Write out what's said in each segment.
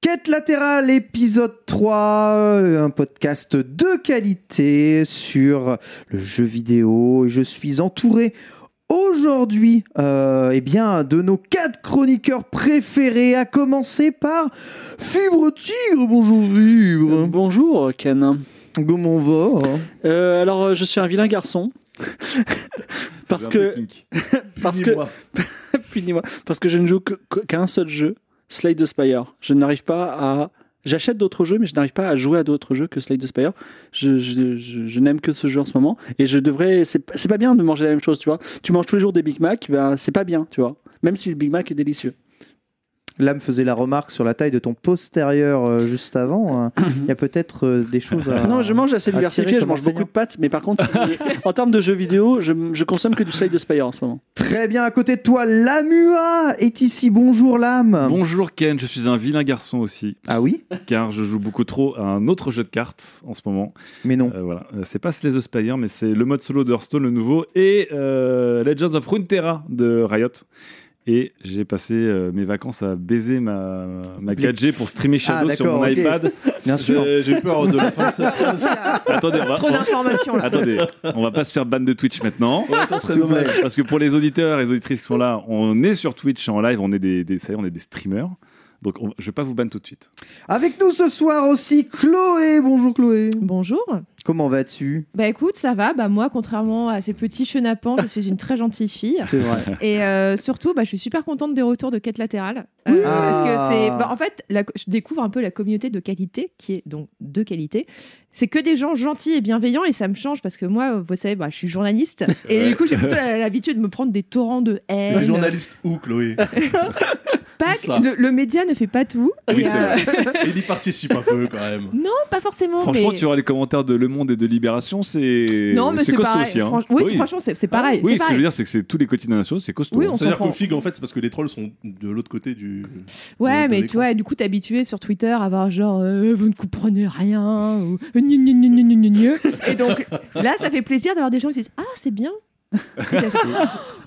Quête latérale, épisode 3, un podcast de qualité sur le jeu vidéo. Et je suis entouré aujourd'hui euh, eh bien, de nos quatre chroniqueurs préférés, à commencer par Fibre Tigre. Bonjour Fibre. Bonjour Ken. Comment va? Euh, alors euh, je suis un vilain garçon. parce que parce que punis-moi parce que je ne joue que- que- qu'à un seul jeu, Slade the Spire. Je n'arrive pas à J'achète d'autres jeux, mais je n'arrive pas à jouer à d'autres jeux que Slade the Spire. Je, je, n'aime que ce jeu en ce moment. Et je devrais. C'est c'est pas bien de manger la même chose, tu vois. Tu manges tous les jours des Big Mac, ben, c'est pas bien, tu vois. Même si le Big Mac est délicieux. L'âme faisait la remarque sur la taille de ton postérieur euh, juste avant. Euh, Il y a peut-être euh, des choses à. non, je mange assez diversifié, je mange beaucoup de pâtes, mais par contre, en termes de jeux vidéo, je, je consomme que du Slade the Spire en ce moment. Très bien, à côté de toi, Lamua est ici. Bonjour Lame. Bonjour Ken, je suis un vilain garçon aussi, Ah oui? Car je joue beaucoup trop à un autre jeu de cartes en ce moment. Mais non. Euh, voilà, Euh, c'est pas Slay the Spire, mais c'est le mode solo de Hearthstone, le nouveau, et euh, Legends of Runeterra de Riot. Et j'ai passé euh, mes vacances à baiser ma, ma 4G pour streamer Shadow Ah, sur mon iPad. Bien sûr. J'ai peur de la fin phrase. Attendez, on va, Trop d'informations là. attendez, on va pas se faire ban de Twitch maintenant. Ça serait dommage. Parce que pour les auditeurs et les auditrices qui sont là, on est sur Twitch en live, on est des, des, ça y est, on est des streamers. Donc on- je vais pas vous ban tout de suite. Avec nous ce soir aussi Chloé. Bonjour Chloé. Bonjour. Comment vas-tu? Bah écoute, ça va. Bah moi, contrairement à ces petits chenapans, je suis une très gentille fille. C'est vrai. Et euh, surtout, bah, je suis super contente des retours de quête latérale. Euh, Oui. Parce que Ah. c'est. bah, en fait, la- je découvre un peu la communauté de qualité, qui est donc de qualité. C'est que des gens gentils et bienveillants, et ça me change parce que moi, vous savez, bah, je suis journaliste. Et du coup, j'ai plutôt l'habitude de me prendre des torrents de haine. Les journalistes où, Chloé? Pas le, le média ne fait pas tout. Oui, Et, c'est euh, Il y participe un peu quand même. non, pas forcément. Franchement, mais... tu auras les commentaires de Le Monde et de Libération, c'est Non, mais c'est costaud pareil. aussi. hein. Franch- Oui, franchement, c'est c'est pareil. Oui, c'est ce que je veux dire, c'est que c'est tous les quotidiens nationaux, c'est costaud. Oui, hein. on C'est-à-dire qu'au. FIG, en fait, c'est parce que les trolls sont de l'autre côté du. Ouais, de mais tu vois, du coup, t'es habitué sur Twitter à avoir genre euh, vous ne comprenez rien ou gnu, gnu, gnu, gnu, gnu, gnu. Et donc là, ça fait plaisir d'avoir des gens qui disent ah c'est bien,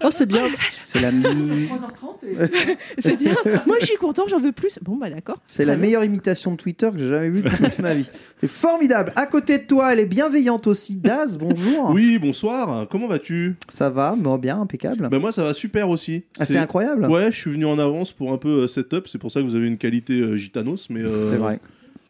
Oh, c'est bien. C'est la, c'est bien. Moi, je suis content, j'en veux plus. Bon bah d'accord. c'est la meilleure imitation de Twitter que j'ai jamais vue de toute ma vie. C'est formidable. À côté de toi, elle est bienveillante aussi. Daz, bonjour. Oui, bonsoir. Comment vas-tu? Ça va, bon, bien, impeccable. Bah moi, ça va super aussi. ah, c'est incroyable. Ouais, je suis venu en avance pour un peu euh, setup. C'est pour ça que vous avez une qualité euh, gitanos, mais. euh, C'est vrai.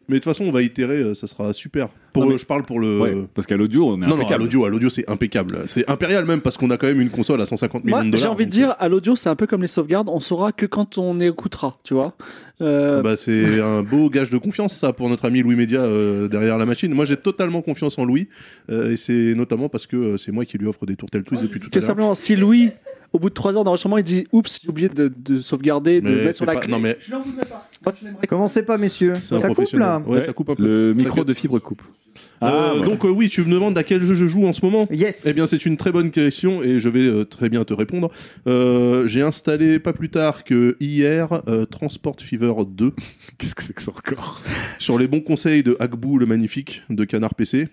Mais de toute façon, on va itérer. euh, ça sera super. Pour, Non, mais- je parle pour le. Ouais, parce qu'à l'audio, on est Non, non, à impeccable. l'audio, à l'audio, c'est impeccable. C'est impérial même parce qu'on a quand même une console à 150 millions Moi, de dollars. j'ai envie de dire, à l'audio, c'est un peu comme les sauvegardes, on saura que quand on écoutera, tu vois. Euh, Ah bah, c'est un beau gage de confiance, ça, pour notre ami Louis Média euh, derrière la machine. Moi, j'ai totalement confiance en Louis, euh, et c'est notamment parce que c'est moi qui lui offre des tourtelles twist depuis tout à l'heure. simplement, si Louis, au bout de 3 heures d'enregistrement, il dit Oups, j'ai oublié de, de sauvegarder, de Mais mettre sur la pas- clé. Non, mais Je n'en voudrais pas. Moi, je l'aimerais. Commencez pas, messieurs. c'est un Ça coupe professionnel. là. Ouais, ça coupe un peu. Le micro de fibre coupe. Euh, Ah, voilà. Donc, euh, oui, tu me demandes à quel jeu je joue en ce moment Yes. Eh bien, c'est une très bonne question et je vais euh, très bien te répondre. Euh, j'ai installé pas plus tard que hier euh, Transport Fever 2 Qu'est-ce que c'est que ça encore? Sur les bons conseils de Hagbou le magnifique de Canard PC.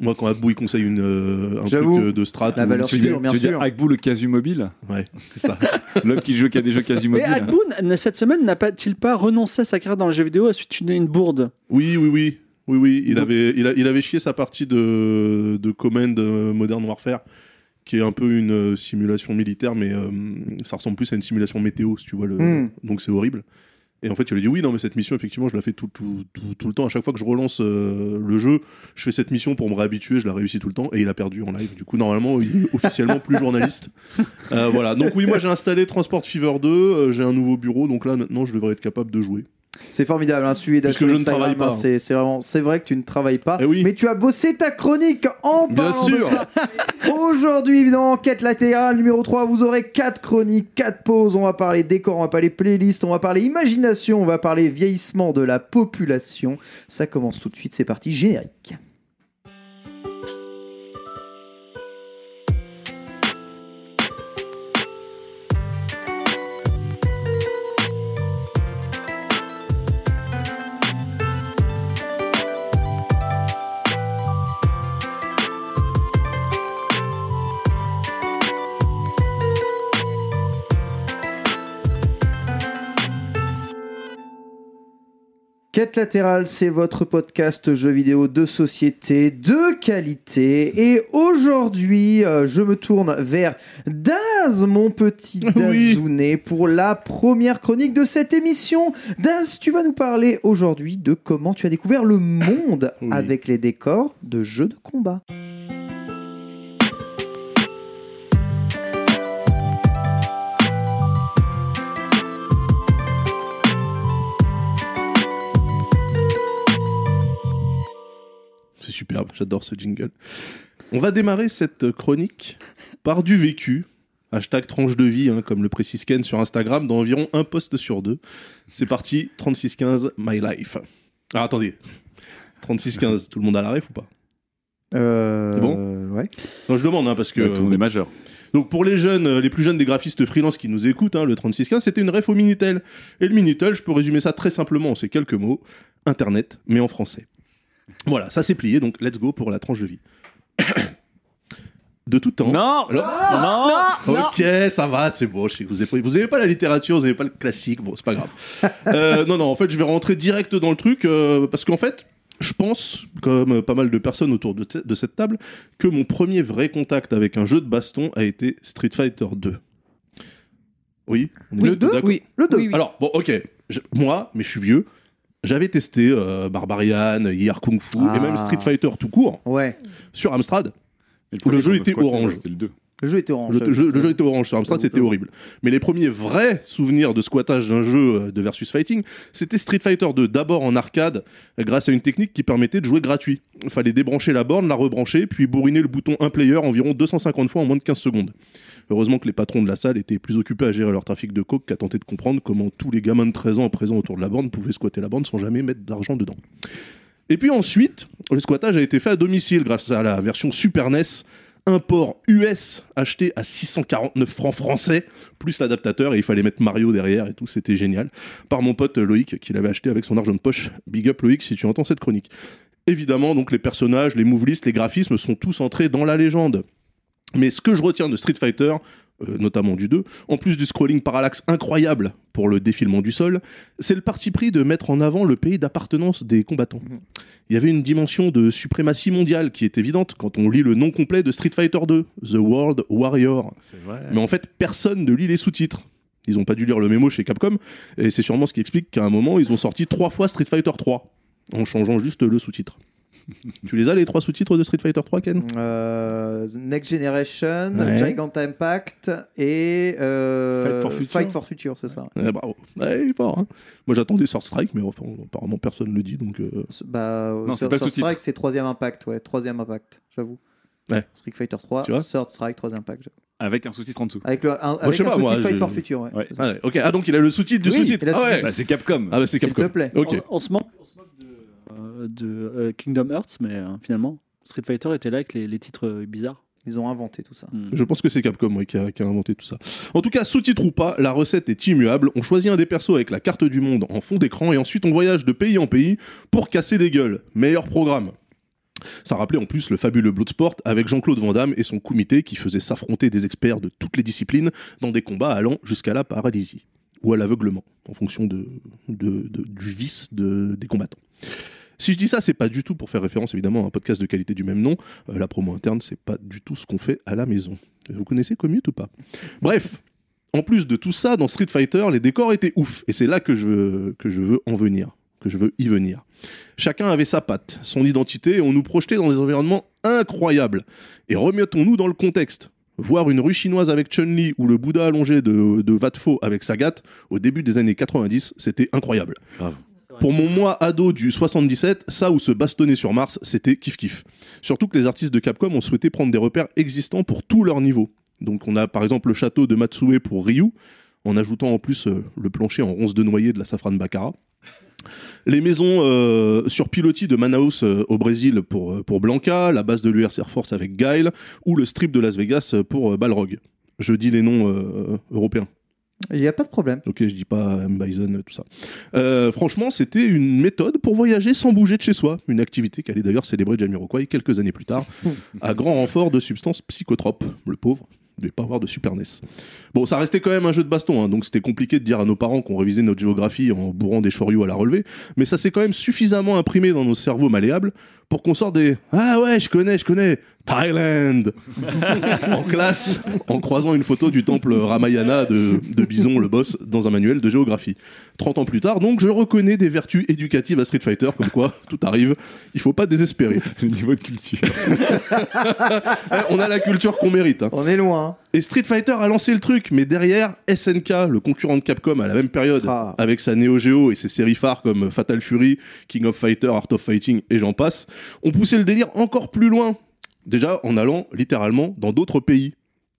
Moi, quand Hagbou il conseille une, euh, un truc euh, de strat, la ou- valeur sûre, bien dire sûr. Le casu mobile ouais, c'est ça. L'homme qui joue qu'à des jeux casu Mais mobiles. Agboon, cette semaine, n'a pas-il pas renoncé à sa carrière dans le jeu vidéo à suite d'une une bourde? Oui, oui, oui. Oui, oui, il Donc- avait, il, a- il avait chié sa partie de, de Command euh, Modern Warfare, qui est un peu une simulation militaire, mais euh, ça ressemble plus à une simulation météo, si tu vois. Le... Hmm. Donc c'est horrible. Et en fait, il a dit oui, non, mais cette mission, effectivement, je la fais tout le temps. À chaque fois que je relance euh, le jeu, je fais cette mission pour me réhabituer, je la réussis tout le temps, et il a perdu en live. Du coup, normalement, il est officiellement plus journaliste. Euh, voilà. Donc oui, moi j'ai installé Transport Fever 2, euh, j'ai un nouveau bureau, donc là maintenant, je devrais être capable de jouer. C'est formidable, hein, suivi Puisque je ne travaille pas. C'est vraiment, c'est vrai que tu ne travailles pas, Eh oui. mais tu as bossé ta chronique en Bien parlant de sûr. ça. Aujourd'hui, évidemment, enquête latérale numéro 3, vous aurez quatre chroniques, quatre pauses. On va parler décor, on va parler playlist, on va parler imagination, on va parler vieillissement de la population. Ça commence tout de suite, c'est parti, générique. Quête latérale, c'est votre podcast jeux vidéo de société de qualité. Et aujourd'hui, euh, je me tourne vers Daz, mon petit Oui. Dazouné, pour la première chronique de cette émission. Daz, tu vas nous parler aujourd'hui de comment tu as découvert le monde Oui. avec les décors de jeux de combat. C'est superbe, j'adore ce jingle. On va démarrer cette chronique par du vécu. Hashtag tranche de vie, hein, comme le précise Ken sur Instagram, dans environ un post sur deux. C'est parti, 3615 My Life. Alors attendez, 3615, tout le monde a la ref ou pas? Euh, C'est bon? Ouais. Non, je demande, hein, parce que... Ouais, tout le monde est majeur. Donc pour les jeunes, euh, les plus jeunes des graphistes freelance qui nous écoutent, hein, le 3615, c'était une ref au Minitel. Et le Minitel, je peux résumer ça très simplement en ces quelques mots. Internet, mais en français. Voilà, ça c'est plié, donc let's go pour la tranche de vie. De tout temps. Non Alors- Non Ok, ça va, c'est bon. Je sais que vous n'avez pas, vous avez pas la littérature, vous n'avez pas le classique. Bon, c'est pas grave. Euh, non, non, en fait, je vais rentrer direct dans le truc euh, parce qu'en fait, je pense, comme pas mal de personnes autour de, de cette table, que mon premier vrai contact avec un jeu de baston a été Street Fighter 2. Oui, on est Le tous 2 d'accord Oui. Le 2. Oui, oui. Alors, bon, ok. Je- moi, mais je suis vieux. J'avais testé euh, Barbarian, Hier Kung Fu Ah. et même Street Fighter tout court Ouais. sur Amstrad. Mais Où le jeu était orange. C'était le 2. Le jeu était orange. Le, jeu, le jeu était orange sur Amstrad, c'était horrible. Mais les premiers vrais souvenirs de squattage d'un jeu euh, de versus fighting, c'était Street Fighter 2, d'abord en arcade, grâce à une technique qui permettait de jouer gratuit. Il fallait débrancher la borne, la rebrancher, puis bourriner le bouton un player environ 250 fois en moins de 15 secondes. Heureusement que les patrons de la salle étaient plus occupés à gérer leur trafic de coke qu'à tenter de comprendre comment tous les gamins de 13 ans présents autour de la borne pouvaient squatter la borne sans jamais mettre d'argent dedans. Et puis ensuite, le squattage a été fait à domicile grâce à la version Super NES, un port US acheté à 649 francs français, plus l'adaptateur, et il fallait mettre Mario derrière et tout, c'était génial, par mon pote Loïc, qui l'avait acheté avec son argent de poche. Big up Loïc si tu entends cette chronique. Évidemment, donc les personnages, les move les graphismes sont tous entrés dans la légende. Mais ce que je retiens de Street Fighter, euh, notamment du 2, en plus du scrolling parallaxe incroyable pour le défilement du sol, c'est le parti pris de mettre en avant le pays d'appartenance des combattants. Il y avait une dimension de suprématie mondiale qui est évidente quand on lit le nom complet de Street Fighter 2, The World Warrior. Mais en fait, personne ne lit les sous-titres. Ils n'ont pas dû lire le mémo chez Capcom, et c'est sûrement ce qui explique qu'à un moment, ils ont sorti trois fois Street Fighter 3, en changeant juste le sous-titre. tu les as les trois sous-titres de Street Fighter 3, Ken? Euh, Next Generation, Ouais. Gigant Impact et euh, Fight for Future. Fight for Future, c'est ça. Ouais, Bravo. Ouais, il est fort, hein. Moi j'attendais Sword Strike, mais enfin, apparemment personne ne le dit, donc... euh, Ce- Bah, Non, c'est Third pas sous-titre. Strike, c'est troisième impact, ouais, troisième impact, j'avoue. Ouais. Street Fighter 3, Tu vois Third Strike, troisième impact. j'avoue. Avec un sous-titre en dessous. Avec le, un, je avec sais un pas, moi, sous-titre Fight je- for Future, ouais. Ouais. Ah ouais, ok, ah donc il a le sous-titre du Oui, sous-titre. Ah ouais. sous-titre. Bah, c'est Capcom. Ah bah c'est S'il Capcom. te plaît. Ok. On, on se moque, on se moque de, euh, de, euh, Kingdom Hearts, mais euh, finalement, Street Fighter était là avec les, les titres euh, bizarres. Ils ont inventé tout ça. Hmm. Je pense que c'est Capcom qui, a, qui a inventé tout ça. En tout cas, sous-titre ou pas, la recette est immuable. On choisit un des persos avec la carte du monde en fond d'écran et ensuite on voyage de pays en pays pour casser des gueules. Meilleur programme. Ça rappelait en plus le fabuleux Bloodsport avec Jean-Claude Van Damme et son comité qui faisait s'affronter des experts de toutes les disciplines dans des combats allant jusqu'à la paralysie ou à l'aveuglement en fonction de, de- de- du vice de- des combattants. Si je dis ça, c'est pas du tout pour faire référence évidemment à un podcast de qualité du même nom. Euh, la promo interne, c'est pas du tout ce qu'on fait à la maison. Vous connaissez Commute ou pas? Bref, en plus de tout ça, dans Street Fighter, les décors étaient ouf. Et c'est là que je, veux, en venir, que je veux y venir. Chacun avait sa patte, son identité, et on nous projetait dans des environnements incroyables. Et remettons-nous dans le contexte. Voir une rue chinoise avec Chun-Li ou le Bouddha allongé de, de Vatfo avec Sagat au début des années 90, c'était incroyable. Pour mon moi ado du 77, ça ou se bastonner sur Mars, c'était kiff kiff. Surtout que les artistes de Capcom ont souhaité prendre des repères existants pour tous leurs niveaux. Donc on a par exemple le château de Matsue pour Ryu, en ajoutant en plus euh, le plancher en ronce de noyer de la Safran Baccarat. Les maisons euh, sur pilotis de Manaus euh, au Brésil pour, euh, pour Blanca, la base de l'URC Air Force avec Guile, ou le strip de Las Vegas pour Balrog. Je dis les noms européens. Il n'y a pas de problème. Ok, je dis pas M. Bison, tout ça. Euh, franchement, c'était une méthode pour voyager sans bouger de chez soi. Une activité qu'allait d'ailleurs célébrer Jamiroquai quelques années plus tard, à grand renfort de substances psychotropes. Le pauvre ne devait pas avoir de Super NES. Bon, ça restait quand même un jeu de baston, hein, donc c'était compliqué de dire à nos parents qu'on révisait notre géographie en bourrant des choriots à la relevée, mais ça s'est quand même suffisamment imprimé dans nos cerveaux malléables pour qu'on sorte des Ah ouais, je connais, je connais, Thailand En classe, en croisant une photo du temple Ramayana de, de Bison, le boss, dans un manuel de géographie. 30 ans plus tard, donc, je reconnais des vertus éducatives à Street Fighter, comme quoi tout arrive, il faut pas désespérer. Le niveau de culture. Eh, On a la culture qu'on mérite. hein. On est loin. Et Street Fighter a lancé le truc, mais derrière, SNK, le concurrent de Capcom à la même période, Ah. avec sa Neo Geo et ses séries phares comme Fatal Fury, King of Fighter, Art of Fighting et j'en passe, ont poussé le délire encore plus loin. Déjà en allant littéralement dans d'autres pays.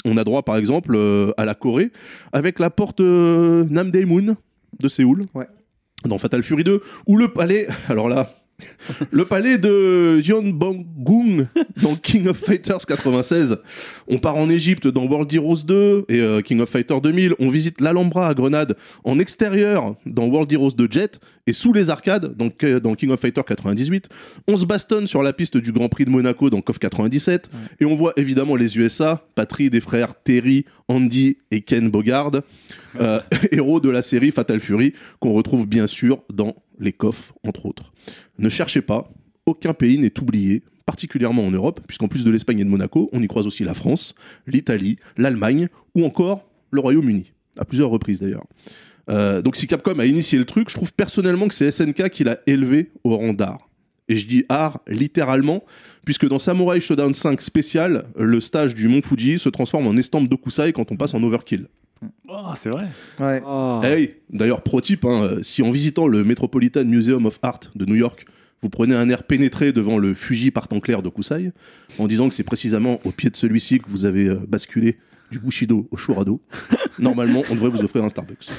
On a droit par exemple euh, à la Corée avec la porte euh, Namdaemun de Séoul. Ouais. Dans Fatal Fury 2, ou le palais, alors là, le palais de Gyeongbokgung dans King of Fighters 96. On part en Égypte dans World Heroes 2 et euh, King of Fighters 2000. On visite l'Alhambra à Grenade en extérieur dans World Heroes 2 Jet et sous les arcades dans, dans King of Fighters 98. On se bastonne sur la piste du Grand Prix de Monaco dans KOF 97 et on voit évidemment les USA, patrie des frères Terry, Andy et Ken Bogard, euh, héros de la série Fatal Fury qu'on retrouve bien sûr dans les KOF entre autres. Ne cherchez pas, aucun pays n'est oublié, particulièrement en Europe, puisqu'en plus de l'Espagne et de Monaco, on y croise aussi la France, l'Italie, l'Allemagne ou encore le Royaume-Uni, à plusieurs reprises d'ailleurs. Euh, donc si Capcom a initié le truc, je trouve personnellement que c'est SNK qui l'a élevé au rang d'art. Et je dis art littéralement, puisque dans Samurai Shodown 5 spécial, le stage du Mont Fuji se transforme en estampe d'Okusai quand on passe en overkill. Oh, c'est vrai. Ouais. Oh. Eh oui, d'ailleurs, pro type, hein, euh, si en visitant le Metropolitan Museum of Art de New York, vous prenez un air pénétré devant le Fuji partant clair de Kusai, en disant que c'est précisément au pied de celui-ci que vous avez euh, basculé du Bushido au Shurado, normalement, on devrait vous offrir un Starbucks.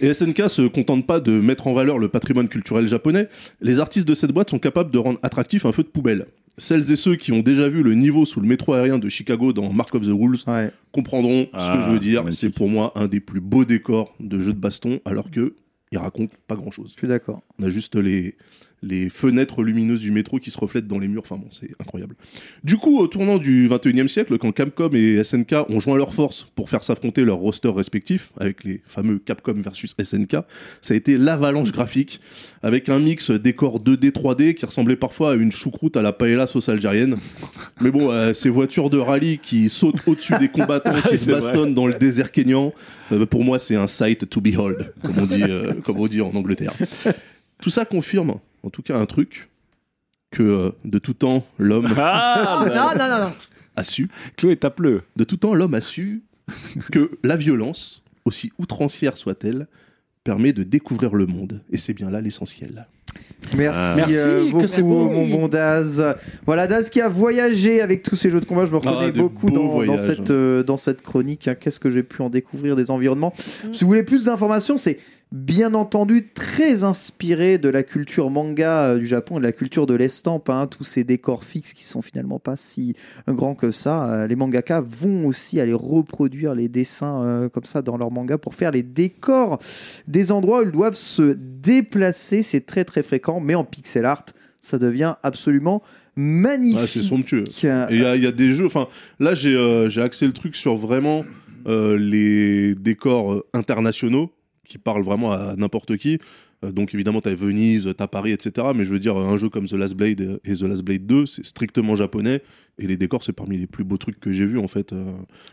Et SNK se contente pas de mettre en valeur le patrimoine culturel japonais, les artistes de cette boîte sont capables de rendre attractif un feu de poubelle. Celles et ceux qui ont déjà vu le niveau sous le métro aérien de Chicago dans Mark of the Rules Ouais. comprendront ce Ah, que je veux dire. magnifique. C'est pour moi un des plus beaux décors de jeux de baston, alors que il raconte pas grand chose. Je suis d'accord. On a juste les, les fenêtres lumineuses du métro qui se reflètent dans les murs. Enfin bon, c'est incroyable. Du coup, au tournant du 21e siècle, quand Capcom et SNK ont joint leurs forces pour faire s'affronter leurs rosters respectifs, avec les fameux Capcom versus SNK, ça a été l'avalanche graphique, avec un mix décor 2D, 3D qui ressemblait parfois à une choucroute à la paella sauce algérienne. Mais bon, euh, ces voitures de rallye qui sautent au-dessus des combattants, qui se vrai. bastonnent dans le désert kényan, euh, pour moi, c'est un sight to behold, comme on dit, euh, comme on dit en Angleterre. Tout ça confirme, en tout cas, un truc que euh, de tout temps, l'homme Ah, Oh, bah, non, non, non, non. a su, Chloé, tape-le. de tout temps, l'homme a su que la violence, aussi outrancière soit-elle, permet de découvrir le monde. Et c'est bien là l'essentiel. Merci, Ah. Merci, euh, que beaucoup, beau. mon bon Daz. Voilà, Daz qui a voyagé avec tous ces jeux de combat. Je me reconnais Ah, beaucoup beaux dans, dans voyages. cette, euh, dans cette chronique. hein. Qu'est-ce que j'ai pu en découvrir des environnements? Si vous voulez plus d'informations, c'est bien entendu très inspiré de la culture manga euh, du Japon et de la culture de l'estampe. hein. Tous ces décors fixes qui sont finalement pas si grands que ça. Euh, les mangaka vont aussi aller reproduire les dessins euh, comme ça dans leurs mangas pour faire les décors des endroits où ils doivent se déplacer. C'est très très fréquent, mais en pixel art, ça devient absolument magnifique. Ah, c'est somptueux. Euh, Et il y, a- il y a des jeux, enfin, là j'ai euh, axé le truc sur vraiment euh, les décors euh, internationaux qui parlent vraiment à n'importe qui. Euh, donc évidemment, t'as Venise, t'as Paris, etc. Mais je veux dire, un jeu comme The Last Blade et The Last Blade 2, c'est strictement japonais. Et les décors, c'est parmi les plus beaux trucs que j'ai vus, en fait. euh,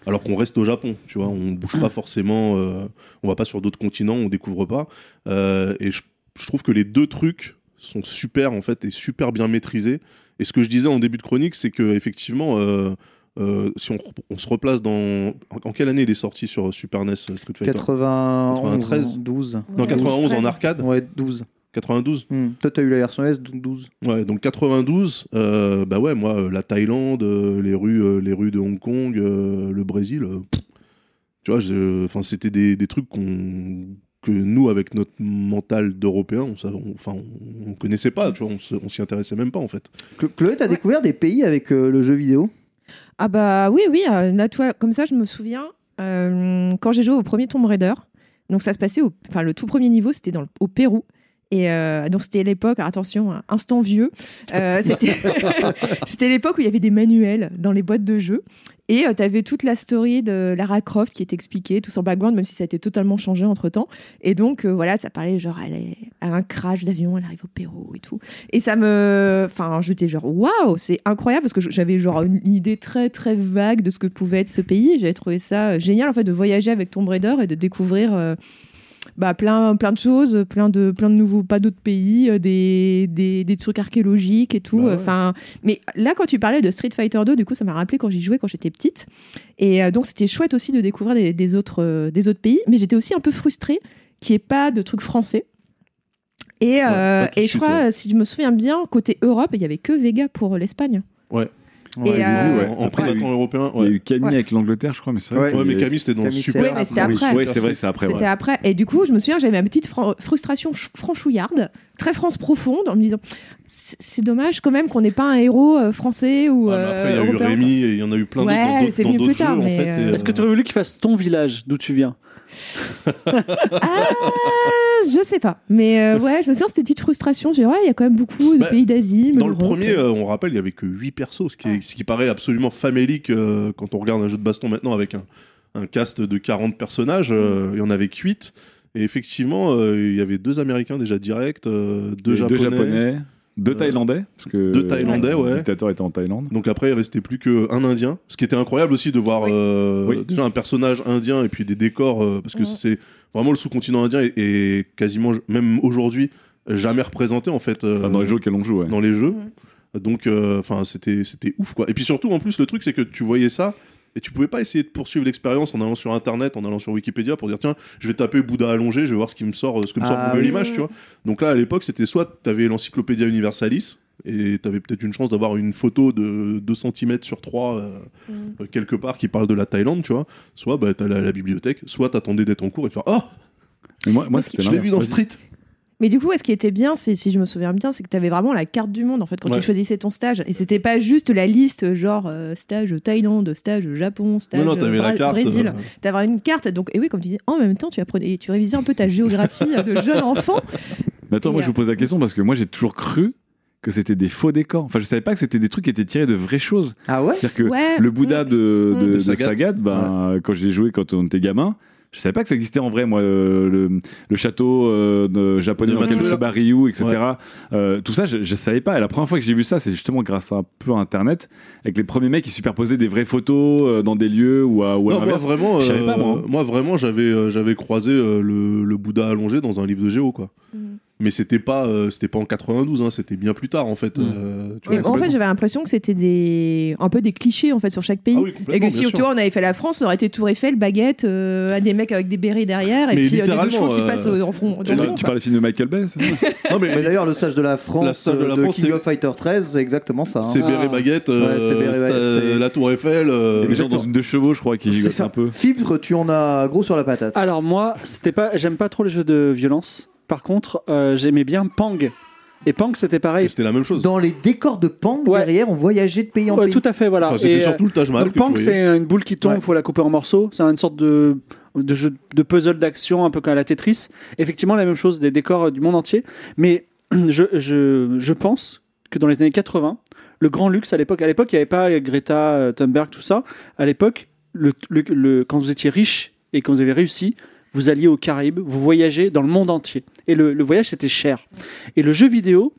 alors qu'on reste au Japon, tu vois. On bouge pas forcément, euh, on va pas sur d'autres continents, on découvre pas. Euh, et je, je trouve que les deux trucs sont super, en fait, et super bien maîtrisés. Et ce que je disais en début de chronique, c'est que effectivement, euh, euh, si on, on se replace dans. En, en quelle année il est sorti sur Super NES euh, Street Fighter 91, 93. 12. Non, 91 en 13. arcade. Ouais, 12. 92 Hmm. Toi, t'as eu la version S, donc 12. Ouais, donc 92, euh, bah ouais, moi, euh, la Thaïlande, euh, les, rues, euh, les rues de Hong Kong, euh, le Brésil, euh, pff, tu vois, enfin, c'était des, des trucs qu'on que nous, avec notre mental d'Européens, on, enfin, on, on connaissait pas, tu vois, on s'y intéressait même pas, en fait. Chloé, t'as découvert des pays avec euh, le jeu vidéo? Ah bah oui, oui, euh, comme ça, je me souviens, euh, quand j'ai joué au premier Tomb Raider, donc ça se passait, enfin le tout premier niveau, c'était au Pérou. Et euh, donc c'était l'époque, attention, hein, instant vieux, euh, c'était l'époque où il y avait des manuels dans les boîtes de jeux. Et tu avais toute la story de Lara Croft qui est expliquée, tout son background, même si ça a été totalement changé entre temps. Et donc euh, voilà, ça parlait genre, elle est à un crash d'avion, elle arrive au Pérou et tout. Et ça me. Enfin, j'étais genre, waouh, c'est incroyable parce que j'avais genre une idée très très vague de ce que pouvait être ce pays. J'avais trouvé ça génial en fait de voyager avec Tomb Raider et de découvrir. euh, bah, plein, plein de choses, plein de, plein de nouveaux, pas d'autres pays, euh, des, des, des trucs archéologiques et tout. Bah ouais. Enfin, mais là, quand tu parlais de Street Fighter 2, du coup, ça m'a rappelé quand j'y jouais quand j'étais petite. Et euh, donc, c'était chouette aussi de découvrir des, des autres, euh, des autres pays. Mais j'étais aussi un peu frustrée qu'il n'y ait pas de trucs français. Et, euh, et je crois, si je me souviens bien, côté Europe, il n'y avait que Vega pour l'Espagne. Ouais. Et, Ouais, euh, ouais. Après, prédatant européen, Il y a ouais. eu Camille Ouais. avec l'Angleterre, je crois, mais c'est vrai. Ouais. Ouais, mais Camille, c'était dans Camille, Super. Oui, mais c'était Oui, après. Ouais, c'est vrai, c'est après. C'était ouais. après. Et du coup, je me souviens, j'avais ma petite frustration ch- franchouillarde, très France profonde, en me disant c'est dommage quand même qu'on n'ait pas un héros euh, français ou. Ouais, après, il y a euh, eu européen. Rémi et il y en a eu plein d'autres Ouais, c'est venu plus tard, en fait. euh, et, Est-ce que tu aurais voulu qu'il fasse ton village, d'où tu viens? Ah, je sais pas. Mais euh, ouais, je me souviens, c'était une petite frustration. J'ai ouais, il y a quand même beaucoup de Bah, pays d'Asie. mais Dans le premier, euh, on rappelle, il y avait que 8 persos, ce qui, est- ce qui paraît absolument famélique euh, quand on regarde un jeu de baston maintenant avec un, un cast de 40 personnages. euh, Mm. il y en avait que 8. Et effectivement, euh, il y avait deux Américains déjà directs, euh, deux, Deux japonais. Deux Euh, thaïlandais, parce que deux Thaïlandais, le ouais. dictateur était en Thaïlande. Donc après, il restait plus qu'un Indien. Ce qui était incroyable aussi de voir Oui. euh, Oui. déjà un personnage indien et puis des décors, euh, parce que c'est vraiment le sous-continent indien et, et quasiment, même aujourd'hui, jamais représenté en fait euh, Enfin, dans les jeux auxquels on joue, ouais. dans les jeux. Donc, enfin, c'était c'était ouf quoi. Et puis surtout, en plus, le truc c'est que tu voyais ça. Et tu pouvais pas essayer de poursuivre l'expérience en allant sur internet, en allant sur Wikipédia pour dire tiens, je vais taper Bouddha allongé, je vais voir ce qui me sort, ce que me sort Ah Google oui. Images, tu vois. Donc là, à l'époque, c'était soit tu avais l'Encyclopédia Universalis, et tu avais peut-être une chance d'avoir une photo de 2 cm sur 3 Mm. quelque part qui parle de la Thaïlande, tu vois. Soit bah, tu la, la bibliothèque, soit t'attendais d'être en cours et de faire Oh, moi, moi c'était je l'ai vu dans. Street Mais du coup, ce qui était bien, c'est si je me souviens bien, c'est que tu avais vraiment la carte du monde en fait quand Ouais. tu choisissais ton stage. Et c'était pas juste la liste genre euh, stage Thaïlande, stage Japon, stage Non, non, t'avais la Bra- carte. Brésil. euh, T'avais une carte. Donc, et oui, comme tu dis, en même temps, tu apprenais, tu révisais un peu ta géographie euh, de jeune enfant. Mais attends, Et, moi je euh, vous pose la question parce que moi j'ai toujours cru que c'était des faux décors. Enfin, je savais pas que c'était des trucs qui étaient tirés de vraies choses. Ah ouais? C'est-à-dire que Ouais. le Bouddha Mm. de, de, Mm. de De Sagat. Ben, quand j'ai joué quand on était gamin, je savais pas que ça existait en vrai, moi, euh, le, le château euh, de japonais De dans lequel Matsuda. se bat Ryu, etc. Euh, tout ça, je, je savais pas. Et la première fois que j'ai vu ça, c'est justement grâce à un peu à Internet, avec les premiers mecs qui superposaient des vraies photos euh, dans des lieux ou à, ou à Non, moi vraiment, Je savais pas, moi, hein. moi, vraiment, j'avais euh, j'avais croisé euh, le, le Bouddha allongé dans un livre de géo quoi. Mm. Mais c'était pas euh, c'était pas en 92, hein, c'était bien plus tard en fait. Mm. euh, tu Et vois, en fait, j'avais l'impression que c'était des un peu des clichés en fait sur chaque pays. Ah oui, et que si tu vois, on avait fait la France, ça aurait été Tour Eiffel, baguette, euh, des mecs avec des bérets derrière, et Mais puis euh, des qui euh, passent au- en front. Tu, tu parles du film de Michael Bay, c'est ça? Non, mais, Mais d'ailleurs, le stage de la France La stage de la de France, King of Fighter 13, c'est exactement ça. hein. c'est Béret Ah. Baguette, euh, Ouais, euh, la Tour Eiffel. euh, des gens dans une deux chevaux, je crois, qui un peu. Fibre, tu en as gros sur la patate. Alors moi, c'était pas, j'aime pas trop les jeux de violence. Par contre, euh, j'aimais bien Pang. Et Pang, c'était pareil. C'était la même chose. Dans les décors de Pang, Ouais. derrière, on voyageait de pays en Ouais, pays. tout à fait, voilà. Enfin, c'était euh, surtout le Taj Mahal Donc que tu Pang, c'est une boule qui tombe, il Ouais. faut la couper en morceaux. C'est une sorte de, de jeu de puzzle d'action, un peu comme à la Tetris. Effectivement, la même chose, des décors euh, du monde entier. Mais je, je, je pense que dans les années 80, le grand luxe à l'époque, à l'époque, il n'y avait pas Greta euh, Thunberg, tout ça. À l'époque, le, le- le- quand vous étiez riche et quand vous avez réussi, vous alliez aux Caraïbes, vous voyagez dans le monde entier. Et le, le voyage, c'était cher. Et le jeu vidéo,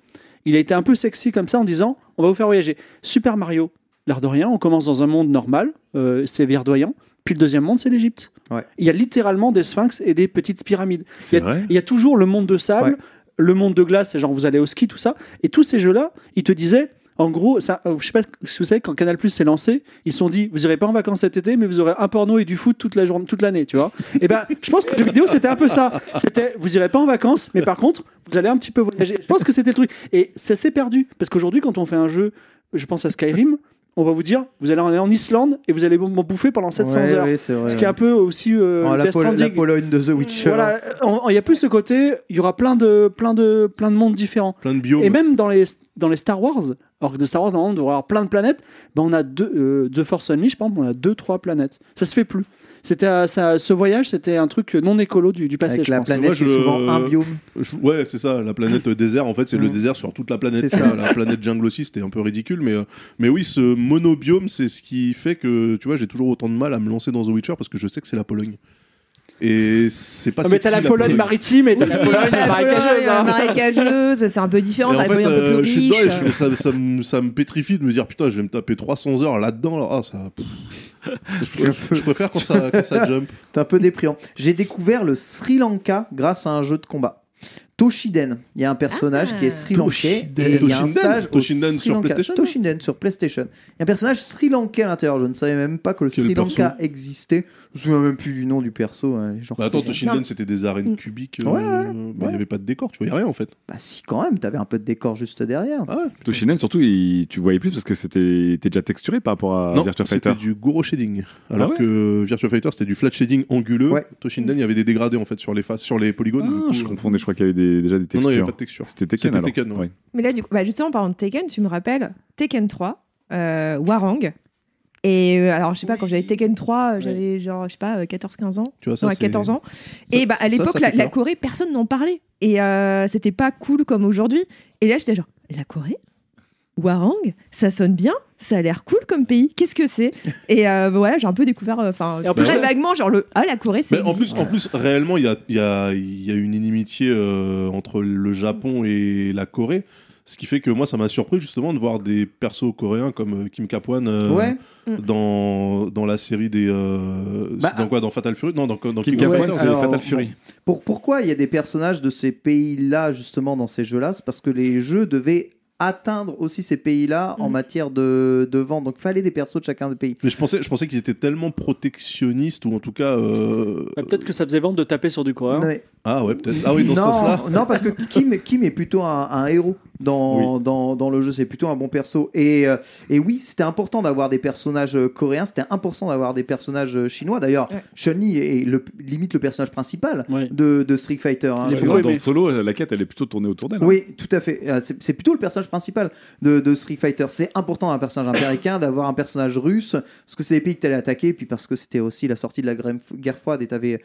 il a été un peu sexy comme ça en disant on va vous faire voyager. Super Mario, l'air de rien, on commence dans un monde normal, euh, c'est verdoyant. Puis le deuxième monde, c'est l'Égypte. Ouais. Il y a littéralement des sphinx et des petites pyramides. Il y a, vrai il y a toujours le monde de sable, Ouais. le monde de glace, c'est genre vous allez au ski, tout ça. Et tous ces jeux-là, ils te disaient En gros, ça, euh, je sais pas si vous savez, quand Canal Plus s'est lancé, ils se sont dit vous irez pas en vacances cet été, mais vous aurez un porno et du foot toute la journée, toute l'année, tu vois. Et ben, je pense que le jeu vidéo c'était un peu ça. C'était vous irez pas en vacances, mais par contre vous allez un petit peu voyager. Je pense que c'était le truc. Et ça s'est perdu parce qu'aujourd'hui, quand on fait un jeu, je pense à Skyrim. On va vous dire, vous allez aller en Islande et vous allez m'en bouffer pendant 700 Ouais, heures. ouais, c'est vrai. Ce qui est un peu aussi euh, Oh, la, Death Pol- la Stranding. Pologne de The Witcher. Voilà, on- il y a plus ce côté, il y aura plein de, plein de, plein de mondes différents. Plein de biomes. Et même dans les, dans les Star Wars, alors que de Star Wars, normalement, on devrait avoir plein de planètes, ben on a deux, euh, The Force Unleashed, par exemple, on a deux, trois planètes. Ça se fait plus. C'était ça, ce voyage, c'était un truc non écolo du, du passé, Avec je la pense. planète Moi, est souvent un biome. Je- Ouais, c'est ça, la planète désert, en fait, c'est le Mm. désert sur toute la planète. C'est ça. La planète jungle aussi, c'était un peu ridicule, mais, euh, mais oui, ce monobiome, c'est ce qui fait que, tu vois, j'ai toujours autant de mal à me lancer dans The Witcher parce que je sais que c'est la Pologne. Et c'est pas Ah, mais t'as sexy, la Pologne maritime et t'as la Pologne la. Pologne, euh, marécageuse, c'est un peu différent. T'as la Pologne un peu plus je suis ça, ça me, ça me pétrifie de me dire putain, je vais me taper 300 heures là-dedans. là. Ah, ça, je, préfère- je préfère quand ça, quand ça jump. C'est un peu déprimant. J'ai découvert le Sri Lanka grâce à un jeu de combat. Toshiden. Il y a un personnage Ah. qui est Sri Lankais Toshiden. et il y a un Toshinden stage Toshinden sur Lanka. PlayStation, Toshinden sur PlayStation. Il y a un personnage Sri Lankais à l'intérieur. Je ne savais même pas que le Quel Sri perso Lanka existait. Je me souviens même plus du nom du perso. hein, genre- Bah attends. Toshinden, c'était des arènes cubiques. euh, Ouais, ouais, bah, Il ouais. n'y avait pas de décor, tu voyais rien en fait. Bah si quand même, t'avais un peu de décor juste derrière. Ah ouais. Toshinen, surtout, il- tu voyais plus parce que c'était était déjà texturé par rapport à non, Virtua c'était Fighter. du Goro shading. Alors ouais que Virtua Fighter, c'était du flat shading anguleux. Ouais. Toshinden, il y avait des dégradés en fait sur les faces, sur les polygones. Ah, je euh, confondais, je crois qu'il y avait des- déjà des Non, non, il n'y textures. avait pas de texture. C'était Tekken alors. Tekken, ouais. Ouais. Mais là, du coup, bah, justement, parlant de Tekken, tu me rappelles Tekken 3, euh, Warang. Et euh, alors, je sais pas, quand j'avais Tekken 3, euh, j'avais genre, je sais pas, euh, 14-15 ans. Tu vois, ça, Ouais, c'est- 14 ans. ça- et bah, à l'époque, la. Corée, personne n'en parlait. Et euh, c'était pas cool comme aujourd'hui. Et là, j'étais genre, la Corée? Warang Ça sonne bien Ça a l'air cool comme pays. Qu'est-ce que c'est? Et euh, voilà, j'ai un peu découvert, euh, enfin, Et en plus, très ouais. vaguement, genre le Ah, la Corée, c'est. Mais en plus, en plus, réellement, il y a, il y, a, il y a une inimitié euh, entre le Japon et la Corée. Ce qui fait que moi, ça m'a surpris justement de voir des persos coréens comme Kim Kapwan euh, Ouais. dans, dans la série des. euh, Bah, dans quoi? Dans Fatal Fury? Non, dans, dans Kim Kapwan, Fighters. c'est Fatal. Fury. Pour, pourquoi il y a des personnages de ces pays-là justement dans ces jeux-là? C'est parce que les jeux devaient atteindre aussi ces pays-là en Mhm. matière de, de vente. Donc, fallait des persos de chacun des pays. Mais je pensais, je pensais qu'ils étaient tellement protectionnistes ou en tout cas. euh, Bah, Peut-être que ça faisait vendre de taper sur du coréen. Non, mais- Ah ouais, peut-être. Ah oui, dans ce non, sens-là. non, parce que Kim, Kim est plutôt un, un héros dans, dans, dans le jeu, c'est plutôt un bon perso. Et, euh, et oui, c'était important d'avoir des personnages euh, coréens, c'était important d'avoir des personnages euh, chinois. D'ailleurs, Ouais. Chun-Li est le, limite le personnage principal Ouais. de, de Street Fighter. hein. Vois. Dans le solo, la quête, elle est plutôt tournée autour d'elle. hein. Oui, tout à fait. C'est plutôt le personnage principal de, de Street Fighter. C'est important d'un personnage américain, d'avoir un personnage russe, parce que c'est des pays que tu allais attaquer, puis parce que c'était aussi la sortie de la guerre guerre froide et tu avais,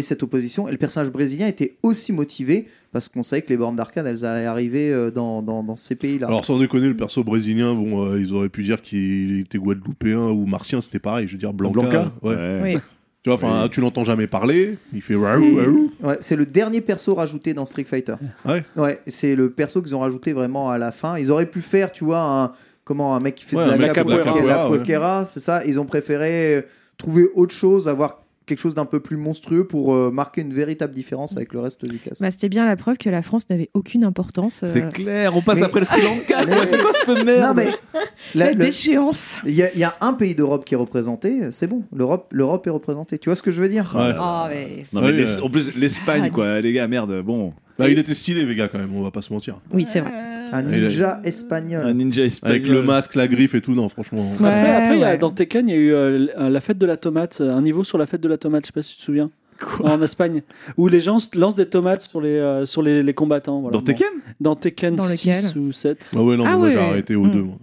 cette opposition. Et le personnage brésilien était aussi motivé, parce qu'on savait que les bornes d'arcade, elles allaient arriver euh, dans, dans, dans ces pays-là. Alors sans déconner, le perso brésilien, bon, euh, ils auraient pu dire qu'il était guadeloupéen ou martien, c'était pareil. Je veux dire, Blanca. Blanca ouais. Ouais. Oui. Tu vois, enfin, tu l'entends jamais parler. Il fait waouh. Ouais, c'est le dernier perso rajouté dans Street Fighter. Ouais. Ouais, c'est le perso qu'ils ont rajouté vraiment à la fin. Ils auraient pu faire, tu vois, un, comment, un mec qui fait Ouais, de un la capoeira, c'est ça. Ils ont préféré euh, trouver autre chose, avoir quelque chose d'un peu plus monstrueux pour euh, marquer une véritable différence avec le reste du cast. Bah, C'était bien la preuve que la France n'avait aucune importance. euh, C'est clair, on passe Mais- après le Sri Lanka. Mais- C'est quoi cette non merde mais La la- le- déchéance. il y, a- il y a un pays d'Europe qui est représenté, c'est bon. L'Europe, l'Europe est représentée. Tu vois ce que je veux dire? Ouais. Oh, mais... Non, mais Ouais, l'Es- ouais. En plus, l'Espagne, Ah, quoi, les gars, merde, bon. Bah, il était stylé, Vega, quand même, on va pas se mentir. Oui, c'est vrai. Un ninja Un espagnol. ninja espagnol. Avec le masque, la griffe et tout, non, franchement. Ouais. Après, après y a- dans Tekken, il y a eu euh, la fête de la tomate, euh, un niveau sur la fête de la tomate, je sais pas si tu te souviens. en Espagne, où les gens lancent des tomates sur les, euh, sur les, les combattants. voilà. Dans Bon. Tekken? Dans Tekken Dans 6 lequel? ou 7. Ah ouais, non, Ah j'ai arrêté au Mm. 2. moi.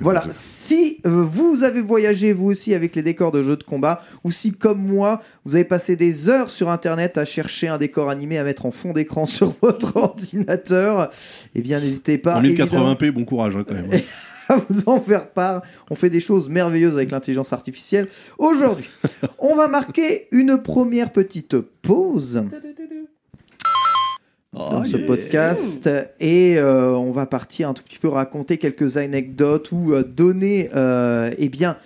Voilà, si euh, vous avez voyagé vous aussi avec les décors de jeux de combat, ou si comme moi, vous avez passé des heures sur internet à chercher un décor animé à mettre en fond d'écran sur votre ordinateur, eh bien n'hésitez pas En évidemment, 1080p, bon courage hein, quand même. à vous en faire part. On fait des choses merveilleuses avec l'intelligence artificielle. Aujourd'hui, on va marquer une première petite pause dans ce podcast et euh, on va partir un tout petit peu raconter quelques anecdotes ou euh, donner euh, eh bien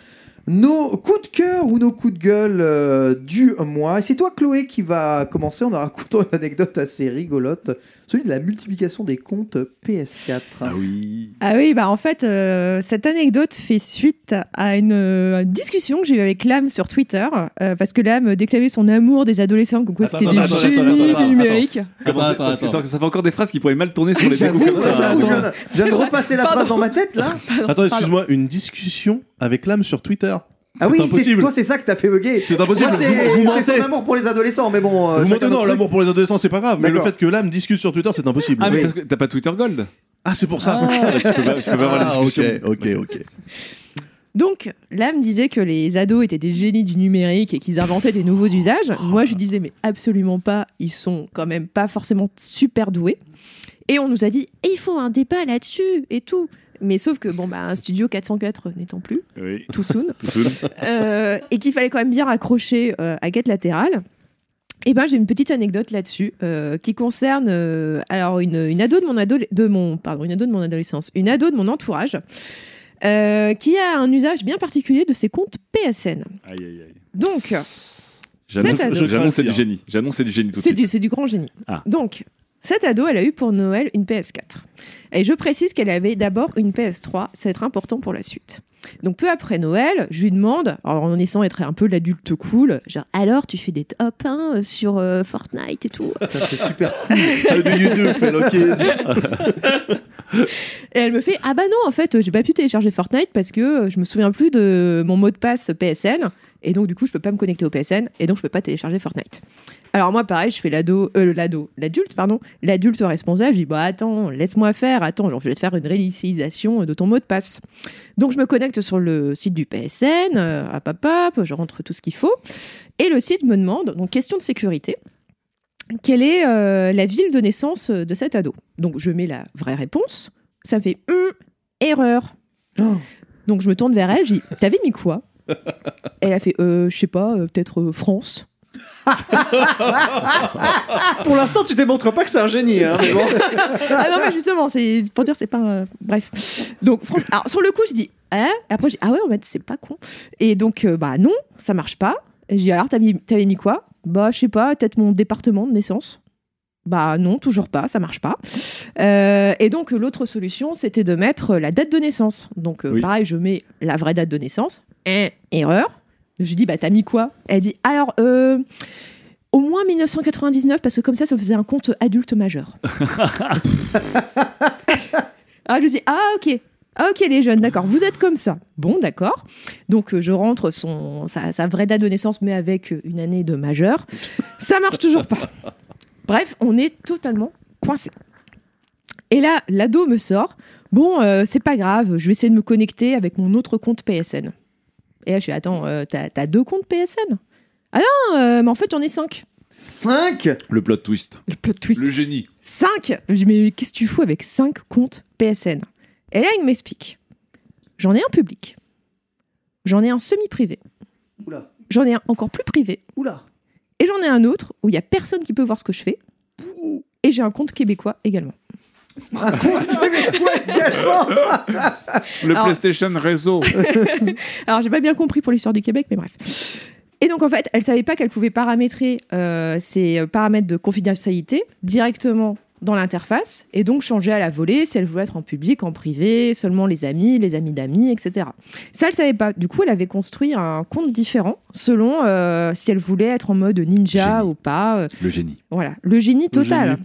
nos coups de cœur ou nos coups de gueule du mois. Et c'est toi, Chloé, qui va commencer. En racontant une anecdote assez rigolote, celui de la multiplication des comptes PS4. Ah oui. Ah oui, bah en fait, euh, cette anecdote fait suite à une euh, discussion que j'ai eue avec Lame sur Twitter, euh, parce que Lame déclarait son amour des adolescents, comme quoi c'était des attends, génies attends, du numérique. Parce que ça, ça fait encore des phrases qui pourraient mal tourner sur les J'avoue, décos comme ça. je viens de- je viens de repasser la phrase dans ma tête là. Attends, excuse-moi, une discussion avec l'âme sur Twitter. Ah oui, c'est impossible. toi, c'est ça que t'as fait bugger. C'est impossible. Moi, c'est son amour pour les adolescents, mais bon. euh, Vous mentez, non, l'amour pour les adolescents, c'est pas grave. Mais le fait que l'âme discute sur Twitter, c'est impossible. Ah, mais Oui. parce que t'as pas Twitter Gold Ah, c'est pour ça. Ah, tu peux pas, peux pas avoir la Ah, discussion. ok, ok, ok. Donc, Lame disait que les ados étaient des génies du numérique et qu'ils inventaient des nouveaux usages. Moi, je disais, mais absolument pas, ils sont quand même pas forcément super doués. Et on nous a dit, il faut un débat là-dessus et tout. Mais sauf que, bon, bah, un studio 404 n'étant plus, Oui. tout soon, Tout soon. euh, et qu'il fallait quand même bien raccrocher euh, à Quête latérale. Et ben j'ai une petite anecdote là-dessus euh, qui concerne euh, alors une, une ado de mon ado de mon pardon une ado de mon adolescence une ado de mon entourage euh, qui a un usage bien particulier de ses comptes PSN. Aïe, aïe, aïe. Donc J'annonce du génie. J'annonce c'est du génie tout de suite. c'est du grand génie. Ah. Donc cette ado elle a eu pour Noël une PS4 et je précise qu'elle avait d'abord une PS3 ça va être important pour la suite. Donc peu après Noël, je lui demande, alors en essayant d'être un peu l'adulte cool, genre alors tu fais des top 1 sur euh, Fortnite et tout. C'est super cool. Et elle me fait ah bah non en fait j'ai pas pu télécharger Fortnite parce que euh, je me souviens plus de mon mot de passe PSN et donc du coup je peux pas me connecter au PSN et donc je peux pas télécharger Fortnite. Alors moi pareil je fais l'ado euh, l'ado l'adulte pardon l'adulte responsable je dis bah attends laisse-moi faire attends genre, je vais te faire une réinitialisation de ton mot de passe. Donc je me connecte sur le site du PSN euh, hop hop hop je rentre tout ce qu'il faut et le site me demande donc question de sécurité quelle est euh, la ville de naissance de cet ado? Donc je mets la vraie réponse. Ça fait Hum, erreur. Oh. Donc je me tourne vers elle, je dis T'avais mis quoi? Elle a fait euh, Je sais pas, euh, peut-être euh, France. Pour l'instant, tu démontres pas que c'est un génie. Hein, mais bon. ah non, mais justement, c'est pour dire, c'est pas. euh, bref. Donc France. Alors sur le coup, je dis Hein? Après, je dis Ah ouais, en fait, c'est pas con. Et donc, euh, bah non, ça marche pas. Et je dis Alors, t'avais t'avais mis quoi? Bah, je sais pas, peut-être mon département de naissance. Bah non, toujours pas, ça marche pas. Euh, et donc l'autre solution, c'était de mettre la date de naissance. Donc euh, Oui. pareil, je mets la vraie date de naissance. Eh, erreur. Je dis bah t'as mis quoi? Elle dit alors euh, au moins 1999 parce que comme ça, ça faisait un compte adulte majeur. ah je dis ah ok. Ah, ok les jeunes, d'accord, vous êtes comme ça. Bon, d'accord. Donc euh, je rentre son, sa, sa vraie date de naissance, mais avec une année de majeur. Ça marche toujours pas. Bref, on est totalement coincé. Et là, l'ado me sort. Bon, euh, c'est pas grave, je vais essayer de me connecter avec mon autre compte PSN. Et là, je suis attends, euh, t'as t'as deux comptes PSN Ah non, euh, mais en fait, j'en ai cinq. 5 Le plot twist. Le plot twist. Le génie. 5 Je dis, mais qu'est-ce que tu fous avec 5 comptes PSN Et là, il m'explique. J'en ai un public. J'en ai un semi-privé. Oula, J'en ai un encore plus privé. oula. Et j'en ai un autre où il y a personne qui peut voir ce que je fais. Et j'ai un compte québécois également. Un compte québécois également. Le Alors- PlayStation réseau. Alors, j'ai pas bien compris pour l'histoire du Québec, mais bref. Et donc, en fait, elle savait pas qu'elle pouvait paramétrer euh, ses paramètres de confidentialité directement dans l'interface et donc changer à la volée si elle voulait être en public, en privé, seulement les amis, les amis d'amis, etc. Ça, elle savait pas. Du coup, elle avait construit un compte différent selon euh, si elle voulait être en mode ninja Génie. ou pas. euh, Le génie. voilà, le génie total. génie.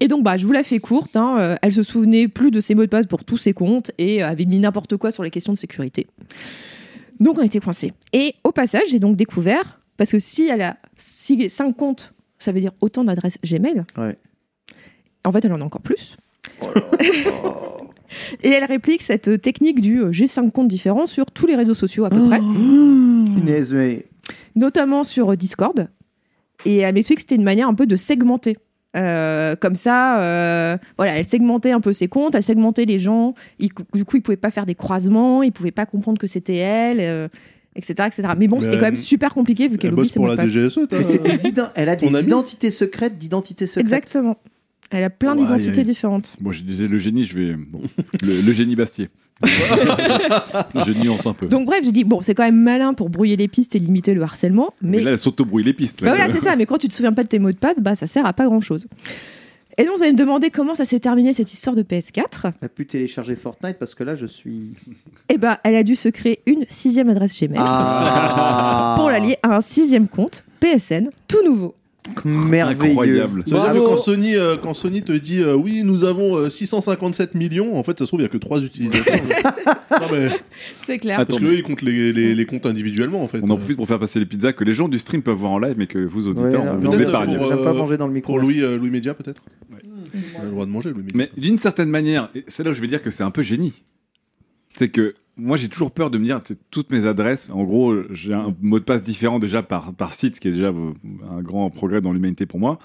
Et donc, bah, je vous la fais courte. hein, euh, elle se souvenait plus de ses mots de passe pour tous ses comptes et avait mis n'importe quoi sur les questions de sécurité. Donc, on était coincés. Et au passage, j'ai donc découvert, parce que si elle a 5 comptes, ça veut dire autant d'adresses Gmail. Ouais. En fait, elle en a encore plus. et elle réplique cette technique du euh, j'ai 5 comptes différents sur tous les réseaux sociaux à peu près mais notamment sur Discord. Et elle m'explique que c'était une manière un peu de segmenter. Euh, comme ça, euh, voilà, elle segmentait un peu ses comptes, elle segmentait les gens. Il- du coup, ils pouvaient pas faire des croisements, ils pouvaient pas comprendre que c'était elle, euh, etc., etc. Mais bon, Mais c'était quand même super compliqué vu qu'elle Elle oublie ses pour mots de la. DGSE, des ident- elle a ton des ami identités secrètes d'identités secrètes. Exactement. Elle a plein Ouais, d'identités y a- différentes. Bon, je disais le génie, je vais. bon, le, le génie Bastier. je nuance un peu. Donc bref, j'ai dit bon, c'est quand même malin pour brouiller les pistes et limiter le harcèlement, mais, mais là, elle s'auto-brouille les pistes. Bah là. voilà, c'est ça. Mais quand tu te souviens pas de tes mots de passe, bah ça sert à pas grand chose. Et donc vous allez me demander comment ça s'est terminé cette histoire de PS4. Elle a pu télécharger Fortnite parce que là, je suis. Eh ben, elle a dû se créer une sixième adresse Gmail Ah pour la lier à un sixième compte PSN, tout nouveau. Merveilleux. Incroyable. Ça veut dire Bravo. que quand Sony, euh, quand Sony te dit euh, oui, nous avons euh, 657 millions, en fait, ça se trouve, il n'y a que 3 utilisateurs. non, mais, C'est clair. Attends, parce qu'eux, ils comptent les, les, les comptes individuellement, en fait. On en profite pour faire passer les pizzas que les gens du stream peuvent voir en live, mais que vous, auditeurs, Ouais, non, vous pour, J'aime pas euh, manger dans le micro. Pour Louis, euh, Louis Média, peut-être Ouais. On a le droit de manger, Louis Média. Mais d'une certaine manière, et c'est là où je vais dire que c'est un peu génie. C'est que moi, j'ai toujours peur de me dire, toutes mes adresses, en gros, j'ai un mot de passe différent déjà par, par site, ce qui est déjà euh, un grand progrès dans l'humanité pour moi.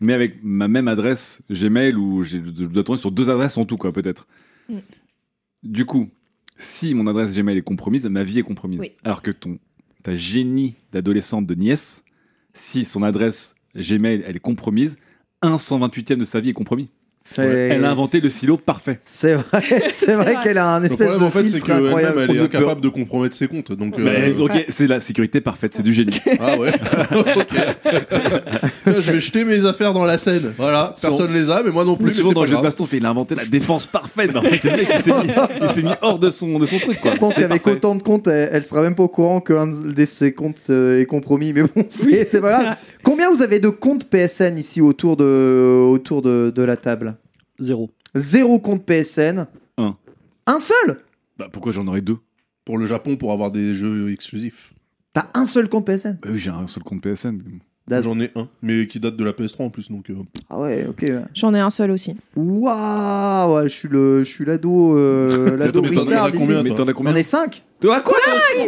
Mais avec ma même adresse Gmail, où je dois tourner sur deux adresses en tout, quoi, peut-être. Mm. Du coup, si mon adresse Gmail est compromise, ma vie est compromise. Oui. Alors que ton, ta génie d'adolescente de nièce, si son adresse Gmail, elle est compromise, un 128e de sa vie est compromis. Elle a inventé le silo parfait. C'est vrai, c'est vrai vrai. qu'elle a un Le espèce problème, de en fait, c'est filtre incroyable. elle est On ne incapable de compromettre ses comptes. Donc, euh, c'est la sécurité parfaite, c'est du génie. Ah ouais. Tiens, je vais jeter mes affaires dans la Seine. Voilà, Son- personne les a, mais moi non plus. Souvent c'est dans pas le jeu de baston, il a inventé la défense parfaite. Mais en fait, le mec, il s'est mis, il s'est mis hors de son, de son truc. Quoi. Je pense qu'avec autant de comptes, elle, elle sera même pas au courant qu'un de ses comptes euh, est compromis. Mais bon, c'est c'est pas grave. Combien vous avez de comptes PSN ici autour de, autour de, de la table? Zéro. Zéro compte PSN. Un. Un seul Bah, pourquoi j'en aurais deux Pour le Japon, pour avoir des jeux exclusifs? T'as un seul compte PSN bah Oui, j'ai un seul compte PSN. Daz. J'en ai un, mais qui date de la PS3 en plus. Donc, euh, Ah ouais, ok. J'en ai un seul aussi. Waouh, ouais, je suis le, je suis l'ado, euh, l'ado Attends, mais t'en as Ricard combien, ici. toi Mais t'en as On combien est 5 Toi, quoi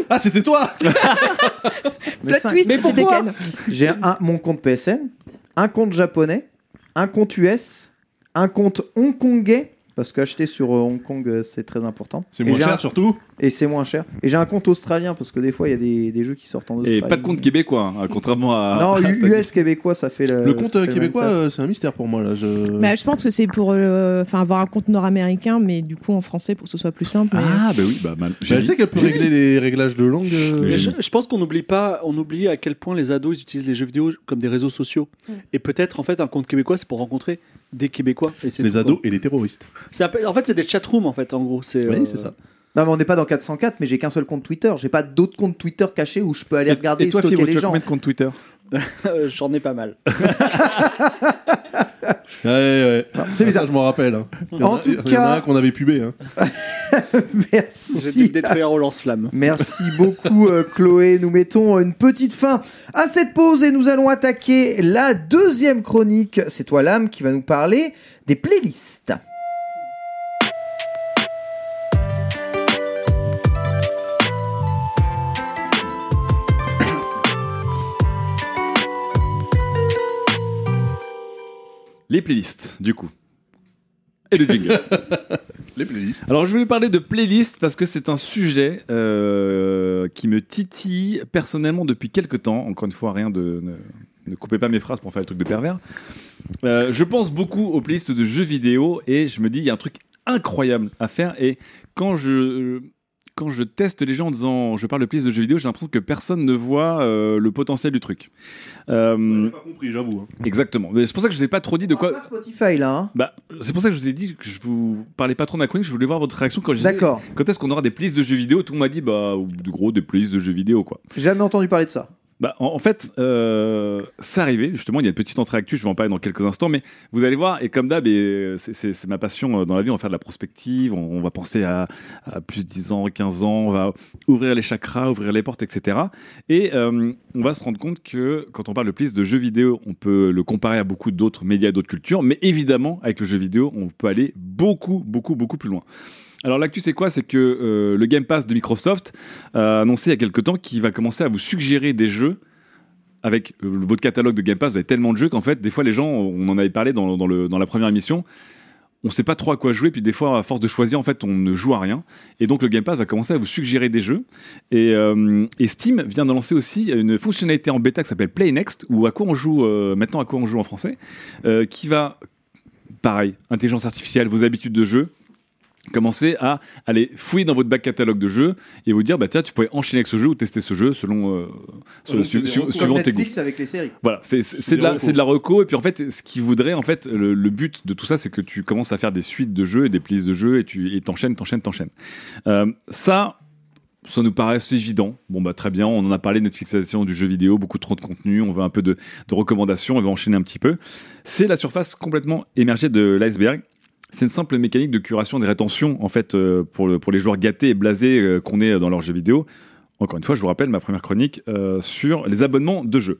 Ah, c'était toi Plot twist, Mais c'était pourquoi Ken. J'ai un, mon compte PSN, un compte japonais, un compte US, un compte hongkongais, parce qu'acheter sur euh, Hong Kong, euh, c'est très important. C'est moins cher un- surtout Et c'est moins cher. Et j'ai un compte australien, parce que des fois, il y a des, des jeux qui sortent en Australie. Et pas de compte québécois, hein, contrairement à. Non, à- US québécois, ça fait le. Le compte euh, québécois, euh, c'est un mystère pour moi là. Je... Bah, je pense que c'est pour euh, enfin avoir un compte nord-américain, mais du coup en français pour que ce soit plus simple. mais- Ah, bah oui, bah mal. Bah, J'ai elle sait qu'elle peut régler les réglages de langue. euh, Mais je, je pense qu'on n'oublie pas, on oublie à quel point les ados ils utilisent les jeux vidéo comme des réseaux sociaux. Mm. Et peut-être en fait un compte québécois c'est pour rencontrer des Québécois. Et c'est Les tout, ados quoi. et les terroristes. C'est en fait c'est des chatrooms en fait en gros. C'est Oui, euh, c'est ça. Non, mais on n'est pas dans 404, mais j'ai qu'un seul compte Twitter. J'ai pas d'autres comptes Twitter cachés où je peux aller regarder Et toi, stocker Fibre, les tu as gens. combien de comptes Twitter? Euh, J'en ai pas mal. Ouais, ouais. Non, c'est bizarre. Ça, je m'en rappelle. hein. Il y en En a- tout il y en a cas- un qu'on avait pubé. Hein. J'ai Merci. détruire au lance-flamme. Merci beaucoup euh, Chloé. Nous mettons une petite fin à cette pause et nous allons attaquer la deuxième chronique. C'est toi l'âme qui va nous parler des playlists. Les playlists, du coup. Et le jingle. Les playlists. Alors, je voulais parler de playlists parce que c'est un sujet euh, qui me titille personnellement depuis quelques temps. Encore une fois, rien de. Ne, ne coupez pas mes phrases pour faire le truc de pervers. Euh, je pense beaucoup aux playlists de jeux vidéo et je me dis, il y a un truc incroyable à faire. Et quand je. Quand je teste les gens en disant je parle de playlist de jeux vidéo, j'ai l'impression que personne ne voit euh, le potentiel du truc. Euh, J'ai pas compris, j'avoue. hein. exactement. Mais c'est pour ça que je vous ai pas trop dit de quoi. Pas Spotify là. hein. Bah, c'est pour ça que je vous ai dit que je vous parlais pas trop de chronique, je voulais voir votre réaction quand je disais D'accord. quand est-ce qu'on aura des playlists de jeux vidéo? Tout le monde m'a dit, bah, de gros, des playlists de jeux vidéo, quoi. Jamais entendu parler de ça. Bah, en, en fait, euh, c'est arrivé, justement, il y a une petite entrée actu, je vais en parler dans quelques instants, mais vous allez voir, et comme d'hab, c'est- ma passion euh, dans la vie, on va faire de la prospective, on, va penser à, plus de 10 ans, 15 ans, on va ouvrir les chakras, ouvrir les portes, etc. Et euh, on va se rendre compte que quand on parle de playlist de jeux vidéo, on peut le comparer à beaucoup d'autres médias, d'autres cultures, mais évidemment, avec le jeu vidéo, on peut aller beaucoup, beaucoup, beaucoup plus loin. Alors l'actu c'est quoi? C'est que euh, le Game Pass de Microsoft a annoncé il y a quelques temps qu'il va commencer à vous suggérer des jeux avec euh, votre catalogue de Game Pass, vous avez tellement de jeux qu'en fait, des fois, les gens, on en avait parlé dans, dans la première émission, on sait pas trop à quoi jouer, puis des fois, à force de choisir, en fait, on ne joue à rien. Et donc, le Game Pass va commencer à vous suggérer des jeux. Et, euh, Steam vient de lancer aussi une fonctionnalité en bêta qui s'appelle Play Next, ou à quoi on joue, euh, maintenant à quoi on joue en français, euh, qui va pareil, intelligence artificielle, vos habitudes de jeu, commencez à aller fouiller dans votre back catalogue de jeux et vous dire bah tiens tu pourrais enchaîner avec ce jeu ou tester ce jeu selon euh, selon- su- su- suivant tes goûts. Netflix avec les séries. Voilà, c'est de, la- c'est de la reco. Et puis en fait, ce qu'il voudrait, en fait, le, le but de tout ça, c'est que tu commences à faire des suites de jeux et des playlists de jeux et tu et t'enchaînes, t'enchaînes, t'enchaînes. Euh, ça, ça nous paraît assez évident. Bon, bah très bien, on en a parlé, Netflixation du jeu vidéo, beaucoup trop de contenu, on veut un peu de, de recommandations, on veut enchaîner un petit peu. C'est la surface complètement émergée de l'iceberg. C'est une simple mécanique de curation et de rétention, en fait, euh, pour, le- pour les joueurs gâtés et blasés euh, qu'on est dans leurs jeux vidéo. Encore une fois, je vous rappelle ma première chronique euh, sur les abonnements de jeux.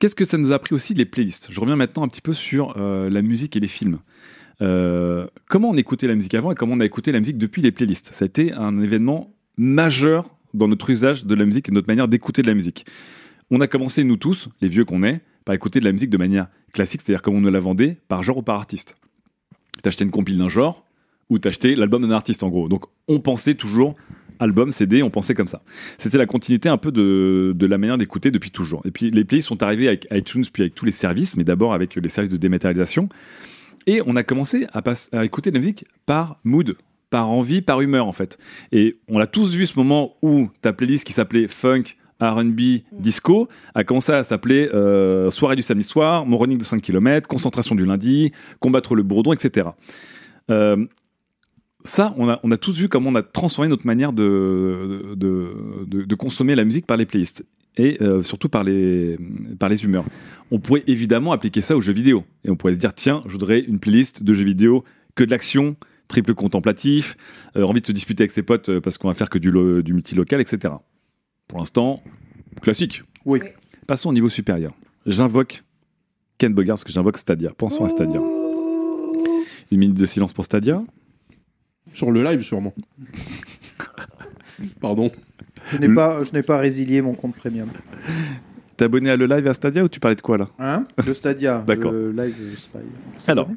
Qu'est-ce que ça nous a appris aussi les playlists? Je reviens maintenant un petit peu sur la musique et les films. Comment on écoutait la musique avant et comment on a écouté la musique depuis les playlists? Ça a été un événement majeur dans notre usage de la musique et notre manière d'écouter de la musique. On a commencé, nous tous, les vieux qu'on est, par écouter de la musique de manière classique, c'est-à-dire comme on nous la vendait, par genre ou par artiste. T'achetais une compile d'un genre ou t'achetais l'album d'un artiste en gros. Donc on pensait toujours album, CD, on pensait comme ça. C'était la continuité un peu de, de la manière d'écouter depuis toujours. Et puis les playlists sont arrivés avec iTunes, puis avec tous les services, mais d'abord avec les services de dématérialisation. Et on a commencé à, à écouter de la musique par mood, par envie, par humeur en fait. Et on l'a tous vu ce moment où ta playlist qui s'appelait funk, R&B, disco a commencé à s'appeler euh, soirée du samedi soir, mon running de 5 km, concentration du lundi, combattre le bourdon, etc. Euh, ça, on a, on a tous vu comment on a transformé notre manière de, de, de- de consommer la musique par les playlists et euh, surtout par les, par les humeurs. On pourrait évidemment appliquer ça aux jeux vidéo et on pourrait se dire tiens, je voudrais une playlist de jeux vidéo que de l'action, triple contemplatif, euh, envie de se disputer avec ses potes parce qu'on va faire que du, lo- du multilocal, etc. Pour l'instant, classique. Oui. Passons au niveau supérieur. J'invoque Ken Bogard parce que j'invoque Stadia. Pensons à Stadia. Une minute de silence pour Stadia. Sur le live, sûrement. Pardon. Je n'ai pas, je n'ai pas résilié mon compte premium. T'es abonné à le live et à Stadia ou tu parlais de quoi là? Hein? Le Stadia. D'accord. Le live, je sais pas. Alors,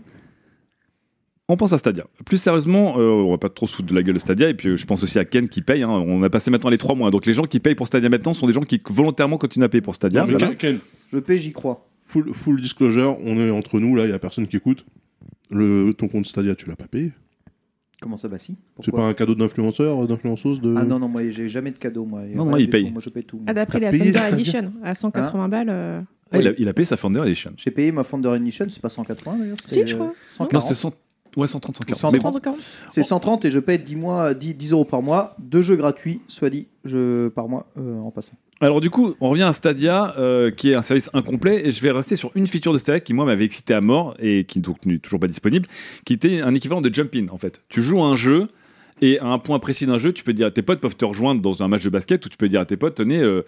on pense à Stadia. Plus sérieusement, euh, on va pas trop se foutre de la gueule de Stadia, et puis euh, je pense aussi à Ken qui paye. hein. On a passé maintenant les trois mois. Donc les gens qui payent pour Stadia maintenant sont des gens qui volontairement continuent à payer pour Stadia. Non, Voilà. Ken, Je paie, j'y crois. full, full disclosure, on est entre nous, là, il y a personne qui écoute. Le, ton compte Stadia, tu l'as pas payé Comment ça va si C'est pas un cadeau d'influenceur, d'influenceuse de... Ah non, non, moi j'ai jamais de cadeau. Moi. Non, non, Rien il paye. tout. Moi je paye tout. moi. Ah, d'après la payé Thunder Edition, à 180 balles. euh, Ah, il, a, il a payé sa Founder Edition. J'ai payé ma Founder Edition, c'est pas 180 d'ailleurs Si, je crois. 140. Non, c'était 100 ouais, 130, 140. 130. Mais 30 encore C'est 130 et je paye 10, mois, 10, 10 euros par mois, deux jeux gratuits, soit dit, je, par mois euh, en passant. Alors du coup, on revient à Stadia, euh, qui est un service incomplet, et je vais rester sur une feature de Stadia qui moi m'avait excité à mort et qui donc n'est toujours pas disponible, qui était un équivalent de jump in en fait. Tu joues à un jeu et à un point précis d'un jeu, tu peux dire à tes potes peuvent te rejoindre dans un match de basket ou tu peux dire à tes potes tenez. euh,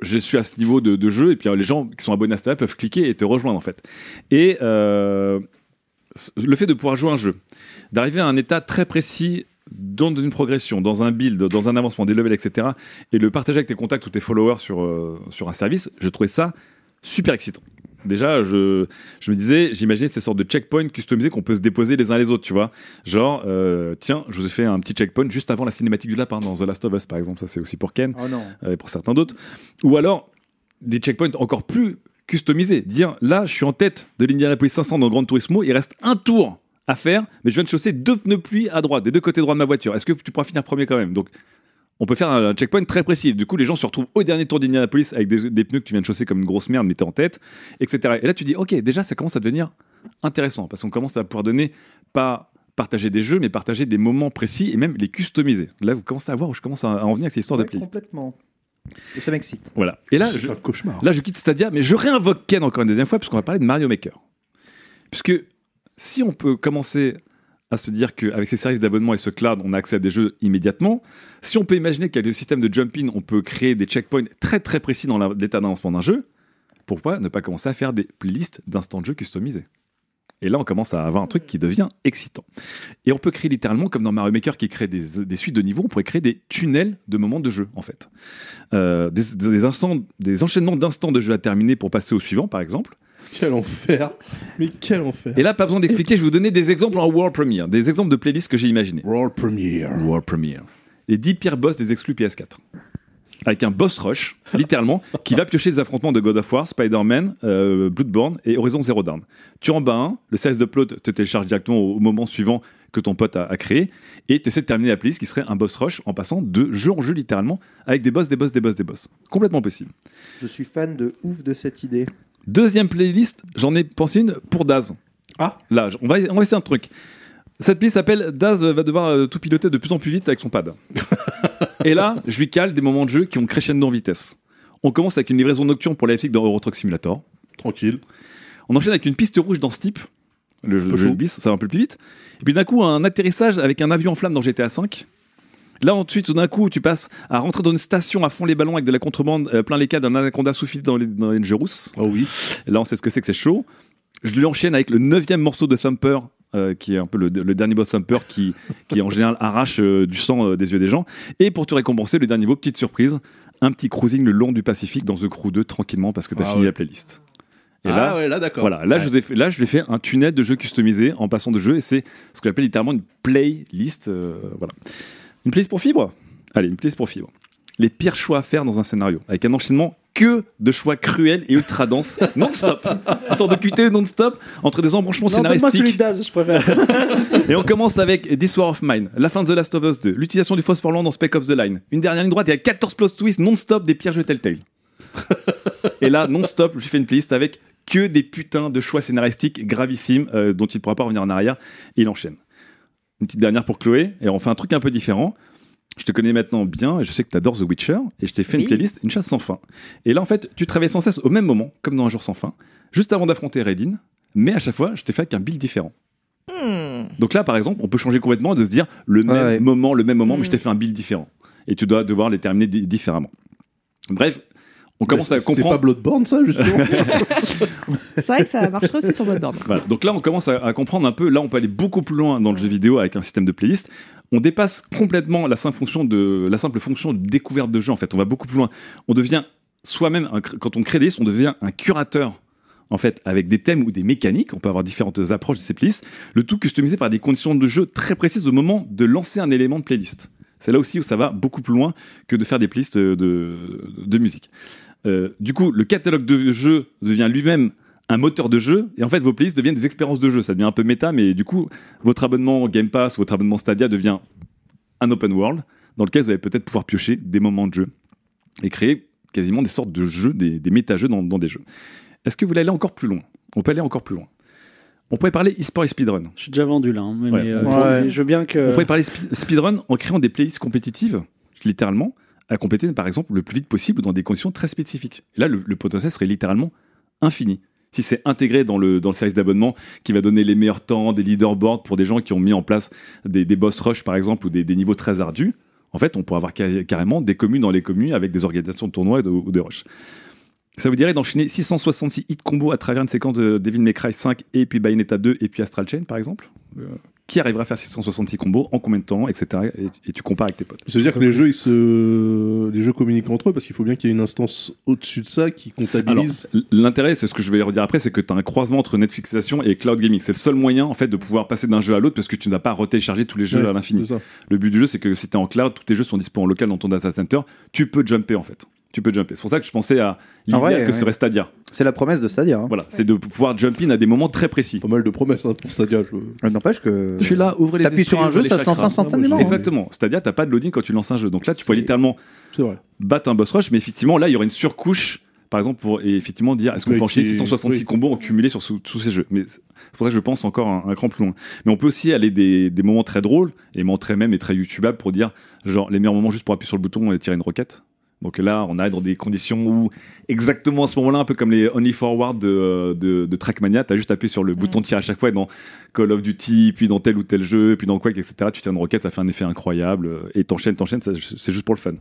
je suis à ce niveau de, de jeu et puis les gens qui sont abonnés à Stadia peuvent cliquer et te rejoindre en fait. Et le fait de pouvoir jouer un jeu, d'arriver à un état très précis dans une progression, dans un build, dans un avancement, des levels, etc. Et le partager avec tes contacts ou tes followers sur, euh, sur un service, je trouvais ça super excitant. Déjà, je, je me disais, j'imaginais ces sortes de checkpoints customisés qu'on peut se déposer les uns les autres, tu vois. Genre, euh, tiens, je vous ai fait un petit checkpoint juste avant la cinématique du lapin dans The Last of Us, par exemple. Ça, c'est aussi pour Ken Oh non. euh, et pour certains d'autres. Ou alors des checkpoints encore plus customisés. Dire là, je suis en tête de l'Indianapolis 500 dans Grand Turismo, il reste un tour à faire, mais je viens de chausser deux pneus pluie à droite, des deux côtés droits de ma voiture. Est-ce que tu pourras finir premier quand même? Donc, on peut faire un checkpoint très précis. Du coup, les gens se retrouvent au dernier tour d'Indianapolis avec des, des pneus que tu viens de chausser comme une grosse merde, mais t'es en tête, etc. Et là, tu dis, ok, déjà, ça commence à devenir intéressant parce qu'on commence à pouvoir donner pas partager des jeux, mais partager des moments précis et même les customiser. Là, vous commencez à voir où je commence à à en venir avec cette histoire Ouais, de playlist. complètement. Et ça m'excite. Voilà. Et là, je, un cauchemar. Là, je quitte Stadia, mais je réinvoque Ken encore une deuxième fois, puisqu'on va parler de Mario Maker. Puisque si on peut commencer à se dire qu'avec ces services d'abonnement et ce cloud, on a accès à des jeux immédiatement, si on peut imaginer qu'avec le système de jump-in, on peut créer des checkpoints très très précis dans la- l'état d'avancement d'un jeu, pourquoi ne pas commencer à faire des playlists d'instants de jeu customisés? Et là, on commence à avoir un truc qui devient excitant. Et on peut créer littéralement, comme dans Mario Maker qui crée des, des suites de niveaux, on pourrait créer des tunnels de moments de jeu, en fait. Euh, des, des instants, des enchaînements d'instants de jeu à terminer pour passer au suivant, par exemple. Quel enfer. Mais quel enfer. Et là, pas besoin d'expliquer, je vais vous donner des exemples en World Premiere, des exemples de playlists que j'ai imaginés. World Premiere. World Premiere. Les 10 pires boss des exclus PS4. Avec un boss rush, littéralement, qui va piocher des affrontements de God of War, Spider-Man, euh, Bloodborne et Horizon Zero Dawn. Tu en bats un, le service d'upload te télécharge directement au, moment suivant que ton pote a, a créé, et tu essaies de terminer la playlist qui serait un boss rush en passant de jeu en jeu littéralement, avec des boss, des boss, des boss, des boss. Complètement possible. Je suis fan de ouf de cette idée. Deuxième playlist, j'en ai pensé une pour Daz. Ah. Là, on va, on va essayer un truc. Cette playlist s'appelle Daz va devoir euh, tout piloter de plus en plus vite avec son pad. Et là, je lui cale des moments de jeu qui ont crescendo en vitesse. On commence avec une livraison nocturne pour la F6 dans Euro Truck Simulator. Tranquille. On enchaîne avec une piste rouge dans Steep. Le jeu, jeu de 10, ça va un peu plus vite. Et puis d'un coup, un atterrissage avec un avion en flamme dans GTA V. Là, ensuite, tout d'un coup, tu passes à rentrer dans une station à fond les ballons avec de la contrebande euh, plein les cas d'un anaconda sous dans les, dans les Dangerous. Ah oui. Là, on sait ce que c'est que c'est chaud. Je l'enchaîne avec le neuvième morceau de Thumper, euh, qui est un peu le, le dernier boss Thumper qui, qui en général arrache euh, du sang euh, des yeux des gens. Et pour te récompenser, le dernier niveau, petite surprise, un petit cruising le long du Pacifique dans The Crew 2 tranquillement parce que tu as Ah fini ouais. la playlist. Et ah là, ouais, là d'accord. voilà, là, Ouais. je vous ai fait, là, je ai fait un tunnel de jeu customisé en passant de jeu et c'est ce qu'on appelle littéralement une playlist. euh, voilà. Une playlist pour fibre Allez, une playlist pour fibre. Les pires choix à faire dans un scénario avec un enchaînement que de choix cruels et ultra denses non-stop. Une sorte de QT non-stop entre des embranchements Non, donne-moi celui scénaristiques. d'Az, je préfère. Et on commence avec This War of Mine, la fin de The Last of Us 2, l'utilisation du phosphore dans Spec of the Line, une dernière ligne droite et à 14 plot twists non-stop des pires jeux Telltale. et là, non-stop, je lui fais une playlist avec que des putains de choix scénaristiques gravissimes euh, dont il ne pourra pas revenir en arrière. Et il enchaîne. Une petite dernière pour Chloé, et on fait un truc un peu différent. Je te connais maintenant bien, et je sais que tu adores The Witcher, et je t'ai fait Oui. une playlist, une chasse sans fin. Et là, en fait, tu travailles sans cesse au même moment, comme dans Un jour sans fin, juste avant d'affronter Redin, mais à chaque fois, je t'ai fait avec un build différent. Hmm. Donc là, par exemple, on peut changer complètement de se dire le même ouais. moment, le même moment, mais je t'ai fait un build différent. Et tu dois devoir les terminer di- différemment. Bref, on commence à c'est- C'est pas comprendre. Bloodborne ça justement C'est vrai que ça marcherait aussi sur Bloodborne. Voilà. Donc là, on commence à, à comprendre un peu. Là, on peut aller beaucoup plus loin dans le jeu vidéo avec un système de playlist. On dépasse complètement la simple fonction de la simple fonction de découverte de jeu. En fait, on va beaucoup plus loin. On devient soi-même quand on crée des listes, on devient un curateur. En fait, avec des thèmes ou des mécaniques, on peut avoir différentes approches de ces playlists, le tout customisé par des conditions de jeu très précises au moment de lancer un élément de playlist. C'est là aussi où ça va beaucoup plus loin que de faire des playlists de, de musique. Euh, du coup, le catalogue de jeux devient lui-même un moteur de jeu et en fait vos playlists deviennent des expériences de jeu ça devient un peu méta mais du coup votre abonnement Game Pass votre abonnement Stadia devient un open world dans lequel vous allez peut-être pouvoir piocher des moments de jeu et créer quasiment des sortes de jeux des, des méta-jeux dans, dans des jeux est-ce que vous voulez aller encore plus loin? On peut aller encore plus loin on pourrait parler e-sport et speedrun Je suis déjà vendu là, hein, mais, Ouais. mais, euh, Ouais. je veux bien on que. pourrait parler spe- speedrun en créant des playlists compétitives, littéralement, à compléter par exemple le plus vite possible dans des conditions très spécifiques. Et là, le, le potentiel serait littéralement infini. Si c'est intégré dans le, service d'abonnement qui va donner les meilleurs temps, des leaderboards pour des gens qui ont mis en place des, boss rush par exemple ou des, niveaux très ardus, en fait, on pourrait avoir ca- carrément des communes dans les communes avec des organisations de tournois et de- ou de rush. Ça vous dirait d'enchaîner 666 hits combos à travers une séquence de Devil May Cry 5 et puis Bayonetta 2 et puis Astral Chain par exemple Euh, Qui arrivera à faire 666 combos en combien de temps, etc. Et, et tu compares avec tes potes. Ça veut dire que les jeux, ils se... les jeux communiquent entre eux parce qu'il faut bien qu'il y ait une instance au-dessus de ça qui comptabilise. l'intérêt, c'est ce que je vais redire après, c'est que tu as un croisement entre Netflixation et cloud gaming. C'est le seul moyen en fait de pouvoir passer d'un jeu à l'autre parce que tu n'as pas à retélécharger tous les jeux Ouais, à l'infini. Le but du jeu, c'est que si tu es en cloud, tous tes jeux sont disponibles en local dans ton data center, tu peux jumper en fait. Tu peux jumper. C'est pour ça que je pensais à l'idéal Ah ouais, que ouais. serait Stadia. C'est la promesse de Stadia. Hein. Voilà, c'est de pouvoir jump in à des moments très précis. Pas mal de promesses hein, pour Stadia. Je... Euh, N'empêche que. Je suis là, ouvrez les T'appuies sur un jeu, ça se lance instantanément. hein. Exactement. Stadia, t'as pas de loading quand tu lances un jeu. Donc là, tu peux littéralement battre un boss rush, mais effectivement, là, il y aurait une surcouche, par exemple, pour et effectivement dire est-ce qu'on Oui, peut enchaîner qui- 666 oui. combos en cumulé sur sous ces jeux? Mais c'est pour ça que je pense encore un, un cran plus loin. Mais on peut aussi aller des, des moments très drôles, et moments très même et très youtubables pour dire genre les meilleurs moments juste pour appuyer sur le bouton et tirer une roquette. Donc là, on arrive dans des conditions où, exactement à ce moment-là, un peu comme les Only Forward de, de, de Trackmania, t'as juste appuyé sur le bouton de tir à chaque fois et dans Call of Duty, puis dans tel ou tel jeu, puis dans Quake, etc. Tu tires une roquette, ça fait un effet incroyable, euh, et t'enchaînes, t'enchaînes, c'est juste pour le fun.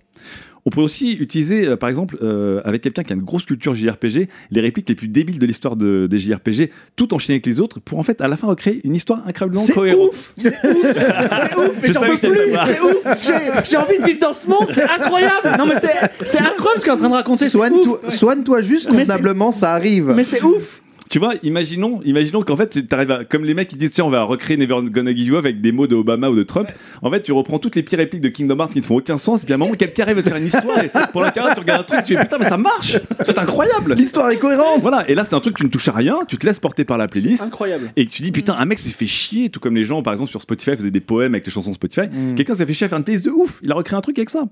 On peut aussi utiliser, euh, par exemple, euh, avec quelqu'un qui a une grosse culture JRPG, les répliques les plus débiles de l'histoire de, des JRPG, tout enchaîner avec les autres, pour en fait, à la fin, recréer une histoire incroyablement C'est cohérente. ouf! C'est ouf! C'est ouf! Mais Je j'en peux plus. C'est ouf! J'ai- envie de vivre dans ce monde, c'est incroyable! Non mais c'est c'est incroyable ce qu'il est en train de raconter, c'est ouf! Soigne-toi soigne-toi juste convenablement, ça arrive. Mais c'est ouf tu vois, imaginons, imaginons qu'en fait, tu arrives à, comme les mecs qui disent, tiens, on va recréer Never Gonna Give You Up avec des mots de Obama ou de Trump. En fait, tu reprends toutes les pires répliques de Kingdom Hearts qui ne font aucun sens, et puis à un moment, quelqu'un arrive à te faire une histoire, et pour la carrière, tu regardes un truc, tu fais putain, mais ça marche! C'est incroyable! L'histoire est cohérente. Voilà, et là, c'est un truc, tu ne touches à rien, tu te laisses porter par la playlist. Incroyable. Et tu dis, putain, un mec s'est fait chier, tout comme les gens, par exemple, sur Spotify, faisaient des poèmes avec les chansons Spotify. Quelqu'un s'est fait chier à faire une playlist de ouf. Il a recréé un truc avec ça.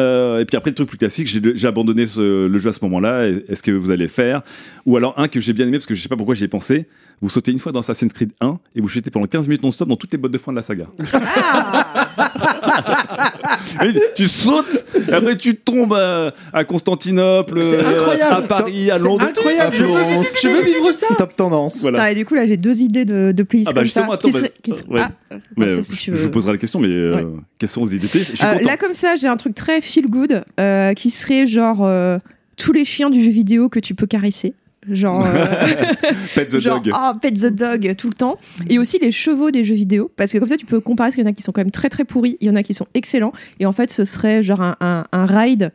Euh, et puis après, le truc plus classique, j'ai abandonné ce- le jeu à ce moment-là. Est-ce que vous allez le faire? Ou alors un que j'ai bien aimé, parce que je sais pas pourquoi j'y ai pensé. Vous sautez une fois dans Assassin's Creed 1 et vous chutez pendant 15 minutes non-stop dans toutes les bottes de foin de la saga. Oui, tu sautes, et après tu tombes à, à Constantinople, C'est euh, incroyable. à Paris, à C'est Londres. incroyable. Je veux, Florence. je veux vivre ça. Top tendance. Voilà. Putain, et du coup, là, j'ai deux idées de, de playlists Ah bah comme justement, ça. attends, qui bah, seraient- qui seraient- ouais. Ah, Mais, si tu je veux. vous poserai la question, mais euh, quelles sont vos idées Je suis Euh, content. là, comme ça, j'ai un truc très feel good euh, qui serait genre euh, tous les chiens du jeu vidéo que tu peux caresser. Genre, euh, Pet the genre dog. oh, pet the dog tout le temps. Et aussi les chevaux des jeux vidéo. Parce que comme ça, tu peux comparer, parce qu'il y en a qui sont quand même très très pourris, il y en a qui sont excellents. Et en fait, ce serait genre un, un, un ride.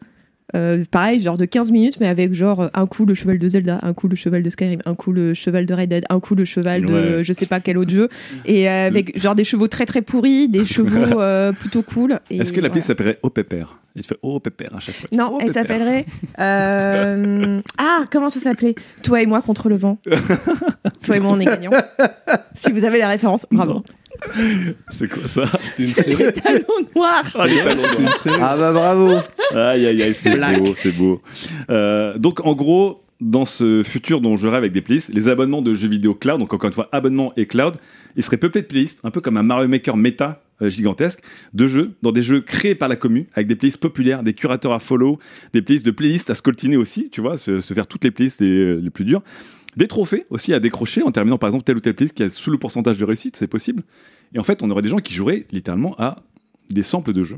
Euh, pareil, genre de 15 minutes, mais avec genre un coup le cheval de Zelda, un coup le cheval de Skyrim, un coup le cheval de Red Dead, un coup le cheval de Ouais. je sais pas quel autre jeu, et euh, avec genre des chevaux très très pourris, des chevaux euh, plutôt cool. Est-ce que la playlist s'appellerait Oh Pépère? Il fait Oh Pépère à chaque fois. Non, elle s'appellerait. euh, Ah, comment ça s'appelait? Toi et moi contre le vent. Toi et moi, on est gagnants. Si vous avez la référence, bravo. C'est quoi ça C'était une série. Les talons noirs. Ah, les talons série. Ah bah bravo. Aïe aïe aïe, c'est beau, c'est beau. Euh, donc en gros, dans ce futur dont je rêve avec des playlists, les abonnements de jeux vidéo cloud, donc encore une fois abonnement et cloud, ils seraient peuplés de playlists, un peu comme un Mario Maker méta euh, gigantesque, de jeux, dans des jeux créés par la commu, avec des playlists populaires, des curateurs à follow, des playlists de playlists à scoltiner aussi, tu vois, se, se faire toutes les playlists les, les plus dures. Des trophées aussi à décrocher en terminant par exemple telle ou telle playlist qui a sous le pourcentage de réussite, c'est possible. Et en fait, on aurait des gens qui joueraient littéralement à des samples de jeux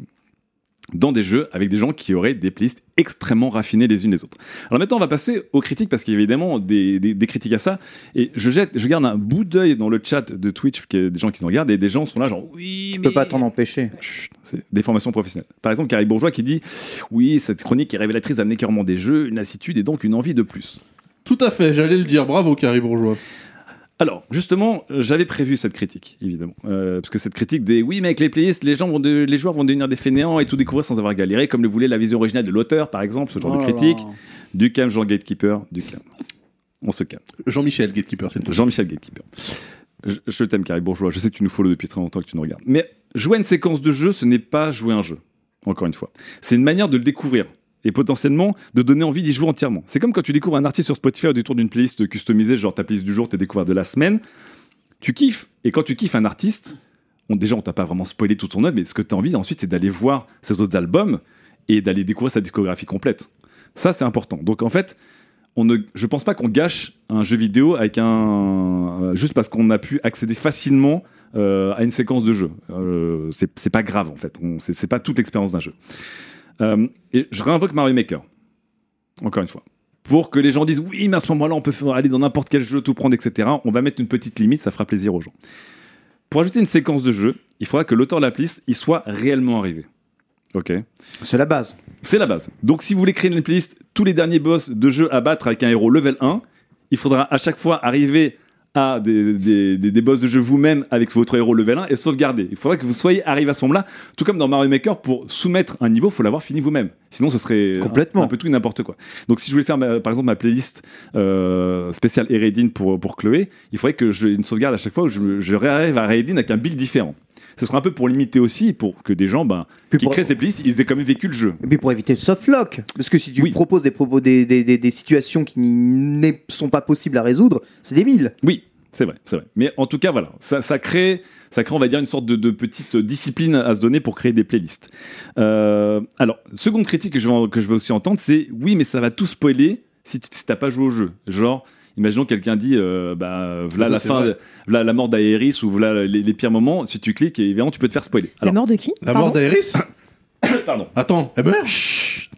dans des jeux avec des gens qui auraient des playlists extrêmement raffinées les unes les autres. Alors maintenant, on va passer aux critiques parce qu'il y a évidemment des, des- des critiques à ça. Et je jette, je garde un bout d'œil dans le chat de Twitch, qu'il y a des gens qui nous regardent et des gens sont là genre oui, Tu mais peux pas t'en empêcher. C'est des formations professionnelles. Par exemple, Carrie Bourgeois qui dit oui, cette chronique est révélatrice d'un écœurement des jeux, une lassitude et donc une envie de plus. Tout à fait, j'allais le dire. Bravo, Carrie Bourgeois. Alors, justement, euh, j'avais prévu cette critique, évidemment. Euh, parce que cette critique des oui, mais avec les playlists, les, gens vont de- les joueurs vont devenir des fainéants et tout découvrir sans avoir galéré, comme le voulait la vision originale de l'auteur, par exemple, ce genre Oh de là critique. là. Du calme, Jean Gatekeeper, du calme. On se calme. Jean-Michel Gatekeeper, s'il te plaît. Jean-Michel Gatekeeper. Je, je t'aime, Carrie Bourgeois. Je sais que tu nous follow depuis très longtemps que tu nous regardes. Mais jouer à une séquence de jeu, ce n'est pas jouer un jeu. Encore une fois. C'est une manière de le découvrir. Et potentiellement de donner envie d'y jouer entièrement. C'est comme quand tu découvres un artiste sur Spotify au détour d'une playlist customisée, genre ta playlist du jour, tes découvertes de la semaine. Tu kiffes. Et quand tu kiffes un artiste, on, déjà, on t'a pas vraiment spoilé toute son œuvre, mais ce que tu as envie ensuite, c'est d'aller voir ses autres albums et d'aller découvrir sa discographie complète. Ça, c'est important. Donc, en fait, on ne, je pense pas qu'on gâche un jeu vidéo avec un euh, juste parce qu'on a pu accéder facilement euh, à une séquence de jeu. Euh, c'est pas grave en fait. C'est pas toute l'expérience d'un jeu. Euh, et je réinvoque Mario Maker. Encore une fois. Pour que les gens disent oui, mais à ce moment-là, on peut faire- aller dans n'importe quel jeu, tout prendre, etc. On va mettre une petite limite, ça fera plaisir aux gens. Pour ajouter une séquence de jeu, il faudra que l'auteur de la playlist y soit réellement arrivé. Ok. C'est la base. C'est la base. Donc si vous voulez créer une playlist, tous les derniers boss de jeu à battre avec un héros level 1, il faudra à chaque fois arriver à des, des, des- des boss de jeu vous-même avec votre héros level 1 et sauvegarder. Il faudra que vous soyez arrivé à ce moment-là. Tout comme dans Mario Maker, pour soumettre un niveau, il faut l'avoir fini vous-même. Sinon, ce serait Complètement. un, un peu tout et n'importe quoi. Donc si je voulais faire ma- par exemple ma playlist euh, spéciale Eredin pour, pour Chloé, il faudrait que j'ai une sauvegarde à chaque fois où je, je arrive à Eredin avec un build différent. Ce sera un peu pour limiter aussi, pour que des gens ben, Puis qui pour- créent ces playlists, ils aient quand même vécu le jeu. Et puis pour éviter le softlock. Parce que si tu Oui. proposes des, propos, des, des, des, des situations qui ne sont pas possibles à résoudre, c'est débile. Oui, c'est vrai, c'est vrai. Mais en tout cas, voilà, ça, ça crée, ça crée, on va dire, une sorte de, de petite discipline à se donner pour créer des playlists. Euh, alors, seconde critique que je vais, que je vais aussi entendre, c'est oui, mais ça va tout spoiler si tu si t'as pas joué au jeu. Genre. Imaginons quelqu'un dit, euh, bah, voilà la fin, voilà la mort d'Aéris ou voilà les, les pires moments. Si tu cliques, évidemment, tu peux te faire spoiler. La mort de qui? La Pardon? mort d'Aéris pardon. Attends, elle meurt Chut.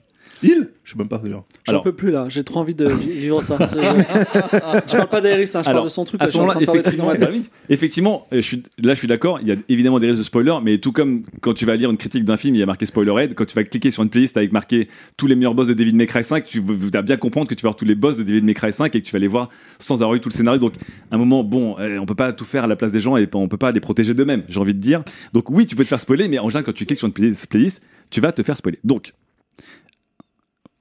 Il Je sais même pas d'ailleurs. J'en Alors- peux plus là, j'ai trop envie de vi- vivre ça. Je, je parle pas d'Aeris, hein, je parle de son truc. à ce moment-là, effectivement, bah oui. effectivement, euh, je suis, là je suis d'accord, il y a évidemment des risques de spoiler, mais tout comme quand tu vas lire une critique d'un film, il y a marqué spoilerhead, quand tu vas cliquer sur une playlist avec marqué tous les meilleurs boss de David May Cry 5, tu vas bien comprendre que tu vas voir tous les boss de David May Cry 5 et que tu vas les voir sans avoir eu tout le scénario. Donc, à un moment, bon, euh, on peut pas tout faire à la place des gens et on peut pas les protéger d'eux-mêmes, j'ai envie de dire. Donc, oui, tu peux te faire spoiler, mais en général, quand tu cliques sur une playlist, tu vas te faire spoiler. Donc,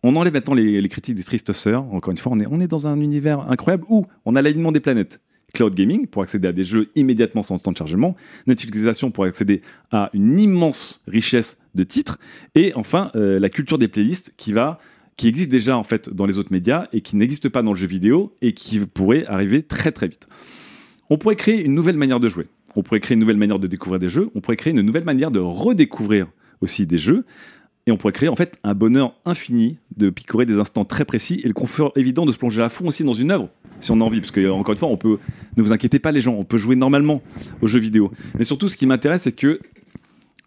on enlève maintenant les, critiques des tristes sœurs. Encore une fois, on est, on est dans un univers incroyable où on a l'alignement des planètes. Cloud gaming pour accéder à des jeux immédiatement sans temps de chargement, Netflixisation pour accéder à une immense richesse de titres, et enfin euh, la culture des playlists qui va qui existe déjà en fait dans les autres médias et qui n'existe pas dans le jeu vidéo et qui pourrait arriver très très vite. On pourrait créer une nouvelle manière de jouer. On pourrait créer une nouvelle manière de découvrir des jeux. On pourrait créer une nouvelle manière de redécouvrir aussi des jeux. Et on pourrait créer en fait un bonheur infini de picorer des instants très précis et le confort évident de se plonger à fond aussi dans une œuvre, si on a envie. Parce que, encore une fois, on peut, ne vous inquiétez pas les gens, on peut jouer normalement aux jeux vidéo. Mais surtout, ce qui m'intéresse, c'est que,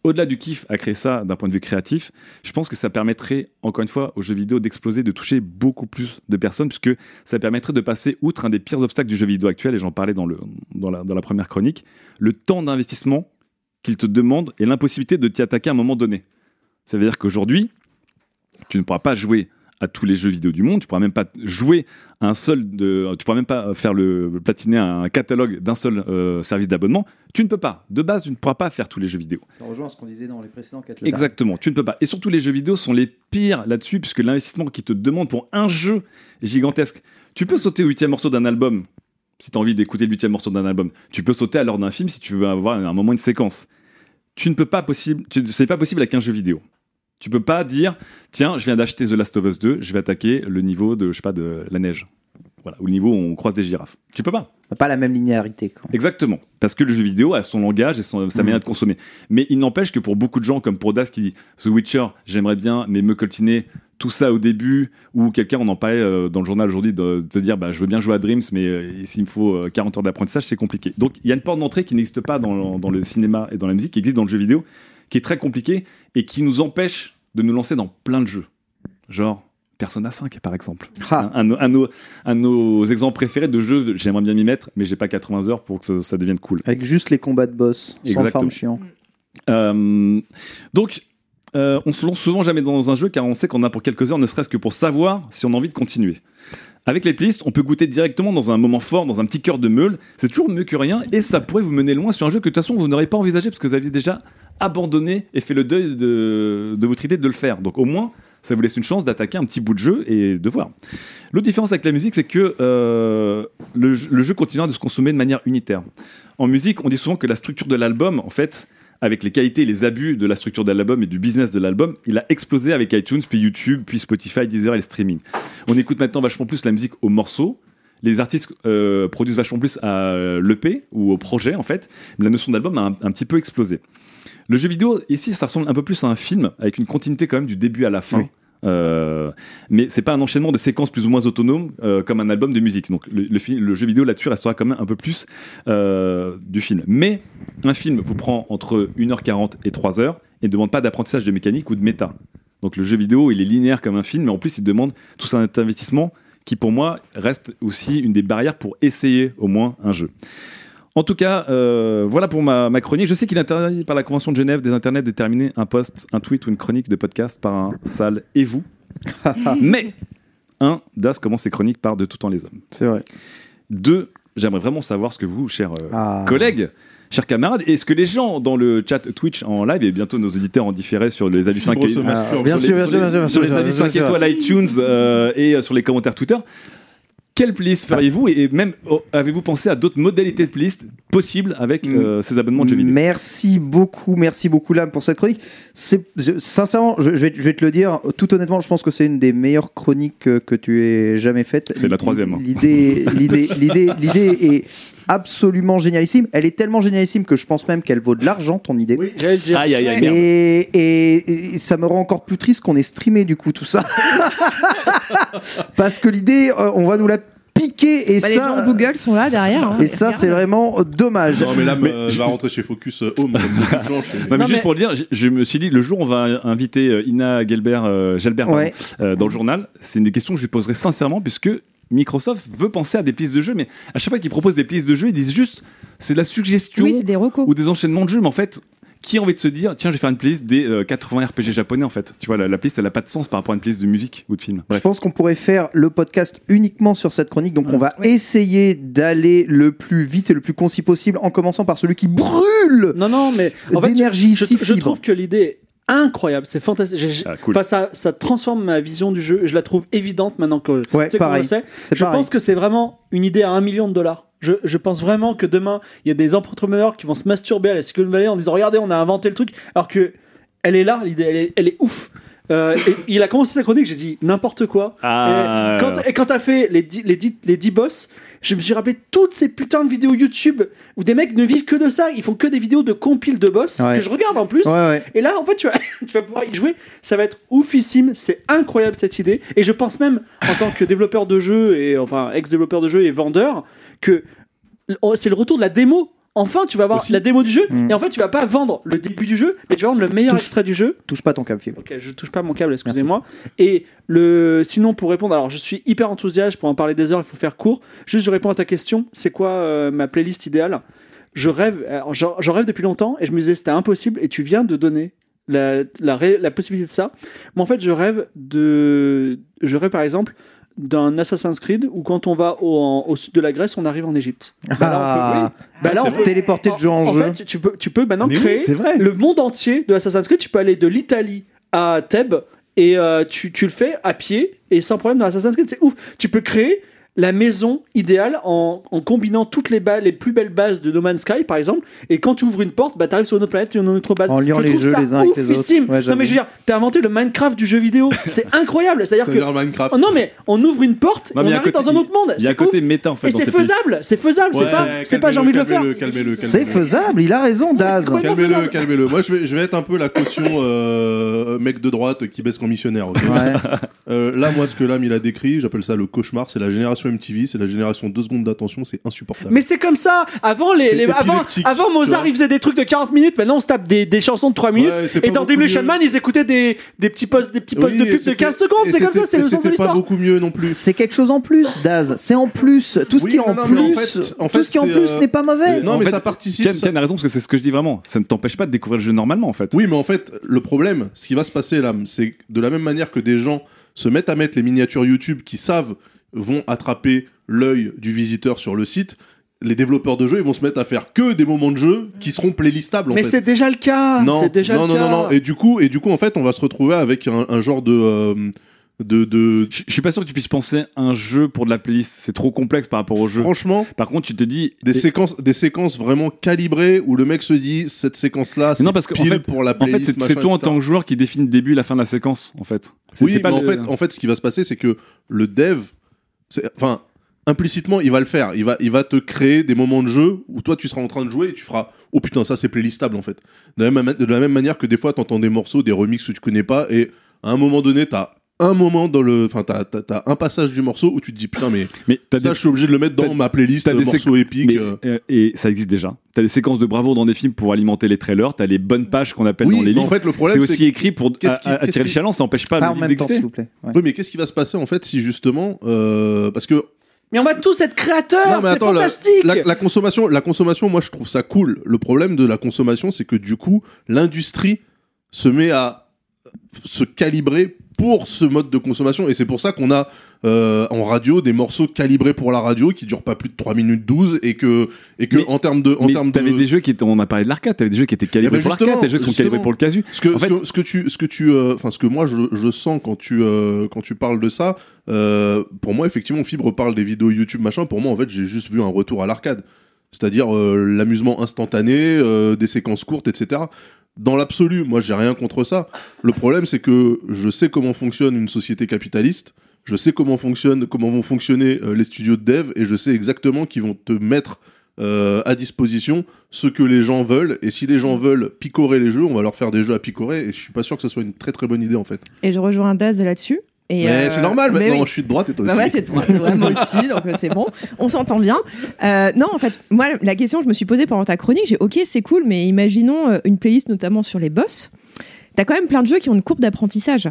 au-delà du kiff à créer ça d'un point de vue créatif, je pense que ça permettrait, encore une fois, aux jeux vidéo d'exploser, de toucher beaucoup plus de personnes, puisque ça permettrait de passer outre un des pires obstacles du jeu vidéo actuel, et j'en parlais dans, le, dans, la, dans la première chronique, le temps d'investissement qu'il te demande et l'impossibilité de t'y attaquer à un moment donné. Ça veut dire qu'aujourd'hui, tu ne pourras pas jouer à tous les jeux vidéo du monde, tu pourras même pas jouer un seul de, tu pourras même pas faire le platiner un catalogue d'un seul euh, service d'abonnement. Tu ne peux pas. De base, tu ne pourras pas faire tous les jeux vidéo. Ça rejoint ce qu'on disait dans les précédents 4 Exactement, tu ne peux pas. Et surtout, les jeux vidéo sont les pires là-dessus, puisque l'investissement qu'ils te demandent pour un jeu est gigantesque. Tu peux sauter au huitième morceau d'un album, si tu as envie d'écouter le huitième morceau d'un album. Tu peux sauter à l'heure d'un film si tu veux avoir un moment, une séquence. Tu ne peux pas possible, c'est pas possible avec un jeu vidéo. Tu peux pas dire, tiens, je viens d'acheter The Last of Us 2, je vais attaquer le niveau de, je sais pas, de la neige. Voilà, ou le niveau où on croise des girafes. Tu peux pas. Pas la même linéarité. Quoi. Exactement. Parce que le jeu vidéo a son langage et son- sa manière de consommer. Mais il n'empêche que pour beaucoup de gens, comme pour Das qui dit The Witcher, j'aimerais bien, mais me coltiner tout ça au début, ou quelqu'un, on en parlait euh, dans le journal aujourd'hui, de, de te dire bah, je veux bien jouer à Dreams, mais euh, s'il me faut euh, 40 heures d'apprentissage, c'est compliqué. Donc il y a une porte d'entrée qui n'existe pas dans, dans le cinéma et dans la musique, qui existe dans le jeu vidéo, qui est très compliqué et qui nous empêche de nous lancer dans plein de jeux. Genre Persona 5 par exemple. Ah. Un, un- un de nos- un de nos exemples préférés de jeux, j'aimerais bien m'y mettre, mais j'ai pas 80 heures pour que ça, ça devienne cool. Avec juste les combats de boss, sans Exactement. farm chiant. Euh, donc, euh, on se lance souvent jamais dans un jeu car on sait qu'on a pour quelques heures, ne serait-ce que pour savoir si on a envie de continuer. Avec les playlists, on peut goûter directement dans un moment fort, dans un petit cœur de meule. C'est toujours mieux que rien et ça pourrait vous mener loin sur un jeu que de toute façon vous n'aurez pas envisagé parce que vous aviez déjà abandonné et fait le deuil de, votre idée de le faire. Donc au moins, ça vous laisse une chance d'attaquer un petit bout de jeu et de voir. L'autre différence avec la musique, c'est que euh, le, jeu- continuera de se consommer de manière unitaire. En musique, on dit souvent que la structure de l'album, en fait, avec les qualités et les abus de la structure de l'album et du business de l'album, il a explosé avec iTunes, puis YouTube, puis Spotify, Deezer et le streaming. On écoute maintenant vachement plus la musique au morceau. Les artistes euh, produisent vachement plus à l'EP ou au projet, en fait. La notion d'album a un petit peu explosé. Le jeu vidéo, ici, ça ressemble un peu plus à un film, avec une continuité quand même du début à la fin. Oui. Euh, mais c'est pas un enchaînement de séquences plus ou moins autonomes euh, comme un album de musique. Donc le, le, fi- le jeu vidéo là-dessus restera quand même un peu plus euh, du film. Mais un film vous prend entre 1h40 et 3h et ne demande pas d'apprentissage de mécanique ou de méta. Donc le jeu vidéo, il est linéaire comme un film, mais en plus il demande tout un investissement qui pour moi reste aussi une des barrières pour essayer au moins un jeu. En tout cas, euh, voilà pour ma, ma chronique. Je sais qu'il est interdit par la Convention de Genève des Internets de terminer un post, un tweet ou une chronique de podcast par un sale et vous. Mais, un, Das commence ses chroniques par De tout temps les hommes. C'est vrai. Deux, j'aimerais vraiment savoir ce que vous, chers euh, Ah. collègues, chers camarades, et ce que les gens dans le chat Twitch en live, et bientôt nos auditeurs en différé sur les avis 5 Fibre et... se masturbe. Ah, bien sur sûr, les- bien sur sûr, les- bien sûr, sur les bien sûr, avis bien 5 sûr. étoiles iTunes euh, et euh, sur les commentaires Twitter. Quelle playlist feriez-vous et même oh, avez-vous pensé à d'autres modalités de playlist possibles avec euh, ces abonnements de jeux vidéo? Merci beaucoup, merci beaucoup Lam pour cette chronique. C'est je- sincèrement, je, je vais, je vais te le dire, tout honnêtement, je pense que c'est une des meilleures chroniques que, que tu aies jamais faites. C'est la troisième, hein. L'idée, l'idée, l'idée, l'idée est absolument génialissime. Elle est tellement génialissime que je pense même qu'elle vaut de l'argent ton idée. Oui, j'allais le dire. Aïe aïe aïe, merde. Et, et- et ça me rend encore plus triste qu'on ait streamé du coup tout ça. Parce que l'idée, euh, on va nous la piqué et Bah, les gens ça. de Google sont là derrière. hein. Et ça, Regarde. c'est vraiment dommage. Non, mais là, Mais euh, je- va rentrer chez Focus euh, Home. comme beaucoup de gens chez- Non, mais Non, juste mais- pour le dire, je, je me suis dit, le jour où on va inviter euh, Ina Gelbert, euh, Gelbert pardon, Ouais. euh, dans le journal, c'est une des questions que je lui poserai sincèrement, puisque Microsoft veut penser à des pistes de jeu, mais à chaque fois qu'ils proposent des pistes de jeu, ils disent juste, c'est de la suggestion Oui, c'est des ou des enchaînements de jeux, mais en fait, qui a envie de se dire, tiens, je vais faire une playlist des euh, 80 RPG japonais, en fait. Tu vois, la, la playlist, elle n'a pas de sens par rapport à une playlist de musique ou de film. Je pense qu'on pourrait faire le podcast uniquement sur cette chronique, donc on va Ouais. essayer d'aller le plus vite et le plus concis possible, en commençant par celui qui brûle Non, non, mais en fait, d'énergie, je, trouve que l'idée incroyable, c'est fantastique. Ah, cool. enfin, ça, ça transforme ma vision du jeu. Je la trouve évidente maintenant que Ouais, tu sais qu'on pareil. le sait. C'est Je pareil. pense que c'est vraiment une idée à un million de dollars. Je, je pense vraiment que demain, il y a des entrepreneurs qui vont se masturber à la Silicon Valley en disant Regardez, on a inventé le truc. Alors que elle est là, l'idée, elle est, elle est ouf. Euh, et il a commencé sa chronique, j'ai dit n'importe quoi. Ah. Et quand, et quand t'as fait les 10 les dix- les dix boss, je me suis rappelé toutes ces putains de vidéos YouTube où des mecs ne vivent que de ça. Ils font que des vidéos de compile de boss Ouais. que je regarde en plus. Ouais, ouais. Et là, en fait, tu vas, tu vas pouvoir y jouer. Ça va être oufissime. C'est incroyable cette idée. Et je pense même, en tant que développeur de jeux et enfin ex-développeur de jeux et vendeur, que oh, c'est le retour de la démo. Enfin, tu vas avoir Aussi. la démo du jeu. Mm. Et en fait, tu vas pas vendre le début du jeu, mais tu vas vendre le meilleur Touche. extrait du jeu. Touche pas ton câble fibre. Ok, je touche pas mon câble, excusez-moi. Et le, sinon, pour répondre, alors je suis hyper enthousiaste, pour en parler des heures, il faut faire court. Juste, je réponds à ta question. C'est quoi euh, ma playlist idéale? Je rêve, alors, j'en rêve depuis longtemps et je me disais c'était impossible. Et tu viens de donner la, la, la possibilité de ça. Mais en fait, je rêve de, je rêve par exemple d'un Assassin's Creed où quand on va au, en- au sud de la Grèce, on arrive en Égypte. Bah là, on peut- Ah, oui. Bah là, on peut téléporter de jeu en, en jeu. fait, tu peux, tu peux maintenant Mais créer vrai. le monde entier de Assassin's Creed. Tu peux aller de l'Italie à Thèbes et euh, tu, tu le fais à pied et sans problème dans Assassin's Creed. C'est ouf. Tu peux créer la maison idéale en, en combinant toutes les, les plus belles bases de No Man's Sky, par exemple. Et quand tu ouvres une porte, bah, tu arrives sur une autre planète, une autre base. En liant Je les jeux les uns avec les autres. Ouais, non, mais je veux dire, t'as inventé le Minecraft du jeu vidéo. C'est incroyable. C'est-à-dire que. Minecraft. Oh, non, mais on ouvre une porte, mais on arrive côté- dans un autre monde. Il y a un C'est côté ouf. méta en fait Et c'est faisable, c'est faisable, c'est Ouais, pas, c'est pas j'ai envie de le faire. C'est faisable, il a raison, Daz. Calmez-le, calmez-le. Moi, je vais, être un peu la caution euh, mec de droite qui baisse qu'en missionnaire. ok Ouais. Euh, là, moi, ce que l'âme il a décrit, j'appelle ça le cauchemar. C'est la génération MTV, c'est la génération 2 secondes d'attention, c'est insupportable. Mais c'est comme ça. Avant, les, avant, avant Mozart, il faisait des trucs de 40 minutes. Maintenant, on se tape des, des chansons de 3 minutes. Ouais, et dans Demolition. Man, ils écoutaient des, des petits posts, des petits posts Oui, de pub de c'était- 15 secondes. C'est comme ça, c'est le sens de C'était pas l'histoire. beaucoup mieux non plus. C'est quelque chose en plus, Daz. C'est en plus. Tout ce Oui, qui est en non, plus, fait- en tout ce qui est en plus euh, n'est pas mauvais. Non, mais ça participe. Ken, a raison parce que c'est ce que je dis vraiment. Ça ne t'empêche pas de découvrir le jeu normalement en fait. Oui, mais en fait, le problème, ce qui va se passer là, c'est de la même manière que des gens se mettent à mettre les miniatures YouTube qui savent vont attraper l'œil du visiteur sur le site, les développeurs de jeux ils vont se mettre à faire que des moments de jeu qui seront playlistables en Mais c'est déjà le cas. non, C'est déjà non, le non, cas. non, non, et du coup, et du coup, en fait, on va se retrouver avec un, un genre de, euh, de, de, Je je suis pas sûr que tu puisses penser un jeu pour de la playlist. C'est trop complexe par rapport au jeu. franchement, Par contre, tu te dis. des et- séquences, des séquences vraiment calibrées où le mec se dit cette séquence-là, c'est non, parce qu'en pile fait- pour la En playlist. fait, c'est- toi en tant que joueur qui définit le début et la fin de la séquence, en fait. C'est- Oui, c'est mais pas en, fait, en fait, ce qui va se passer, c'est que le dev, enfin, implicitement, il va le faire. Il va, te créer des moments de jeu où toi, tu seras en train de jouer et tu feras Oh putain, ça, c'est playlistable en fait. De la, même, manière que des fois, tu entends des morceaux, des remixes que tu connais pas et à un moment donné, tu as un moment dans le. Enfin, t'as, t'as- t'as un passage du morceau où tu te dis putain, mais Mais t'as ça, des- je suis obligé de le mettre dans t'as- ma playlist t'as des morceau épique. Mais, euh. euh, et ça existe déjà. T'as des séquences de bravoure dans des films pour alimenter les trailers. T'as les bonnes pages qu'on appelle Oui, dans les mais en livres. fait, le c'est problème, c'est aussi écrit pour qui- attirer le chaland. Ça empêche pas Pas le en livre même temps, s'il d'exister. vous plaît. Ouais. Oui, mais qu'est-ce qui va se passer en fait si justement. euh, parce que Mais on va tous être créateurs. Non, mais C'est attends, la- fantastique. La, la consommation, la consommation, moi je trouve ça cool. Le problème de la consommation, c'est que du coup, l'industrie se met à se calibrer pour ce mode de consommation. Et c'est pour ça qu'on a euh, en radio des morceaux calibrés pour la radio qui durent pas plus de 3 minutes 12 et que, et que Mais- en termes de. En termes t'avais de... des jeux qui étaient, on a parlé de l'arcade, t'avais des jeux qui étaient calibrés Eh ben pour l'arcade, des jeux qui sont calibrés pour le casu. Ce que, En ce, fait- que, ce que tu, ce que tu, euh, enfin, ce que moi je, je sens quand tu, euh, quand tu parles de ça, pour moi effectivement, Fibre parle des vidéos YouTube machin. Pour moi, en fait, j'ai juste vu un retour à l'arcade, c'est-à-dire l'amusement instantané, des séquences courtes, etc. Dans l'absolu, moi, j'ai rien contre ça. Le problème, c'est que je sais comment fonctionne une société capitaliste. Je sais comment comment vont fonctionner euh, les studios de dev, et je sais exactement qu'ils vont te mettre euh, à disposition ce que les gens veulent. Et si les gens veulent picorer les jeux, on va leur faire des jeux à picorer. Et je suis pas sûr que ce soit une très très bonne idée en fait. Et je rejoins Daz là-dessus. Et, Mais euh, c'est normal mais maintenant, oui. je suis de droite et toi Bah aussi. ouais, t'es de droite, ouais, moi aussi, donc euh, c'est bon, on s'entend bien. Euh, non, en fait, moi, la question que je me suis posée pendant ta chronique, j'ai ok, c'est cool, mais imaginons une playlist notamment sur les boss. T'as quand même plein de jeux qui ont une courbe d'apprentissage.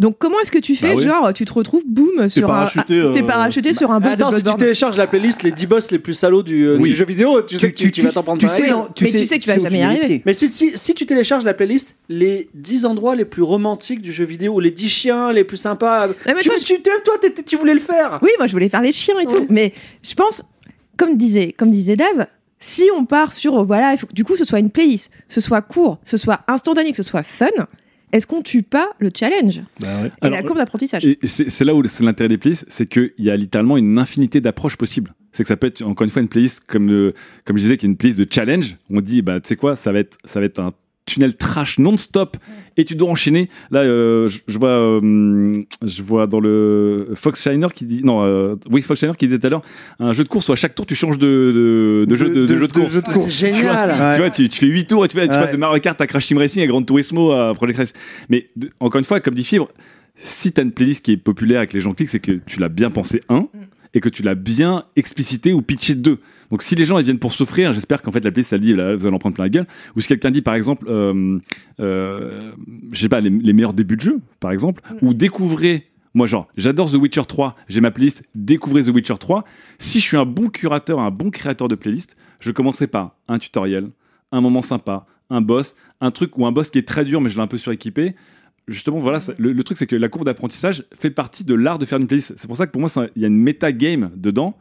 Donc comment est-ce que tu fais Bah oui. Genre, tu te retrouves, boum, sur parachuté, un, ah, t'es euh, parachuté sur un boss Attends, de si tu télécharges la playlist les 10 boss les plus salauds du, euh, Oui. du jeu vidéo, tu sais que tu, tu vas t'en prendre tu par sais, Mais tu sais que tu vas jamais y arriver. Mais si, si, si tu télécharges la playlist, les 10 endroits les plus romantiques du jeu vidéo, ou les 10 chiens les plus sympas. mais tu, toi, tu- toi, tu voulais le faire. Oui, moi je voulais faire les chiens et tout, Ouais. mais je pense, comme disait, comme disait Daz, si on part sur, euh, voilà, il faut que du coup ce soit une playlist, ce soit court, ce soit instantané, que ce soit fun, est-ce qu'on tue pas le challenge Bah ouais. et la courbe d'apprentissage c'est c'est là où c'est l'intérêt des playlists, c'est qu'il y a littéralement une infinité d'approches possibles. C'est que ça peut être encore une fois une playlist comme euh, comme je disais, qui est une playlist de challenge. On dit bah tu sais quoi, ça va être ça va être un tunnel trash non-stop et tu dois enchaîner. Là, euh, je, je vois euh, je vois dans le Fox Shiner qui dit non euh, oui Fox Shiner qui disait tout à l'heure un jeu de course où à chaque tour tu changes de de, de jeu de, de jeu de course. jeu de Ah, course. c'est Tu vois, génial. Ouais. tu vois, tu, tu fais 8 tours et tu, fais, tu Ouais. passes de Mario Kart à Crash Team Racing à Gran Turismo à Project Race. Mais de- encore une fois, comme dit Fibre, si tu as une playlist qui est populaire et que les gens cliquent, c'est que tu l'as bien pensé, un, et que tu l'as bien explicité ou pitché, deux. Donc si les gens ils viennent pour souffrir, j'espère qu'en fait la playlist, ça dit, là, vous allez en prendre plein la gueule. Ou si quelqu'un dit, par exemple, euh, euh, je sais pas, les, les meilleurs débuts de jeu, par exemple, ou découvrez moi, genre, j'adore The Witcher 3, j'ai ma playlist, découvrez The Witcher 3. Si je suis un bon curateur, un bon créateur de playlist, je commencerai par un tutoriel, un moment sympa, un boss, un truc ou un boss qui est très dur mais je l'ai un peu suréquipé. Justement, voilà, ça- le, le truc c'est que la courbe d'apprentissage fait partie de l'art de faire une playlist. C'est pour ça que pour moi, il y a une méta game dedans,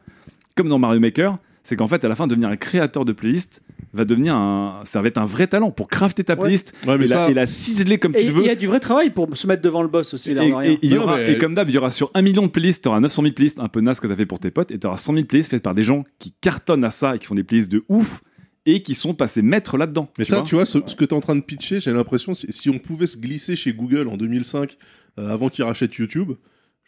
comme dans Mario Maker. C'est qu'en fait, à la fin, devenir un créateur de playlist va devenir un, ça va être un vrai talent pour crafter ta Ouais. playlist Ouais, mais et, ça- la, et la ciseler comme Et tu il veux. y a du vrai travail pour se mettre devant le boss aussi, rien. et il y Non, aura, mais- et comme d'hab, il y aura sur un million de playlists, tu auras 900 000 playlists un peu naze que tu as fait pour tes potes, et tu auras 100 000 playlists faites par des gens qui cartonnent à ça et qui font des playlists de ouf et qui sont passés maîtres là-dedans. Mais tu ça, vois tu vois, ce, ce que tu es en train de pitcher, j'ai l'impression, si, si on pouvait se glisser chez Google en 2005, euh, avant qu'ils rachètent YouTube,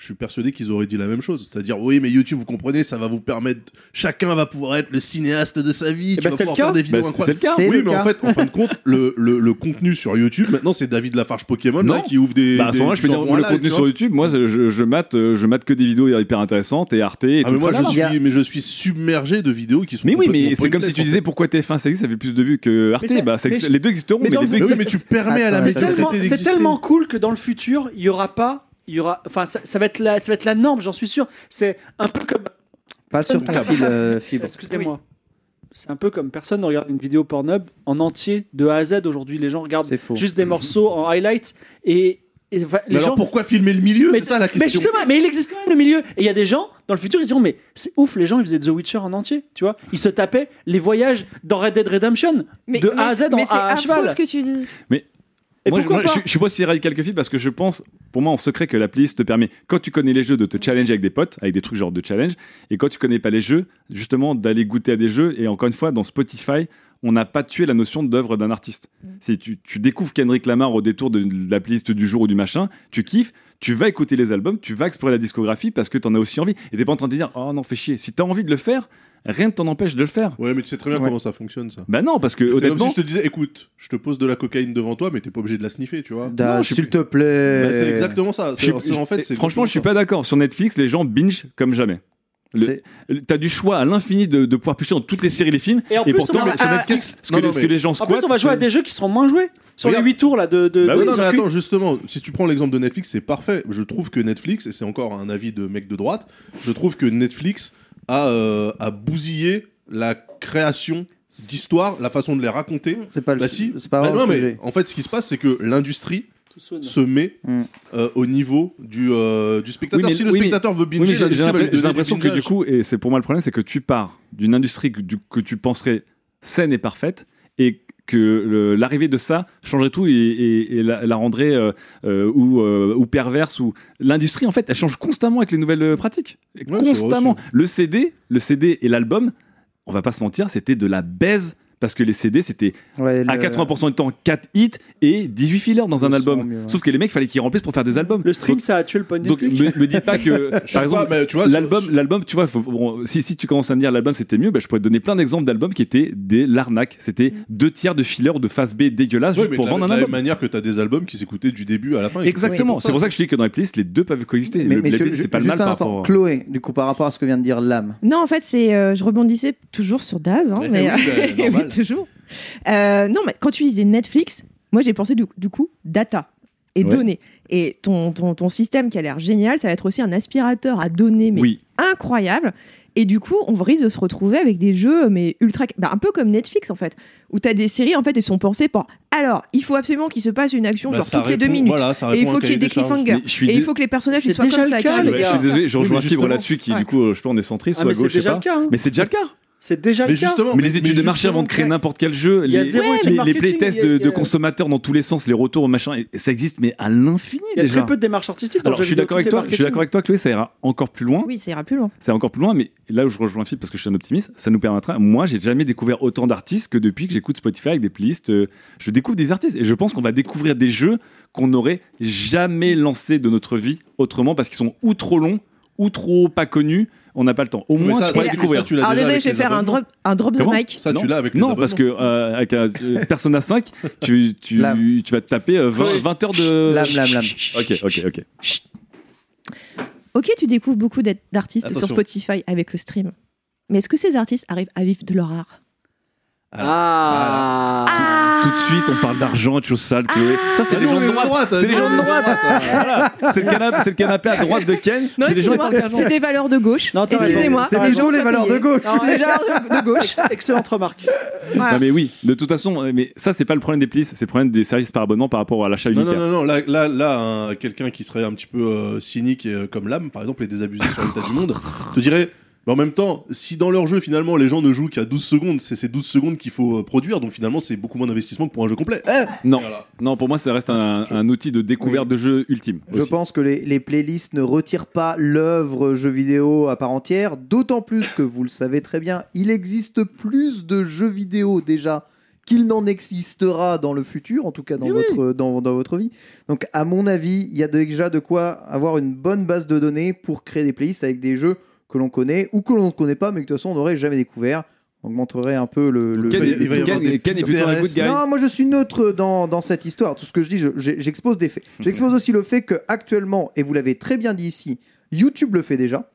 je suis persuadé qu'ils auraient dit la même chose. C'est-à-dire, oui, mais YouTube, vous comprenez, ça va vous permettre. Chacun va pouvoir être le cinéaste de sa vie. Eh tu ben, vas c'est le pouvoir cas. faire des vidéos Bah, c'est- incroyables. c'est le cas. Oui, le mais cas. en fait, en fin de compte, le, le, le contenu sur YouTube, maintenant, c'est David Lafarge Pokémon là, Non. qui ouvre des. Bah, à ce moment-là, je peux dire, à le contenu sur. YouTube, moi, je, je, mate, euh, je mate que des vidéos hyper intéressantes et Arte et Ah, tout mais moi, je suis, mais je suis submergé de vidéos qui sont. Mais oui, mais c'est comme si tu disais pourquoi TF1 ça existe, ça fait plus de vues que Arte. Bah, les deux existeront, mais les le- deux existent. mais tu permets à la C'est tellement, cool que dans le futur, il y aura pas, il y aura, enfin, ça, ça va être la, ça va être la norme, j'en suis sûr. C'est un peu comme, Pas sur ton fil euh, fibre. excusez-moi, c'est un peu comme personne ne regarde une vidéo Pornhub en entier de A à Z aujourd'hui. Les gens regardent juste des morceaux en highlight et, et va- Mais les alors gens. pourquoi filmer le milieu? Mais, C'est ça la mais question. justement, mais il existe quand même le milieu. Et il y a des gens dans le futur, ils diront mais c'est ouf, les gens ils faisaient The Witcher en entier, tu vois. Ils se tapaient les voyages dans Red Dead Redemption Mais- de mais A à Z mais en, c'est à, affreux cheval. ce que tu dis. Et moi, je, moi, je je suis pas si radical que Phil parce que je pense, pour moi, en secret, que la playlist te permet, quand tu connais les jeux, de te challenger avec des potes, avec des trucs genre de challenge, et quand tu connais pas les jeux, justement, d'aller goûter à des jeux. Et encore une fois, dans Spotify, on n'a pas tué la notion d'œuvre d'un artiste. Si tu, tu découvres Kendrick Lamar au détour de, de la playlist du jour ou du machin, tu kiffes, tu vas écouter les albums, tu vas explorer la discographie parce que t'en as aussi envie. Et t'es pas en train de dire, oh non, fais chier. Si t'as envie de le faire, rien ne t'en empêche de le faire. Ouais, mais tu sais très bien Ouais. comment ça fonctionne ça. Bah non, parce que C'est comme honnêtement, si je te disais, écoute, je te pose de la cocaïne devant toi, mais t'es pas obligé de la sniffer, tu vois. Da- Non, je suis S'il te plaît. Bah, c'est exactement ça. Je C'est- suis- c'est- en fait, c'est franchement, je suis pas d'accord. Sur Netflix, les gens binge comme jamais. Le- C'est- le- T'as du choix à l'infini de, de pouvoir pêcher dans toutes les séries, les films. Et en plus, pourtant, va- sur Netflix, ce que, non, les, non, ce mais- que les gens En squattent. plus, on va jouer à des jeux qui seront moins joués. Sur Regarde. les 8 tours là de. de, Bah de oui, non, mais attends, justement, si tu prends l'exemple de Netflix, c'est parfait. Je trouve que Netflix, et c'est encore un avis de mec de droite, je trouve que Netflix a, euh, a bousillé la création d'histoires, la façon de les raconter. C'est pas le Bah si. c'est pas Bah non, mais en fait, ce qui se passe, c'est que l'industrie se met Mm. euh, au niveau du, euh, du spectateur. Oui, mais- si le oui, mais- spectateur veut binger, j'ai- l'impression- que du coup, et c'est pour moi le problème, c'est que tu pars d'une industrie que, du- que tu penserais saine et parfaite et que l'arrivée de ça changerait tout et, et- et la, la rendrait euh, euh, ou, euh, ou perverse ou l'industrie en fait elle change constamment avec les nouvelles pratiques. Constamment. le CD le CD et l'album on va pas se mentir c'était de la baise parce que les CD c'était Ouais, à le- 80% du temps 4 hits et 18 fillers dans un album. son, mieux, ouais. Sauf que les mecs fallait qu'ils remplissent pour faire des albums. Le stream, Donc- ça a tué le point de donc me, me dites pas que par exemple tu l'album l'album tu vois faut- bon, si si tu commences à me dire l'album c'était mieux bah, je pourrais te donner plein d'exemples d'albums qui étaient des l'arnaque c'était deux tiers de fillers ou de face B dégueulasses Ouais, juste pour de la, vendre de un la même album manière que t'as des albums qui s'écoutaient du début à la fin. exactement c'est pour ça que je dis que dans les playlists les deux peuvent coexister c'est pas le mal un par rapport Chloé, du coup, par rapport à ce que vient de dire Lame. Non, en fait, c'est, euh, je rebondissais toujours sur Daz, hein, mais toujours. Euh, non, mais quand tu disais Netflix, moi j'ai pensé du, du coup data et Ouais. données. Et ton, ton, ton système qui a l'air génial, ça va être aussi un aspirateur à données, mais oui incroyable. Et du coup, on risque de se retrouver avec des jeux, mais ultra. bah, un peu comme Netflix en fait, où tu as des séries en fait, elles sont pensées pour. Alors, il faut absolument qu'il se passe une action, Bah, genre toutes les deux minutes. voilà, ça et il faut qu'il y ait des cliffhangers. Et il faut que les personnages soient déjà comme le ça. cas, carrément. les Ouais, je suis désolé, je rejoins Fibre là-dessus qui Ouais. du coup euh, je peux on est centriste Ah, ou à gauche je sais pas cas. hein. mais c'est déjà le cas C'est déjà Mais le cas. mais les études de marché avant de créer n'importe quel jeu, Il y a les, zéro Ouais, étude les, les marketing, playtests de, consommateurs dans tous les sens, les retours, machin, et ça existe mais à l'infini Il y a déjà. très peu de démarches artistiques. dans Alors je suis d'accord avec toi, je suis d'accord avec toi Chloé, ça ira encore plus loin. Oui, ça ira plus loin. C'est encore plus loin, mais là où je rejoins Phil parce que je suis un optimiste, ça nous permettra. Moi, j'ai jamais découvert autant d'artistes que depuis que j'écoute Spotify avec des playlists. euh, je découvre des artistes et je pense qu'on va découvrir des jeux qu'on n'aurait jamais lancés de notre vie autrement parce qu'ils sont ou trop longs ou trop pas connus. On n'a pas le temps. Au moins, ça, tu pourrais ça, découvrir. ça, tu l'as Alors déjà désolé, je vais faire un drop, un drop the mic. Ça, tu l'as avec Non, parce que euh, avec un, euh, Persona 5, tu, tu, Lame. tu vas te taper euh, 20, 20 heures de. Lame, lame, lame. Ok, ok, ok. Ok, tu découvres beaucoup d'artistes sur. Spotify avec le stream. Mais est-ce que ces artistes arrivent à vivre de leur art? Ah. Tout de suite, on parle d'argent de choses sales, Chloé. Ça, c'est Ah les gens de droite. droite, C'est les gens de droite. Voilà. C'est le, canapé, c'est le canapé à droite de Ken. Non, c'est les des valeurs de gauche. Excusez-moi. C'est raison, les valeurs de gauche. Non, C'est valeurs de, gauche. Ex- Excellente remarque. Voilà. Non mais oui, de toute façon, mais ça c'est pas le problème des playlists, c'est le problème des services par abonnement par rapport à l'achat unitaire. non, non, non, là, là, là un- quelqu'un qui serait un petit peu euh, cynique et, euh, comme l'âme, par exemple, et désabusé sur l'état du monde, te dirait, mais en même temps, si dans leur jeu, finalement, les gens ne jouent qu'à 12 secondes, c'est ces 12 secondes qu'il faut euh, produire, donc finalement, c'est beaucoup moins d'investissement que pour un jeu complet. Eh Non, Voilà. non, pour moi ça reste un, un outil de découverte de jeu ultime. Je aussi. pense que les, les playlists ne retirent pas l'œuvre jeu vidéo à part entière, d'autant plus que vous le savez très bien, il existe plus de jeux vidéo déjà qu'il n'en existera dans le futur, en tout cas dans, oui. votre, dans, dans votre vie. Donc à mon avis, il y a déjà de quoi avoir une bonne base de données pour créer des playlists avec des jeux que l'on connaît ou que l'on ne connaît pas mais que de toute façon on n'aurait jamais découvert. On augmenterait un peu le... le- Ken, des Ken est plutôt un PRS. good guy. non, moi je suis neutre dans, dans cette histoire. Tout ce que je dis, je- j'expose des faits. J'expose aussi le fait que actuellement, et vous l'avez très bien dit ici, YouTube le fait déjà.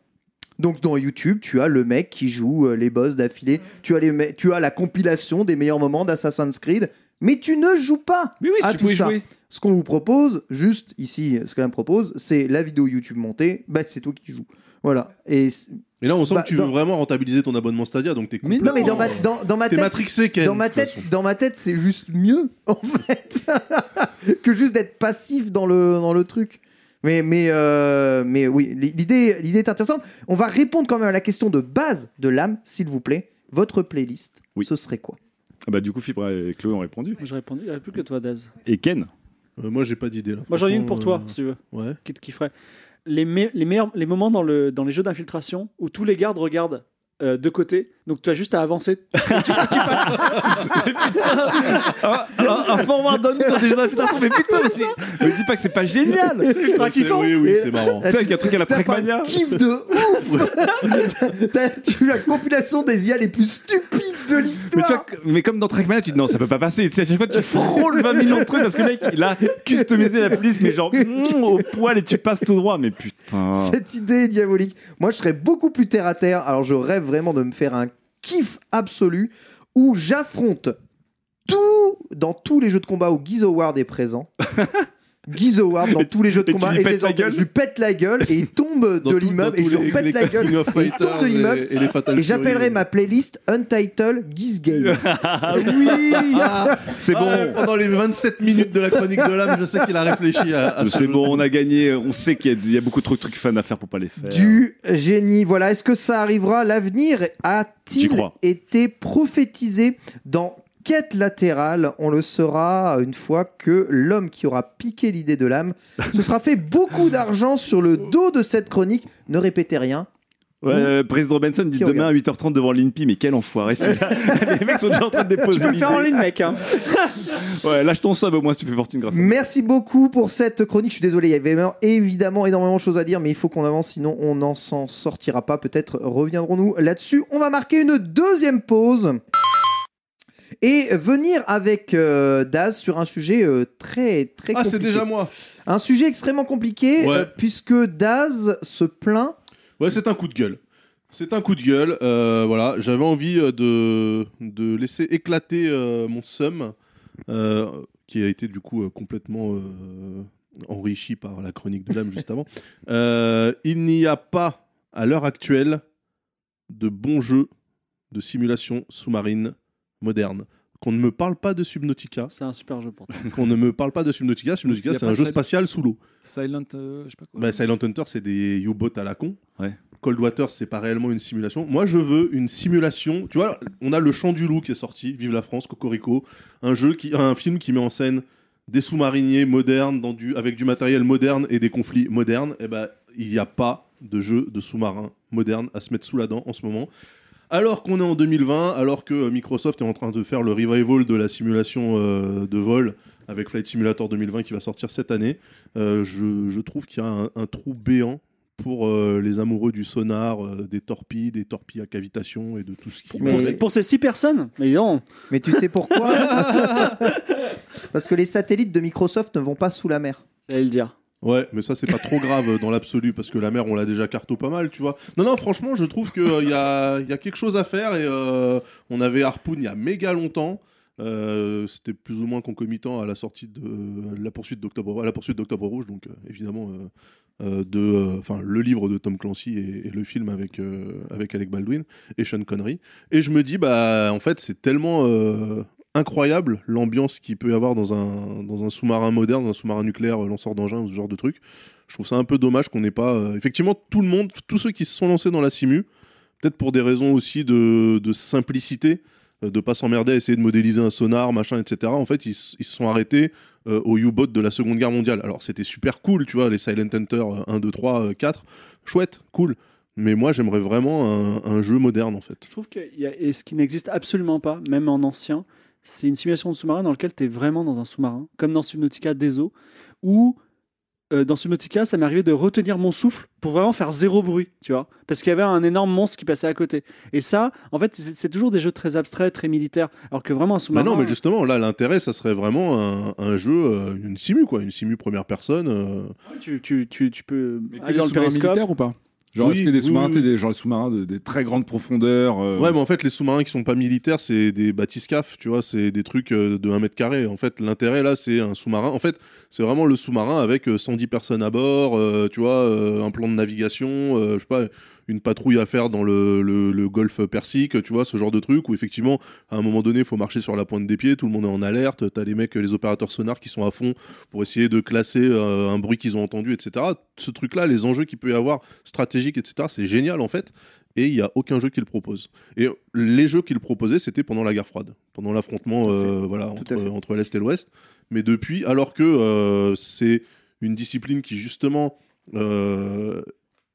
Donc dans YouTube, tu as le mec qui joue euh, les boss d'affilée. Tu as les tu as la compilation des meilleurs moments d'Assassin's Creed, mais tu ne joues pas. Mais oui, à tu tout ça. jouer. Ce qu'on vous propose, juste ici, ce qu'elle me propose, c'est la vidéo YouTube montée. Bah c'est toi qui joues. Voilà. Et là, on sent Bah, que tu dans- veux vraiment rentabiliser ton abonnement Stadia, donc t'es Mais non mais complètement- dans ma dans, dans ma T'es tête, matrixé, Ken. dans ma tête, façon. dans ma tête, c'est juste mieux en fait que juste d'être passif dans le dans le truc. Mais mais euh, mais oui, l'idée l'idée est intéressante. On va répondre quand même à la question de base de l'âme, s'il vous plaît. Votre playlist, Oui. ce serait quoi? Ah bah du coup Fibre et Chloé ont répondu. Moi, j'ai répondu, il n'y avait plus que toi, Daz. Et Ken? Euh, moi, j'ai pas d'idée là. Moi, j'en ai une pour toi, euh, si tu veux, Ouais. qui te kifferait. Les, me- les meilleurs les moments dans, le, dans les jeux d'infiltration où tous les gardes regardent euh, de côté, donc tu as juste à avancer. Et tu, tu passes. un, un forward on dans des d'infiltration, mais putain, mais c'est. Me dis pas que c'est pas génial C'est ultra C'est- kiffant. Oui, oui, c'est marrant. C'est avec un truc à la Trackmania. un kiff de ouf T'as- T'as tu as la compilation des IA les plus stupides de Mais, tu vois, l'histoire mais comme dans Trackmania, tu te dis non, ça peut pas passer. Tu sais, à chaque fois, tu frôles 20 millions de trucs parce que le mec, il a customisé la police, mais genre mm, au poil et tu passes tout droit. Mais putain. Cette idée est diabolique. Moi, je serais beaucoup plus terre à terre. Alors, je rêve vraiment de me faire un kiff absolu où j'affronte tout dans tous les jeux de combat où Guiz Howard est présent. Guiz Howard dans tous les jeux de combat lui et les la en- gueule je lui pète la gueule et il tombe de l'immeuble et je lui pète la gueule et il tombe de l'immeuble et, j'appellerai ma playlist Untitled Guiz Game. oui C'est bon. Ah, pendant les 27 minutes de la chronique de l'âme, je sais qu'il a réfléchi à, à ce C'est bon, on a gagné. On sait qu'il y a- il y, a beaucoup trop de trucs fun à faire pour pas les faire. Du génie. Voilà. Est-ce que ça arrivera? L'avenir a-t-il été prophétisé dans Quête latérale On le saura une fois que l'homme qui aura piqué l'idée de l'âme se sera fait beaucoup d'argent sur le dos de cette chronique. Ne répétez rien. Ouais, euh, président Benson dit demain à 8h30 devant l'INPI, mais quel enfoiré celui-là. Les mecs sont déjà en train de déposer Tu peux le faire en ligne, mec. hein. Ouais, lâche ton sub au moins si tu fais fortune grâce à Merci beaucoup pour cette chronique. Je suis désolé, il y avait évidemment- évidemment énormément de choses à dire, mais il faut qu'on avance, sinon on n'en s'en sortira pas. Peut-être reviendrons-nous là-dessus. On va marquer une deuxième pause et venir avec euh, Daz sur un sujet euh, très très Ah, c'est déjà moi. un sujet extrêmement compliqué Ouais. euh, puisque Daz se plaint. Ouais, c'est un coup de gueule. C'est un coup de gueule. euh, voilà, j'avais envie euh, de, de laisser éclater euh, mon euh, qui a été du coup euh, complètement euh, enrichi par la chronique de l'âme juste avant. Euh, il n'y a pas, à l'heure actuelle, de bons jeux de simulation sous-marine moderne. Qu'on ne me parle pas de Subnautica, C'est un super jeu pour toi. qu'on ne me parle pas de Subnautica. Subnautica, c'est un jeu Sil- spatial sous l'eau. Silent, euh, je sais pas quoi. Bah, Silent Hunter, c'est des U-boats à la con. Ouais. Cold Water, c'est pas réellement une simulation. Moi, je veux une simulation. Tu vois, on a Le Chant du Loup qui est sorti, Vive la France, Cocorico. Un, jeu qui, un film qui met en scène des sous-mariniers modernes dans du, avec du matériel moderne et des conflits modernes. Et ben, il n'y a pas de jeu de sous-marins moderne à se mettre sous la dent en ce moment. Alors qu'on est en 2020, alors que Microsoft est en train de faire le revival de la simulation euh, de vol avec Flight Simulator 2020 qui va sortir cette année, euh, je, je trouve qu'il y a un, un trou béant pour euh, les amoureux du sonar, euh, des torpilles, des torpilles à cavitation et de tout ce qui... Mais- Pour, ces, pour ces six personnes Mais non. Mais tu sais pourquoi? Parce que les satellites de Microsoft ne vont pas sous la mer. J'allais le dire. Ouais, mais ça c'est pas trop grave euh, dans l'absolu parce que la mer on l'a déjà carto pas mal, tu vois. Non non, franchement, je trouve que euh, il y, a, y a quelque chose à faire et euh, on avait Harpoon il y a méga longtemps. Euh, C'était plus ou moins concomitant à la sortie de la poursuite d'Octobre, la poursuite d'Octobre Rouge, donc euh, évidemment euh, euh, de, euh, enfin le livre de Tom Clancy et, et le film avec euh, avec Alec Baldwin et Sean Connery. Et je me dis bah en fait c'est tellement euh, incroyable l'ambiance qu'il peut y avoir dans un, dans un sous-marin moderne, dans un sous-marin nucléaire euh, lanceur d'engins ou ce genre de truc. Je trouve ça un peu dommage qu'on n'ait pas. euh, effectivement, tout le monde, tous ceux qui se sont lancés dans la simu, peut-être pour des raisons aussi de, simplicité, euh, de pas s'emmerder à essayer de modéliser un sonar, machin, etc. En fait, ils, se sont arrêtés euh, au U-boat de la Seconde Guerre mondiale. Alors, c'était super cool, tu vois, les Silent Hunter euh, 1, 2, 3, 4. Chouette, cool. Mais moi, j'aimerais vraiment un, jeu moderne, en fait. Je trouve que y a, et ce qui n'existe absolument pas, même en ancien, c'est une simulation de sous-marin dans laquelle tu es vraiment dans un sous-marin, comme dans Subnautica des eaux, où euh, dans Subnautica, ça m'est arrivé de retenir mon souffle pour vraiment faire zéro bruit, tu vois, parce qu'il y avait un énorme monstre qui passait à côté. Et ça, en fait, c'est toujours des jeux très abstraits, très militaires, alors que vraiment un Bah sous-marin. non, mais justement, là, l'intérêt, ça serait vraiment un, un jeu, euh, une simu, quoi, une simu première personne. euh. tu, tu, tu, tu peux Mais aller dans le sous-marins périscope. militaires ou pas? Genre, Oui, est-ce que des sous-marins, oui, oui. des, genre les sous-marins de, des très grandes profondeurs euh, Ouais, mais en fait, les sous-marins qui sont pas militaires, c'est des bathyscaphes, tu vois, c'est des trucs euh, de 1 mètre carré. En fait, l'intérêt là, c'est un sous-marin. En fait, c'est vraiment le sous-marin avec euh, 110 personnes à bord, euh, tu vois, euh, un plan de navigation, euh, je sais pas, une patrouille à faire dans le, le, le golfe Persique, tu vois, ce genre de truc où effectivement, à un moment donné, il faut marcher sur la pointe des pieds, tout le monde est en alerte, t'as les mecs, les opérateurs sonars qui sont à fond pour essayer de classer euh, un bruit qu'ils ont entendu, etc. Ce truc-là, les enjeux qu'il peut y avoir, stratégiques, etc., c'est génial en fait. Et il n'y a aucun jeu qui le propose. Et les jeux qui le proposaient, c'était pendant la guerre froide, pendant l'affrontement euh, voilà, Tout entre, l'Est et l'Ouest. Mais depuis, alors que euh, c'est une discipline qui justement euh,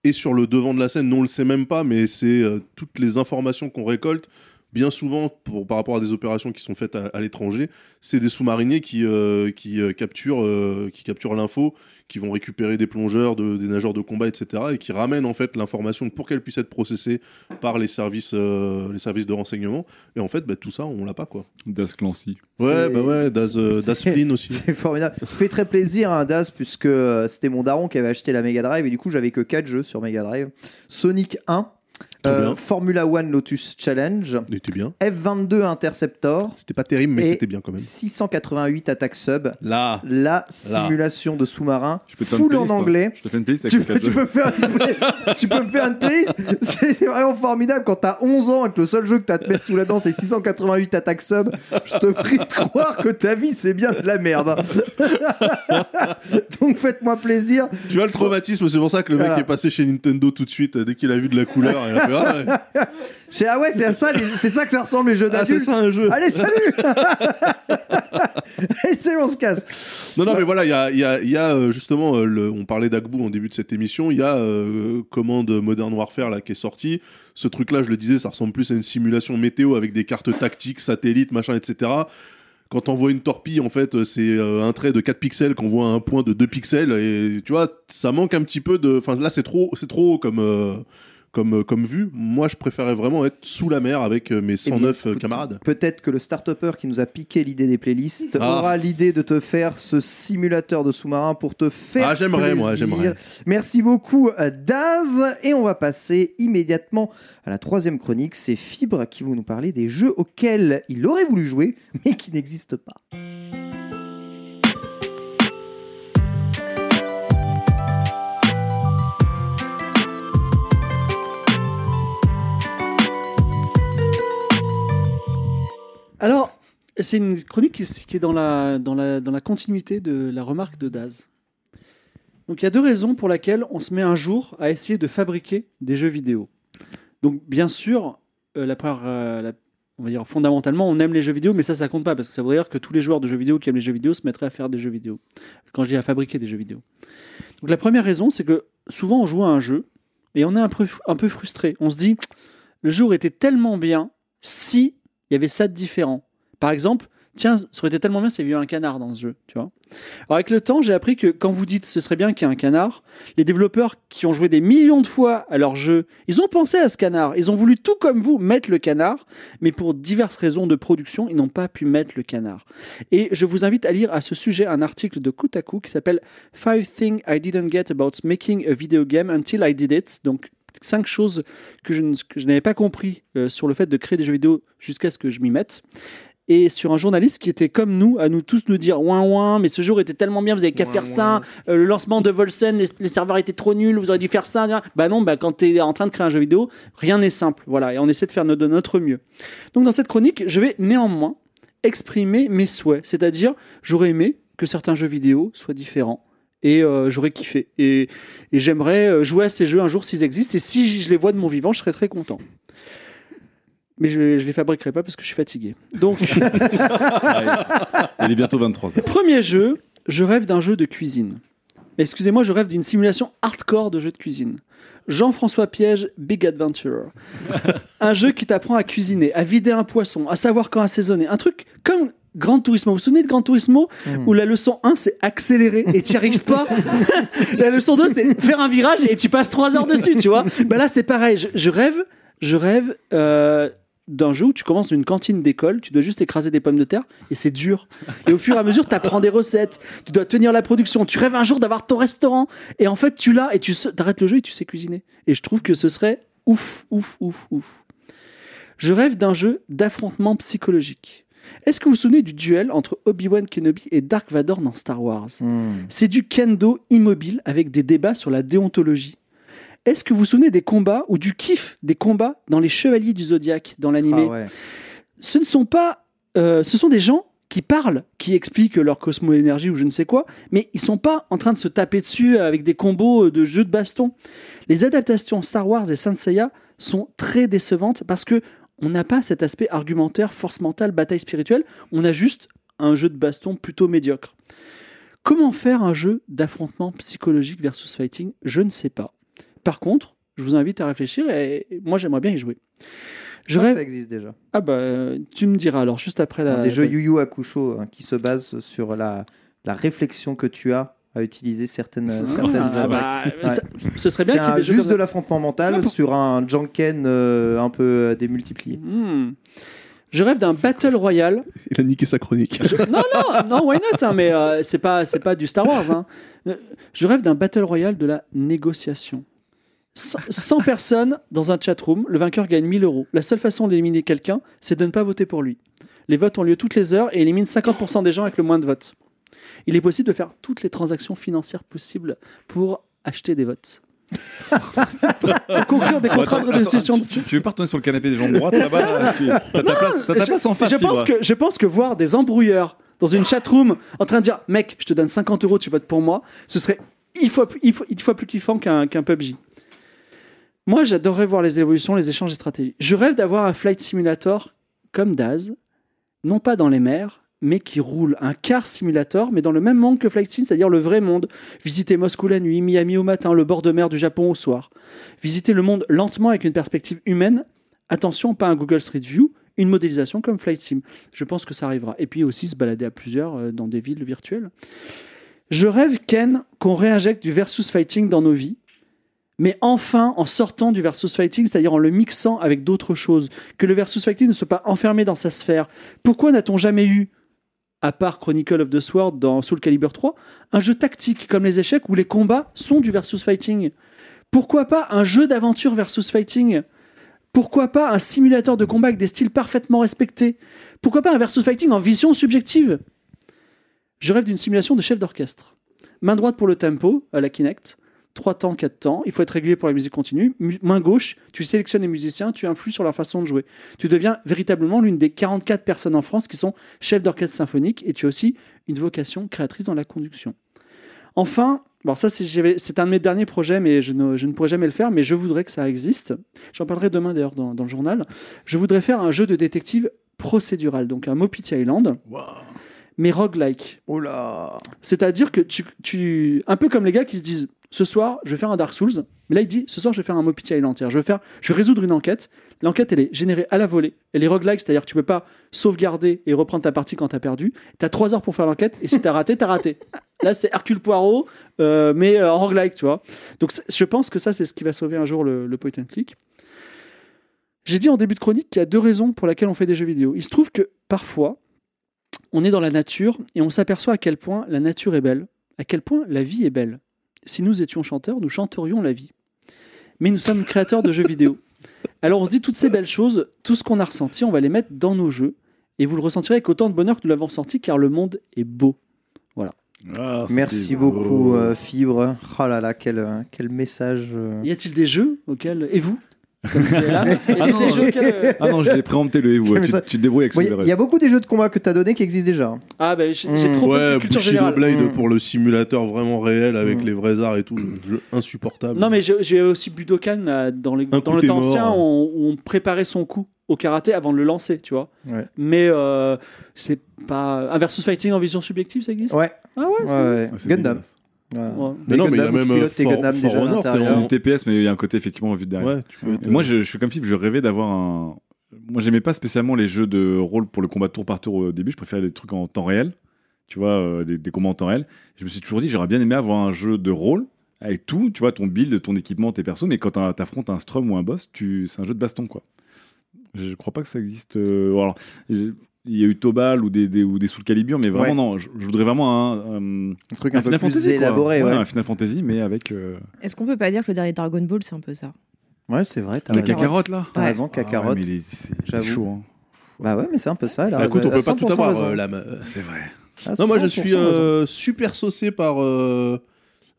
est sur le devant de la scène, nous on le sait même pas, mais c'est euh, toutes les informations qu'on récolte, bien souvent pour, par rapport à des opérations qui sont faites à, à l'étranger, c'est des sous-mariniers qui, euh, qui, euh, capturent, euh, qui capturent l'info, qui vont récupérer des plongeurs, de- des nageurs de combat, etc. et qui ramènent en fait l'information pour qu'elle puisse être processée par les services, euh, les services de renseignement. Et en fait, bah, tout ça, on l'a pas quoi. Das Clancy. Ouais, bah ouais, Das, euh, Das Flynn aussi. C'est formidable. Ça fait très plaisir, hein, Daz, puisque c'était mon daron qui avait acheté la Mega Drive et du coup j'avais que 4 jeux sur Mega Drive. Sonic 1, Très euh. Formula One Lotus Challenge, Il était bien. F22 Interceptor, C'était pas terrible, mais c'était bien quand même. 688 Attack Sub, Là, la simulation de sous-marin, full en anglais. Je te fais une playlist avec Tu peux, tu me faire une play- tu peux me faire une playlist C'est vraiment formidable quand t'as 11 ans et que le seul jeu que t'as à te mettre sous la dent c'est 688 attaques sub. Je te prie de croire que ta vie c'est bien de la merde. Donc faites-moi plaisir. tu vois le traumatisme, c'est pour ça que le mec Voilà. est passé chez Nintendo tout de suite euh, dès qu'il a vu de la couleur. et vois, ouais. Ah ouais, c'est à ça, les- c'est ça que ça ressemble les jeux Ah, c'est d'adultes. ça un jeu. Allez, salut Allez, c'est bon, on se casse. Non, non, mais voilà, il y a, il y a- il y a, euh, justement, euh, le, on parlait d'Agbou en début de cette émission, il y a euh, Commande Modern Warfare là, qui est sorti. Ce truc-là, je le disais, ça ressemble plus à une simulation météo avec des cartes tactiques, satellites, machin, etc. Quand on voit une torpille, en fait, euh, c'est euh, un trait de 4 pixels qu'on voit à un point de 2 pixels. Et tu vois, ça manque un petit peu de. Enfin, là, c'est trop, c'est trop haut comme, euh, comme, euh, comme vue. Moi, je préférais vraiment être sous la mer avec euh, mes 109 écoute, camarades. Peut-être que le start-upper qui nous a piqué l'idée des playlists Ah. aura l'idée de te faire ce simulateur de sous-marin pour te faire Ah, j'aimerais, moi, j'aimerais. Merci beaucoup, euh, Daz. Et on va passer immédiatement à la troisième chronique. C'est Fibre qui va nous parler des jeux auxquels il aurait voulu jouer, mais qui n'existent pas. Alors, c'est une chronique qui, est dans la, dans, la, dans la continuité de la remarque de Daz. Donc il y a deux raisons pour lesquelles on se met un jour à essayer de fabriquer des jeux vidéo. Donc bien sûr, euh, la première, euh, on va dire fondamentalement, on aime les jeux vidéo, mais ça, ça compte pas parce que ça voudrait dire que tous les joueurs de jeux vidéo qui aiment les jeux vidéo se mettraient à faire des jeux vidéo. Quand je dis à fabriquer des jeux vidéo. Donc la première raison, c'est que souvent on joue à un jeu et on est un peu, un peu frustré. On se dit, le jeu aurait été tellement bien si il y avait ça de différent. Par exemple, tiens, ça aurait été tellement bien s'il y avait eu un canard dans ce jeu, tu vois. Alors avec le temps, j'ai appris que quand vous dites ce serait bien qu'il y ait un canard, les développeurs qui ont joué des millions de fois à leur jeu, ils ont pensé à ce canard. Ils ont voulu tout comme vous mettre le canard, mais pour diverses raisons de production, ils n'ont pas pu mettre le canard. Et je vous invite à lire à ce sujet un article de Kotaku qui s'appelle Five Things I Didn't Get About Making a Video Game Until I Did It. Donc cinq choses que je, n'avais pas compris euh, sur le fait de créer des jeux vidéo jusqu'à ce que je m'y mette. Et sur un journaliste qui était comme nous, à nous tous nous dire ouin ouin, mais ce jour était tellement bien, vous avez qu'à faire ça. Euh, le lancement de Volsen, les, les serveurs étaient trop nuls, vous auriez dû faire ça. Bah non, bah quand tu es en train de créer un jeu vidéo, rien n'est simple. Voilà, et on essaie de faire de notre mieux. Donc dans cette chronique, je vais néanmoins exprimer mes souhaits, c'est-à-dire j'aurais aimé que certains jeux vidéo soient différents. Et euh, j'aurais kiffé. Et, et j'aimerais euh, jouer à ces jeux un jour s'ils existent. Et si je les vois de mon vivant, je serais très content. Mais je ne les fabriquerai pas parce que je suis fatigué. Donc, Il est bientôt 23h. Premier jeu, je rêve d'un jeu de cuisine. Excusez-moi, je rêve d'une simulation hardcore de jeu de cuisine. Jean-François Piège, Big Adventure. un jeu qui t'apprend à cuisiner, à vider un poisson, à savoir quand assaisonner. Un truc comme Grand Turismo. Vous vous souvenez de Grand Turismo Où la leçon 1, c'est accélérer et tu n'y arrives pas. la leçon 2, c'est faire un virage et tu passes 3 heures dessus, tu vois. Ben là, c'est pareil. Je, je rêve, je rêve euh, d'un jeu où tu commences une cantine d'école, tu dois juste écraser des pommes de terre et c'est dur. Et au fur et à mesure, tu apprends des recettes, tu dois tenir la production. Tu rêves un jour d'avoir ton restaurant et en fait, tu l'as et tu arrêtes le jeu et tu sais cuisiner. Et je trouve que ce serait ouf, ouf, ouf, ouf. Je rêve d'un jeu d'affrontement psychologique. Est-ce que vous vous souvenez du duel entre Obi-Wan Kenobi et Dark Vador dans Star Wars? C'est du kendo immobile avec des débats sur la déontologie. Est-ce que vous vous souvenez des combats ou du kiff des combats dans les Chevaliers du Zodiaque dans l'animé? Ah ouais. ce ne sont pas, euh, ce sont des gens qui parlent, qui expliquent leur cosmo-énergie ou je ne sais quoi, mais ils sont pas en train de se taper dessus avec des combos de jeux de baston. Les adaptations Star Wars et Saint Seiya sont très décevantes parce que on n'a pas cet aspect argumentaire, force mentale, bataille spirituelle. On a juste un jeu de baston plutôt médiocre. Comment faire un jeu d'affrontement psychologique versus fighting? Je ne sais pas. Par contre, je vous invite à réfléchir et moi j'aimerais bien y jouer. Je Ça, rêve. ça existe déjà. Ah bah tu me diras alors juste après la. Des jeux Yu Yu Hakusho hein, qui se basent sur la, la réflexion que tu as à utiliser certaines, certaines Ah, bah, Ouais. ça- ce serait bien qu'il y ait juste de l'affrontement mental Ah, pour- sur un Janken euh, un peu euh, démultiplié. Hmm. Je rêve d'un battle royale. Il a niqué sa chronique. Je- Non non non why not hein, mais euh, c'est pas c'est pas du Star Wars. hein. Euh, Je rêve d'un battle royale de la négociation. 100 100 personnes dans un chatroom, le vainqueur gagne 1000 euros. La seule façon d'éliminer quelqu'un, c'est de ne pas voter pour lui. Les votes ont lieu toutes les heures et éliminent 50% des gens avec le moins de votes. Il est possible de faire toutes les transactions financières possibles pour acheter des votes. Conclure des contrats de négociation. Tu, tu veux pas retourner sur le canapé des gens de droite là-bas T'as ta place, ta en face. je pense que je pense que voir des embrouilleurs dans une chatroom en train de dire mec je te donne 50 euros tu votes pour moi ce serait il fois, plus- il il fois plus kiffant qu'un qu'un PUBG Moi, j'adorerais voir les évolutions, les échanges et stratégies. Je rêve d'avoir un flight simulator comme Daz, non pas dans les mers, mais qui roule un car simulator, mais dans le même monde que Flight Sim, c'est-à-dire le vrai monde. Visiter Moscou la nuit, Miami au matin, le bord de mer du Japon au soir. Visiter le monde lentement avec une perspective humaine. Attention, pas un Google Street View, une modélisation comme Flight Sim. Je pense que ça arrivera. Et puis aussi se balader à plusieurs euh, dans des villes virtuelles. Je rêve, Ken, qu'on réinjecte du versus fighting dans nos vies mais enfin en sortant du versus fighting, c'est-à-dire en le mixant avec d'autres choses, que le versus fighting ne soit pas enfermé dans sa sphère. Pourquoi n'a-t-on jamais eu, à part Chronicle of the Sword dans Soul Calibur 3, un jeu tactique comme les échecs où les combats sont du versus fighting. Pourquoi pas un jeu d'aventure versus fighting? Pourquoi pas un simulateur de combat avec des styles parfaitement respectés? Pourquoi pas un versus fighting en vision subjective? Je rêve d'une simulation de chef d'orchestre. Main droite pour le tempo, à la Kinect, 3 temps, 4 temps. Il faut être régulier pour la musique continue. Mu- Main gauche, tu sélectionnes les musiciens, tu influes sur leur façon de jouer. Tu deviens véritablement l'une des 44 personnes en France qui sont chefs d'orchestre symphonique et tu as aussi une vocation créatrice dans la conduction. Enfin, bon, ça c'est un de mes derniers projets, mais je ne, je ne pourrai jamais le faire, mais je voudrais que ça existe. J'en parlerai demain d'ailleurs dans, dans le journal. Je voudrais faire un jeu de détective procédural, donc un Mopiti Island, mais roguelike. Oh là C'est-à-dire que tu, tu. Un peu comme les gars qui se disent ce soir, je vais faire un Dark Souls. Mais là, il dit ce soir, je vais faire un Mopiti Island. Je vais, faire, je vais résoudre une enquête. L'enquête, elle est générée à la volée. Elle est roguelike, c'est-à-dire que tu peux pas sauvegarder et reprendre ta partie quand tu as perdu. Tu as trois heures pour faire l'enquête et si tu as raté, tu as raté. Là, c'est Hercule Poirot, euh, mais euh, en roguelike, tu vois. Donc, je pense que ça, c'est ce qui va sauver un jour le, le point and click. J'ai dit en début de chronique qu'il y a deux raisons pour lesquelles on fait des jeux vidéo. Il se trouve que parfois, on est dans la nature et on s'aperçoit à quel point la nature est belle, à quel point la vie est belle. Si nous étions chanteurs, nous chanterions la vie. Mais nous sommes créateurs de jeux vidéo. Alors on se dit toutes ces belles choses, tout ce qu'on a ressenti, on va les mettre dans nos jeux. Et vous le ressentirez avec autant de bonheur que nous l'avons ressenti, car le monde est beau. Ah, c'était Merci beau. beaucoup, euh, Fibre. Oh là là, quel, euh, quel message. euh. Y a-t-il des jeux auxquels... Et vous? Comme là, Ah non, euh, Ah non, je l'ai préempté le Evo. Tu, tu te débrouilles avec Il y a beaucoup des jeux de combat que tu as donné qui existent déjà. Ah bah j'ai j'ai Mm. trop peu de Ouais, culture générale. Blade Mm. pour le simulateur vraiment réel avec Mm. les vrais arts et tout, jeu insupportable. Non, mais j'ai aussi Budokan euh, dans, les, dans le temps mort. ancien où on, où on préparait son coup au karaté avant de le lancer, tu vois. Ouais. Mais euh, c'est pas. Un versus fighting en vision subjective, ça existe? Ouais, Ah ouais, ouais, ça ouais. Ah, c'est Gundam. Dégueulasse. Voilà. Ouais. Mais non, mais il y a même, pilotes tes euh, For- Gundam For déjà à Honor, t'es l'intérieur. en- C'est du TPS, mais il y a un côté effectivement vu de derrière. Ouais, tu peux être- Et Moi, je, je suis comme Philippe, je rêvais d'avoir un. Moi, j'aimais pas spécialement les jeux de rôle pour le combat tour par tour au début. Je préférais des trucs en temps réel. Tu vois, euh, des, des combats en temps réel. Je me suis toujours dit, j'aurais bien aimé avoir un jeu de rôle avec tout. Tu vois, ton build, ton équipement, tes persos. Mais quand t'affrontes un strum ou un boss, tu... c'est un jeu de baston, quoi. Je crois pas que ça existe. euh, alors, il y a eu Tobal ou des, des, ou des Soul Calibur, mais vraiment, Ouais. non. Je, je voudrais vraiment un. un Un truc un, peu Final plus Fantasy, élaboré. Ouais, Un Final Fantasy, mais avec. euh, Est-ce qu'on peut pas dire que le dernier Dragon Ball, c'est un peu ça? Ouais c'est vrai. La cacarotte, là. T'as raison, Ah ouais, Kakarot. mais il est- c'est chaud. hein. Bah ouais, mais c'est un peu ça. a Bah, écoute, on peut pas 100% tout avoir, euh, C'est vrai. Ah, Non, moi je 100% suis euh, super saucé par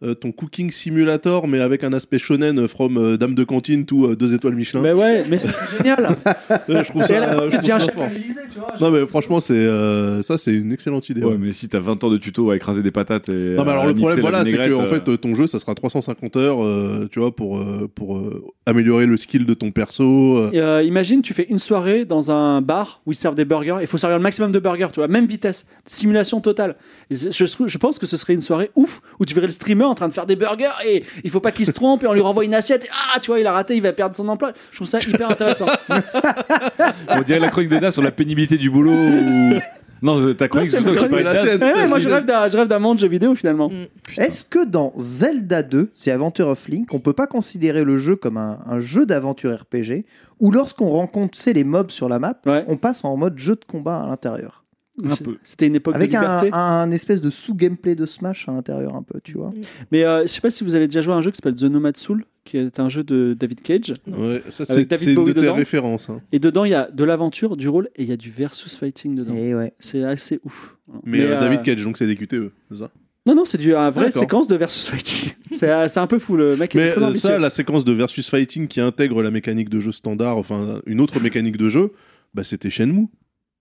euh, ton Cooking Simulator, mais avec un aspect shonen from euh, Dame de cantine, tout euh, deux étoiles Michelin. Mais ouais, mais c'est génial. Je trouve ça, euh, je tu trouve ça fort. à l'Élysée, tu vois. Non, mais franchement, c'est euh, ça, c'est une excellente idée. Ouais, ouais. mais si t'as 20 ans de tuto à écraser des patates et. Non, mais alors le problème, voilà, c'est que en fait, ton jeu, ça sera 350 heures, euh, tu vois, pour euh, pour euh, améliorer le skill de ton perso. euh. Et, euh, imagine, tu fais une soirée dans un bar où ils servent des burgers. Il faut servir le maximum de burgers, tu vois, même vitesse, simulation totale. Je, je, je pense que ce serait une soirée ouf où tu verrais le streamer en train de faire des burgers et il faut pas qu'il se trompe et on lui renvoie une assiette. Et, ah, tu vois, il a raté, il va perdre son emploi. Je trouve ça hyper intéressant. On dirait la chronique de Das sur la pénibilité du boulot. ou- Non, ta chronique, Non, c'est c'est. Eh, moi, je rêve d'un je rêve d'un monde jeu vidéo finalement. Mm. Est-ce que dans Zelda 2, The Adventure of Link, on peut pas considérer le jeu comme un, un jeu d'aventure RPG où lorsqu'on rencontre les mobs sur la map, Ouais. on passe en mode jeu de combat à l'intérieur? C'était une époque Avec de un, liberté. un espèce de sous-gameplay de Smash à l'intérieur un peu, tu vois. Mais euh, je sais pas si vous avez déjà joué à un jeu qui s'appelle The Nomad Soul, qui est un jeu de David Cage. Ouais, ça, Avec c'est une de tes références. hein. Et dedans, il y a de l'aventure, du rôle et il y a du versus fighting dedans. Et ouais. C'est assez ouf. Mais, euh, euh, David Cage, donc c'est des QTE, c'est ça? Non, non, c'est du un vrai D'accord. séquence de versus fighting. c'est euh, c'est un peu fou, le mec est Mais très euh, ambitieux. ça, la séquence de versus fighting qui intègre la mécanique de jeu standard, enfin une autre mécanique de jeu, bah c'était Shenmue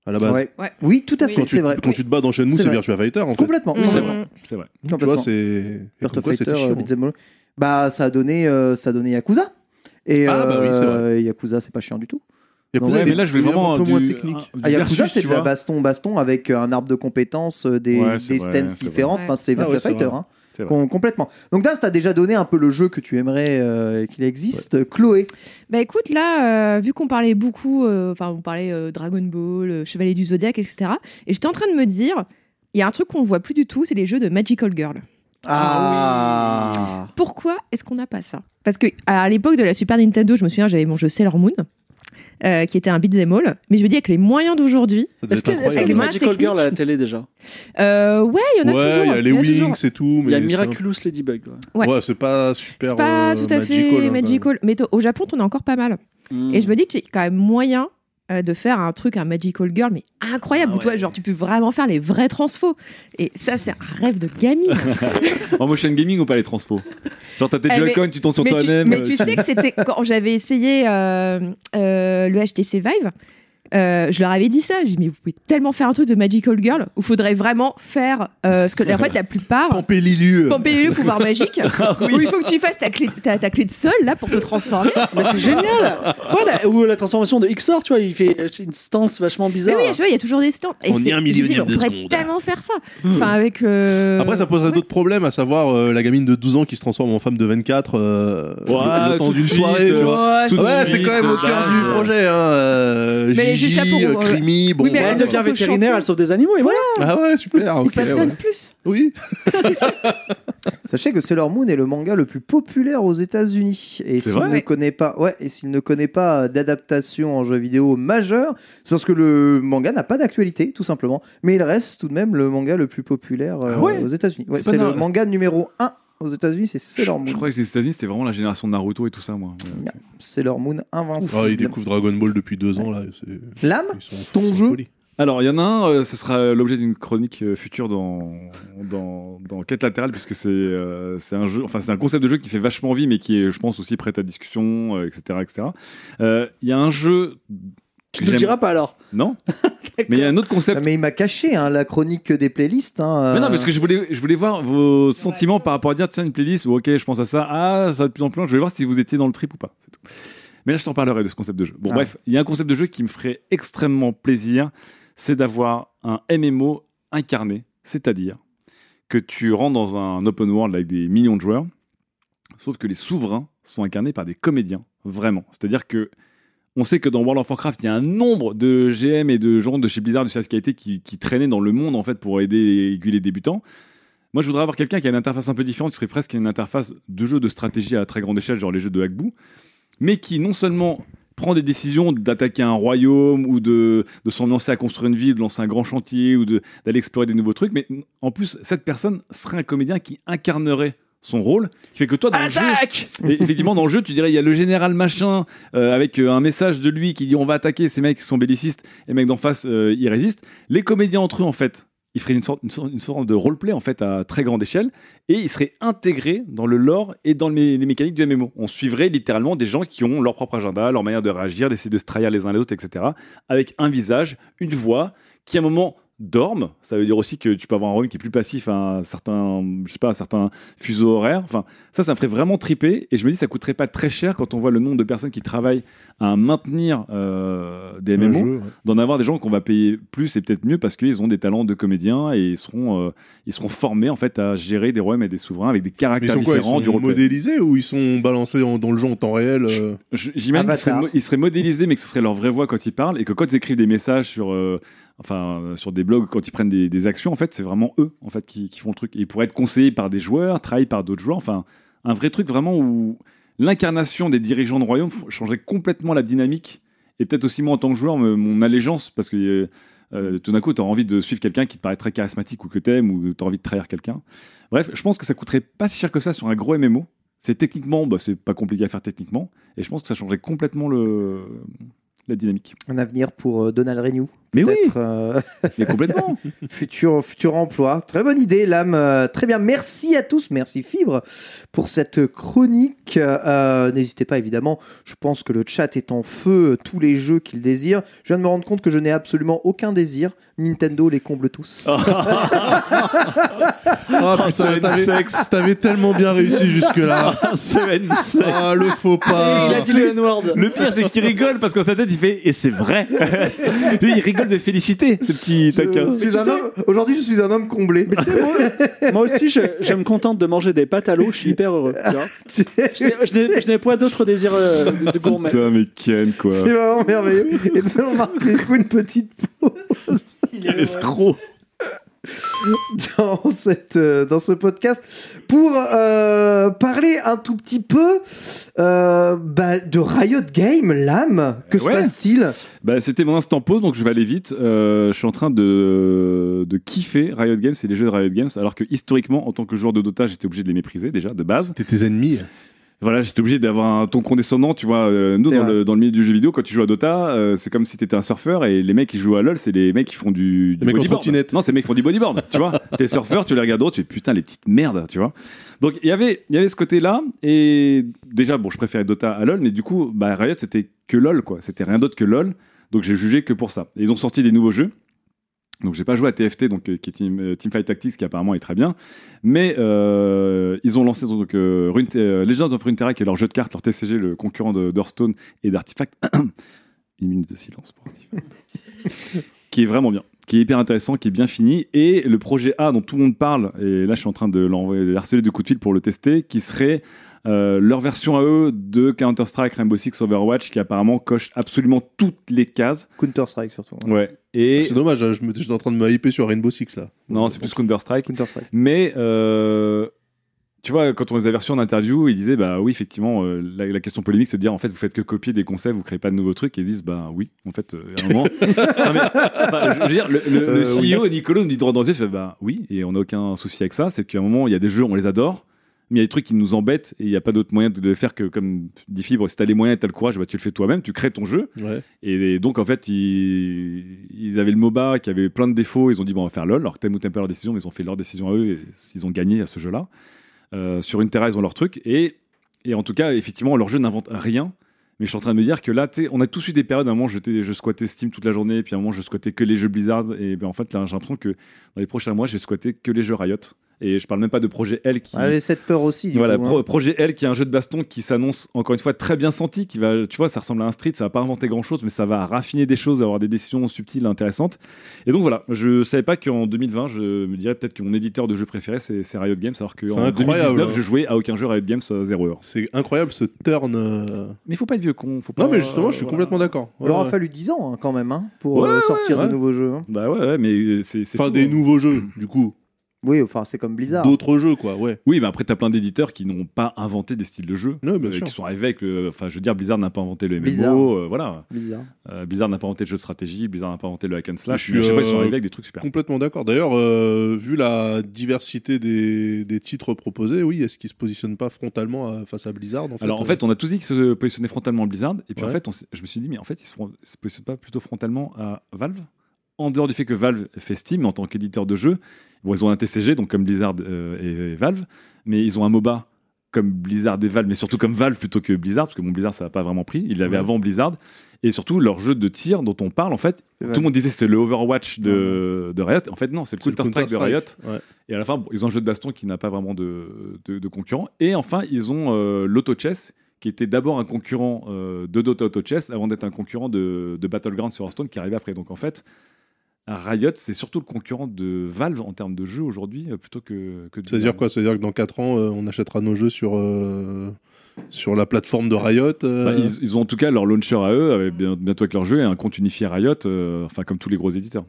à la base. Ouais. Ouais. Oui, tout à fait, Quand, tu, c'est vrai. quand tu te bats dans Shenmue, C'est. Virtua Fighter en fait. Complètement. C'est vrai. C'est vrai. Tu vois, Complètement. c'est. Virtua Fighter, chiant. all. Bah, ça a donné, euh, ça a donné Yakuza. Et Ah, bah oui, c'est euh, Yakuza, c'est pas chiant du tout. Yakuza, Ouais, mais là, je vais vraiment un peu du- moins technique. un- Ah, Yakuza, c'est tu de la vois. baston-baston avec un arbre de compétences, euh, des, des stances c'est différentes. Enfin, c'est Virtua Fighter. Com- complètement. Donc, Daz, t'as déjà donné un peu le jeu que tu aimerais euh, qu'il existe. Chloé. Bah écoute, là, euh, vu qu'on parlait beaucoup, euh, enfin, on parlait euh, Dragon Ball, euh, Chevalier du Zodiac, etc. Et j'étais en train de me dire, il y a un truc qu'on voit plus du tout, c'est les jeux de Magical Girl. Ah, Pourquoi est-ce qu'on n'a pas ça? Parce que à l'époque de la Super Nintendo, je me souviens, j'avais mon jeu Sailor Moon. Euh, qui était un beat'em all, mais je me dis avec les moyens d'aujourd'hui, y a incroyable. des Avec Magical ma Girl à la télé déjà euh, ouais, il y en a Ouais, toujours. il y a les. Wings et tout. Il y a c'est un- Miraculous Ladybug. ouais. Ouais. Ouais, c'est pas super. C'est pas euh, tout à fait magical, hein, quand magical, mais au Japon, t'en as encore pas mal. Mm. Et je me dis que tu as quand même moyen euh, de faire un truc, un Magical Girl, mais incroyable, Ah où toi, ouais. genre, tu peux vraiment faire les vrais transfos. Et ça, c'est un rêve de gamine. En motion gaming ou pas les transfos? Genre t'as tes Eh, Joy-Con, tu tournes sur toi-même. mais euh, tu sais que c'était quand j'avais essayé euh, euh, le HTC Vive. Euh, je leur avais dit ça, j'ai dit mais vous pouvez tellement faire un truc de Magical Girl où il faudrait vraiment faire euh, ce que en fait la plupart Pampélilu. Pampélilu pouvoir magique où il faut que tu fasses ta clé, ta, ta clé de sol là pour te transformer. Mais c'est génial ouais, la- Ou la transformation de Xor, tu vois, il fait une stance vachement Mais bizarre. oui, je vois, il y a toujours des stands. Et On est c'est- un millionième de On pourrait seconde. tellement faire ça. Enfin avec euh, Après, ça poserait d'autres problèmes, à savoir euh, la gamine de 12 ans qui se transforme en femme de 24 euh, Ouais, le temps tout de d'une suite, soirée, tu euh, vois. Ouais, c'est quand même au euh, cœur du euh. projet. Hein. Juste là Gigi, pour, euh, euh, Crimi, bon. oui, mais Ouais, elle devient faut vétérinaire, chanter. elle sauve des animaux et voilà. Ah ouais, super. il ok, se passe rien ouais. de plus. Oui. Sachez que Sailor Moon est le manga le plus populaire aux États-Unis. Et C'est s'il vrai ne connaît pas, ouais, et s'il ne connaît pas d'adaptation en jeu vidéo majeure, c'est parce que le manga n'a pas d'actualité, tout simplement. Mais il reste tout de même le manga le plus populaire euh, Ah ouais aux États-Unis. Ouais, C'est pas c'est le manga numéro 1 aux États-Unis, c'est Sailor Moon. Je crois que les États-Unis c'était vraiment la génération de Naruto et tout ça, moi. Ouais, ok. Sailor Moon invincible. Ah, il découvre Dragon Ball depuis deux ans là. ils sont- ton ils jeu folie. Alors, il y en a un, euh, ce sera l'objet d'une chronique euh, future dans, dans, dans Quête latérale, puisque c'est euh, c'est un jeu, enfin, c'est un concept de jeu qui fait vachement envie, mais qui est, je pense, aussi prêt à discussion, euh, etc. etc. Euh, Il y a un jeu. Tu ne le diras pas alors. Non Mais il y a un autre concept. mais il m'a caché hein, la chronique des playlists. hein, Mais non, euh, parce que je voulais, je voulais voir vos sentiments par rapport à dire, tiens, une playlist, ou ok, je pense à ça, ah, ça va de plus en plus loin, je voulais voir si vous étiez dans le trip ou pas. c'est tout. Mais là, je t'en parlerai de ce concept de jeu. Bon, Ah. bref, il y a un concept de jeu qui me ferait extrêmement plaisir, c'est d'avoir un MMO incarné, c'est-à-dire que tu rentres dans un open world avec des millions de joueurs, sauf que les souverains sont incarnés par des comédiens, vraiment. C'est-à-dire que on sait que dans World of Warcraft, il y a un nombre de GM et de gens de chez Blizzard, de chez qualité qui, traînaient dans le monde en fait pour aider et aiguiller les débutants. Moi, je voudrais avoir quelqu'un qui a une interface un peu différente, qui serait presque une interface de jeu de stratégie à très grande échelle, genre les jeux de Hackboo, mais qui non seulement prend des décisions d'attaquer un royaume ou de, s'en lancer à construire une ville, de lancer un grand chantier ou d'aller explorer des nouveaux trucs, mais en plus, cette personne serait un comédien qui incarnerait son rôle, qui fait que toi, dans le jeu, effectivement, dans le jeu, tu dirais, il y a le général machin euh, avec euh, un message de lui qui dit on va attaquer ces mecs qui sont bellicistes, et les mecs d'en face, euh, ils résistent. Les comédiens entre eux, en fait, ils feraient une sorte, une sorte, une sorte de roleplay en fait à très grande échelle, et ils seraient intégrés dans le lore et dans le mé- les mécaniques du MMO. On suivrait littéralement des gens qui ont leur propre agenda, leur manière de réagir, d'essayer de se trahir les uns les autres, etc. Avec un visage, une voix, qui à un moment dorment. Ça veut dire aussi que tu peux avoir un rôle qui est plus passif à un certain, je sais pas, un certain fuseau horaire. Enfin, ça, ça me ferait vraiment triper. Et je me dis, ça coûterait pas très cher quand on voit le nombre de personnes qui travaillent à maintenir euh, des MMO, jeu, ouais. d'en avoir des gens qu'on va payer plus et peut-être mieux parce qu'ils ont des talents de comédiens et ils seront, euh, ils seront formés en fait à gérer des royaumes et des souverains avec des Mais ils caractères sont quoi Ils différents sont du modélisés ou ils sont balancés en- dans le jeu en temps réel euh, J'imagine qu'ils seraient, mo- seraient modélisés, mais que ce serait leur vraie voix quand ils parlent, et que quand ils écrivent des messages sur, euh, enfin, euh, sur des blogs, quand ils prennent des, actions, en fait, c'est vraiment eux, en fait, qui, font le truc. Et ils pourraient être conseillés par des joueurs, travaillés par d'autres joueurs. Enfin, un vrai truc vraiment où l'incarnation des dirigeants de royaume changerait complètement la dynamique, et peut-être aussi moi en tant que joueur, mon allégeance, parce que euh, euh, tout d'un coup, tu as envie de suivre quelqu'un qui te paraît très charismatique ou que t'aimes, ou tu as envie de trahir quelqu'un. Bref, je pense que ça coûterait pas si cher que ça sur un gros MMO. C'est techniquement, bah, c'est pas compliqué à faire techniquement, et je pense que ça changerait complètement le, la dynamique. Un avenir pour Donald Renew. Mais oui, euh, mais complètement. futur, futur emploi. Très bonne idée, l'âme. Euh, très bien. Merci à tous. Merci Fibre pour cette chronique. Euh, N'hésitez pas, évidemment. Je pense que le chat est en feu. Tous les jeux qu'il désire. Je viens de me rendre compte que je n'ai absolument aucun désir. Nintendo les comble tous. Ah putain, t'avais- tellement bien réussi jusque-là. Ah, le faux pas. Il a dit le N-word. Le pire, c'est qu'il rigole parce qu'en sa tête, il fait et c'est vrai. il rigole de féliciter, ce petit taquin. Je suis un homme- Aujourd'hui, je suis un homme comblé. Mais tu sais, moi, moi aussi, je, je me contente de manger des pâtes à l'eau. Je suis hyper heureux. tu vois. Tu- Je n'ai- je n'ai- je n'ai point d'autres désirs euh, de gourmet. Putain, mais Ken, quoi. C'est vraiment merveilleux. Et nous allons marquer du coup une petite pause Quel escroc. dans, cette, euh, dans ce podcast pour euh, parler un tout petit peu euh, bah, de Riot Game, l'âme. Que se passe-t-il? Bah, c'était mon instant pause, donc je vais aller vite. Euh, je suis en train de, de kiffer Riot Games et les jeux de Riot Games, alors que historiquement, en tant que joueur de Dota, j'étais obligé de les mépriser déjà, de base. C'était tes ennemis. Voilà, j'étais obligé d'avoir un ton condescendant, tu vois. Euh, nous, dans le, dans le milieu du jeu vidéo, quand tu joues à Dota, euh, c'est comme si t'étais un surfeur et les mecs qui jouent à LoL, c'est les mecs qui font du, du bodyboard. Non, c'est les mecs qui font du bodyboard, tu vois. T'es surfeur, tu les regardes d'autres, tu fais putain, les petites merdes, tu vois. Donc, il y avait, il y avait ce côté-là. Et déjà, bon, je préférais Dota à LoL, mais du coup, bah, Riot, c'était que LoL, quoi. C'était rien d'autre que LoL. Donc, j'ai jugé que pour ça. Et ils ont sorti des nouveaux jeux. Donc j'ai pas joué à TFT, donc euh, qui est Team, euh, Teamfight Tactics, qui apparemment est très bien, mais euh, ils ont lancé donc euh, Rune- euh, Legends of Runeterra, qui est leur jeu de cartes, leur TCG, le concurrent de d'Hearthstone et d'Artifact. Une minute de silence pour Artifact. qui est vraiment bien, qui est hyper intéressant, qui est bien fini, et le projet A dont tout le monde parle, et là je suis en train de l'envoyer, de coup de fil pour le tester, qui serait euh, leur version à eux de Counter-Strike, Rainbow Six, Overwatch, qui apparemment coche absolument toutes les cases. Counter-Strike surtout. hein. Ouais. Et C'est dommage, hein, je me- j'étais en train de me hyper sur Rainbow Six là. non, c'est plus Counter-Strike. Counter-Strike. Mais euh, tu vois, quand on les avait reçus en interview, ils disaient bah oui, effectivement, euh, la, la question polémique, c'est de dire en fait, vous faites que copier des concepts, vous créez pas de nouveaux trucs. Et ils disent bah oui, en fait, euh, à un moment. Non, mais, enfin, je veux dire, le, le- le CEO Nicolas nous dit droit dans les yeux, fait bah oui, et on n'a aucun souci avec ça. C'est qu'à un moment, il y a des jeux, on les adore. Mais il y a des trucs qui nous embêtent et il n'y a pas d'autre moyen de le faire que, comme dit Fibre, si tu as les moyens et tu as le courage, bah, tu le fais toi-même, tu crées ton jeu. Ouais. Et donc, en fait, ils, ils avaient le MOBA qui avait plein de défauts. Ils ont dit, bon, on va faire LoL. Alors, t'aimes ou t'aimes pas leur décision, mais ils ont fait leur décision à eux et ils ont gagné à ce jeu-là. Euh, sur une terra, ils ont leur truc. Et, et en tout cas, effectivement, leur jeu n'invente rien. Mais je suis en train de me dire que là, on a tous eu des périodes. À un moment, je squattais Steam toute la journée. Puis à un moment, je squattais que les jeux Blizzard. Et ben, en fait, là, j'ai l'impression que dans les prochains mois, je vais squatter que les jeux Riot. Et je parle même pas de projet L qui. Ah, cette peur aussi. Du Voilà, coup, hein. Pro- projet L qui est un jeu de baston qui s'annonce encore une fois très bien senti, qui va, tu vois, ça ressemble à un street, ça va pas inventer grand chose, mais ça va raffiner des choses, avoir des décisions subtiles, intéressantes. Et donc voilà, je savais pas qu'en 2020, je me dirais peut-être que mon éditeur de jeu préféré c'est Riot Games, alors C'est qu'en incroyable, 2019, hein. je jouais à aucun jeu Riot Games euh, 0 heure. C'est incroyable ce turn. euh. Mais il faut pas être vieux con, faut pas. Non, mais justement, je suis voilà. complètement d'accord. Il aura Ouais, fallu 10 ans hein, quand même hein, pour Ouais, euh, ouais, sortir ouais. de nouveaux jeux. hein. Bah ouais, ouais, mais c'est. c'est Enfin, fou, des hein. nouveaux jeux, du coup. Oui, enfin, c'est comme Blizzard. D'autres jeux, quoi, ouais. Oui, mais après, t'as plein d'éditeurs qui n'ont pas inventé des styles de jeu, Ouais, bien euh, sûr. qui sont arrivés avec le. Enfin, je veux dire, Blizzard n'a pas inventé le MMO, Blizzard. euh, voilà. Blizzard. Euh, Blizzard n'a pas inventé le jeu de stratégie, Blizzard n'a pas inventé le hack and slash. Je mais suis, chaque fois, ils sont arrivés avec des trucs super. Complètement d'accord. D'ailleurs, euh, vu la diversité des, des titres proposés, oui, est-ce qu'ils se positionnent pas frontalement à- face à Blizzard en fait, Alors en fait, on a tous dit qu'ils se positionnaient frontalement à Blizzard, et puis en fait, on s'est- je me suis dit, mais en fait, ils se, se positionnent pas plutôt frontalement à Valve? En dehors du fait que Valve fait Steam en tant qu'éditeur de jeux, bon, ils ont un TCG, donc comme Blizzard euh, et, et Valve, mais ils ont un MOBA comme Blizzard et Valve, mais surtout comme Valve plutôt que Blizzard, parce que mon Blizzard, ça n'a pas vraiment pris. Il l'avait Ouais. avant Blizzard. Et surtout, leur jeu de tir dont on parle, en fait, tout le monde disait c'est le Overwatch de, de Riot. En fait, non, c'est le Counter-Strike de Riot. Ouais. Et à la fin, ils ont un jeu de baston qui n'a pas vraiment de, de, de concurrent. Et enfin, ils ont euh, l'Auto Chess, qui était d'abord un concurrent euh, de Dota Auto Chess, avant d'être un concurrent de, de Battlegrounds sur Hearthstone, qui arrivait après. Donc en fait, Riot, c'est surtout le concurrent de Valve en termes de jeu aujourd'hui, euh, plutôt que, que C'est-à-dire quoi? C'est-à-dire que dans 4 ans, euh, on achètera nos jeux sur, euh, sur la plateforme de Riot Bah, ils, ils ont en tout cas leur launcher à eux, avec bien- bientôt avec leur jeu, et un compte unifié Riot, enfin comme tous les gros éditeurs.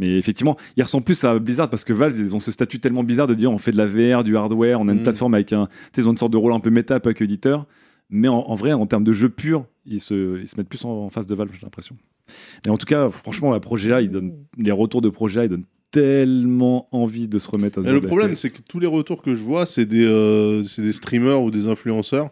Mais effectivement, ils ressemblent plus à Blizzard parce que Valve, ils ont ce statut tellement bizarre de dire on fait de la VR, du hardware, on a une Mm. plateforme avec un. Tu sais, ils ont une sorte de rôle un peu méta, pas que éditeur. Mais en, en vrai, en termes de jeu pur, ils se, ils se mettent plus en, en face de Valve, j'ai l'impression. Mais en tout cas, franchement, la projet A, ils donnent, les retours de projet A, ils donnent tellement envie de se remettre à ce le problème, c'est que tous les retours que je vois, c'est des, euh, c'est des streamers ou des influenceurs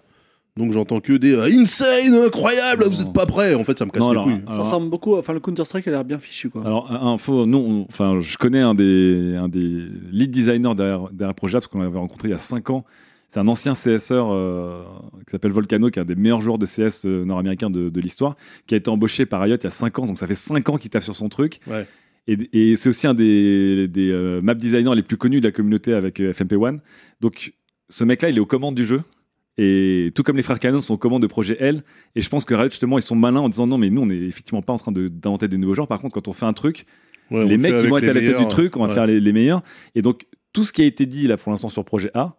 Donc j'entends que des euh, insane, incroyable, vous êtes pas prêts. En fait, ça me casse Non, les alors, couilles. Ça alors- ressemble beaucoup. Enfin, le Counter Strike a l'air bien fichu, quoi. Alors, un- info, nous, on- enfin, je connais un des, un des lead designers derrière, derrière Projet parce qu'on l'avait rencontré il y a 5 ans. C'est un ancien CSR euh, qui s'appelle Volcano, qui est un des meilleurs joueurs de CS euh, nord-américains de, de l'histoire, qui a été embauché par Riot il y a 5 ans. Donc, ça fait 5 ans qu'il taffe sur son truc. Ouais. Et, et c'est aussi un des, des euh, map designers les plus connus de la communauté avec euh, FMP1. Donc, ce mec-là, il est aux commandes du jeu. Et tout comme les frères Cannon sont aux commandes de projet L. Et je pense que Riot, justement, ils sont malins en disant non, mais nous, on n'est effectivement pas en train de- d'inventer des nouveaux genres. Par contre, quand on fait un truc, Ouais, les le mecs qui vont être à la tête du truc, on va ouais. faire les, les meilleurs. Et donc, tout ce qui a été dit là pour l'instant sur projet A,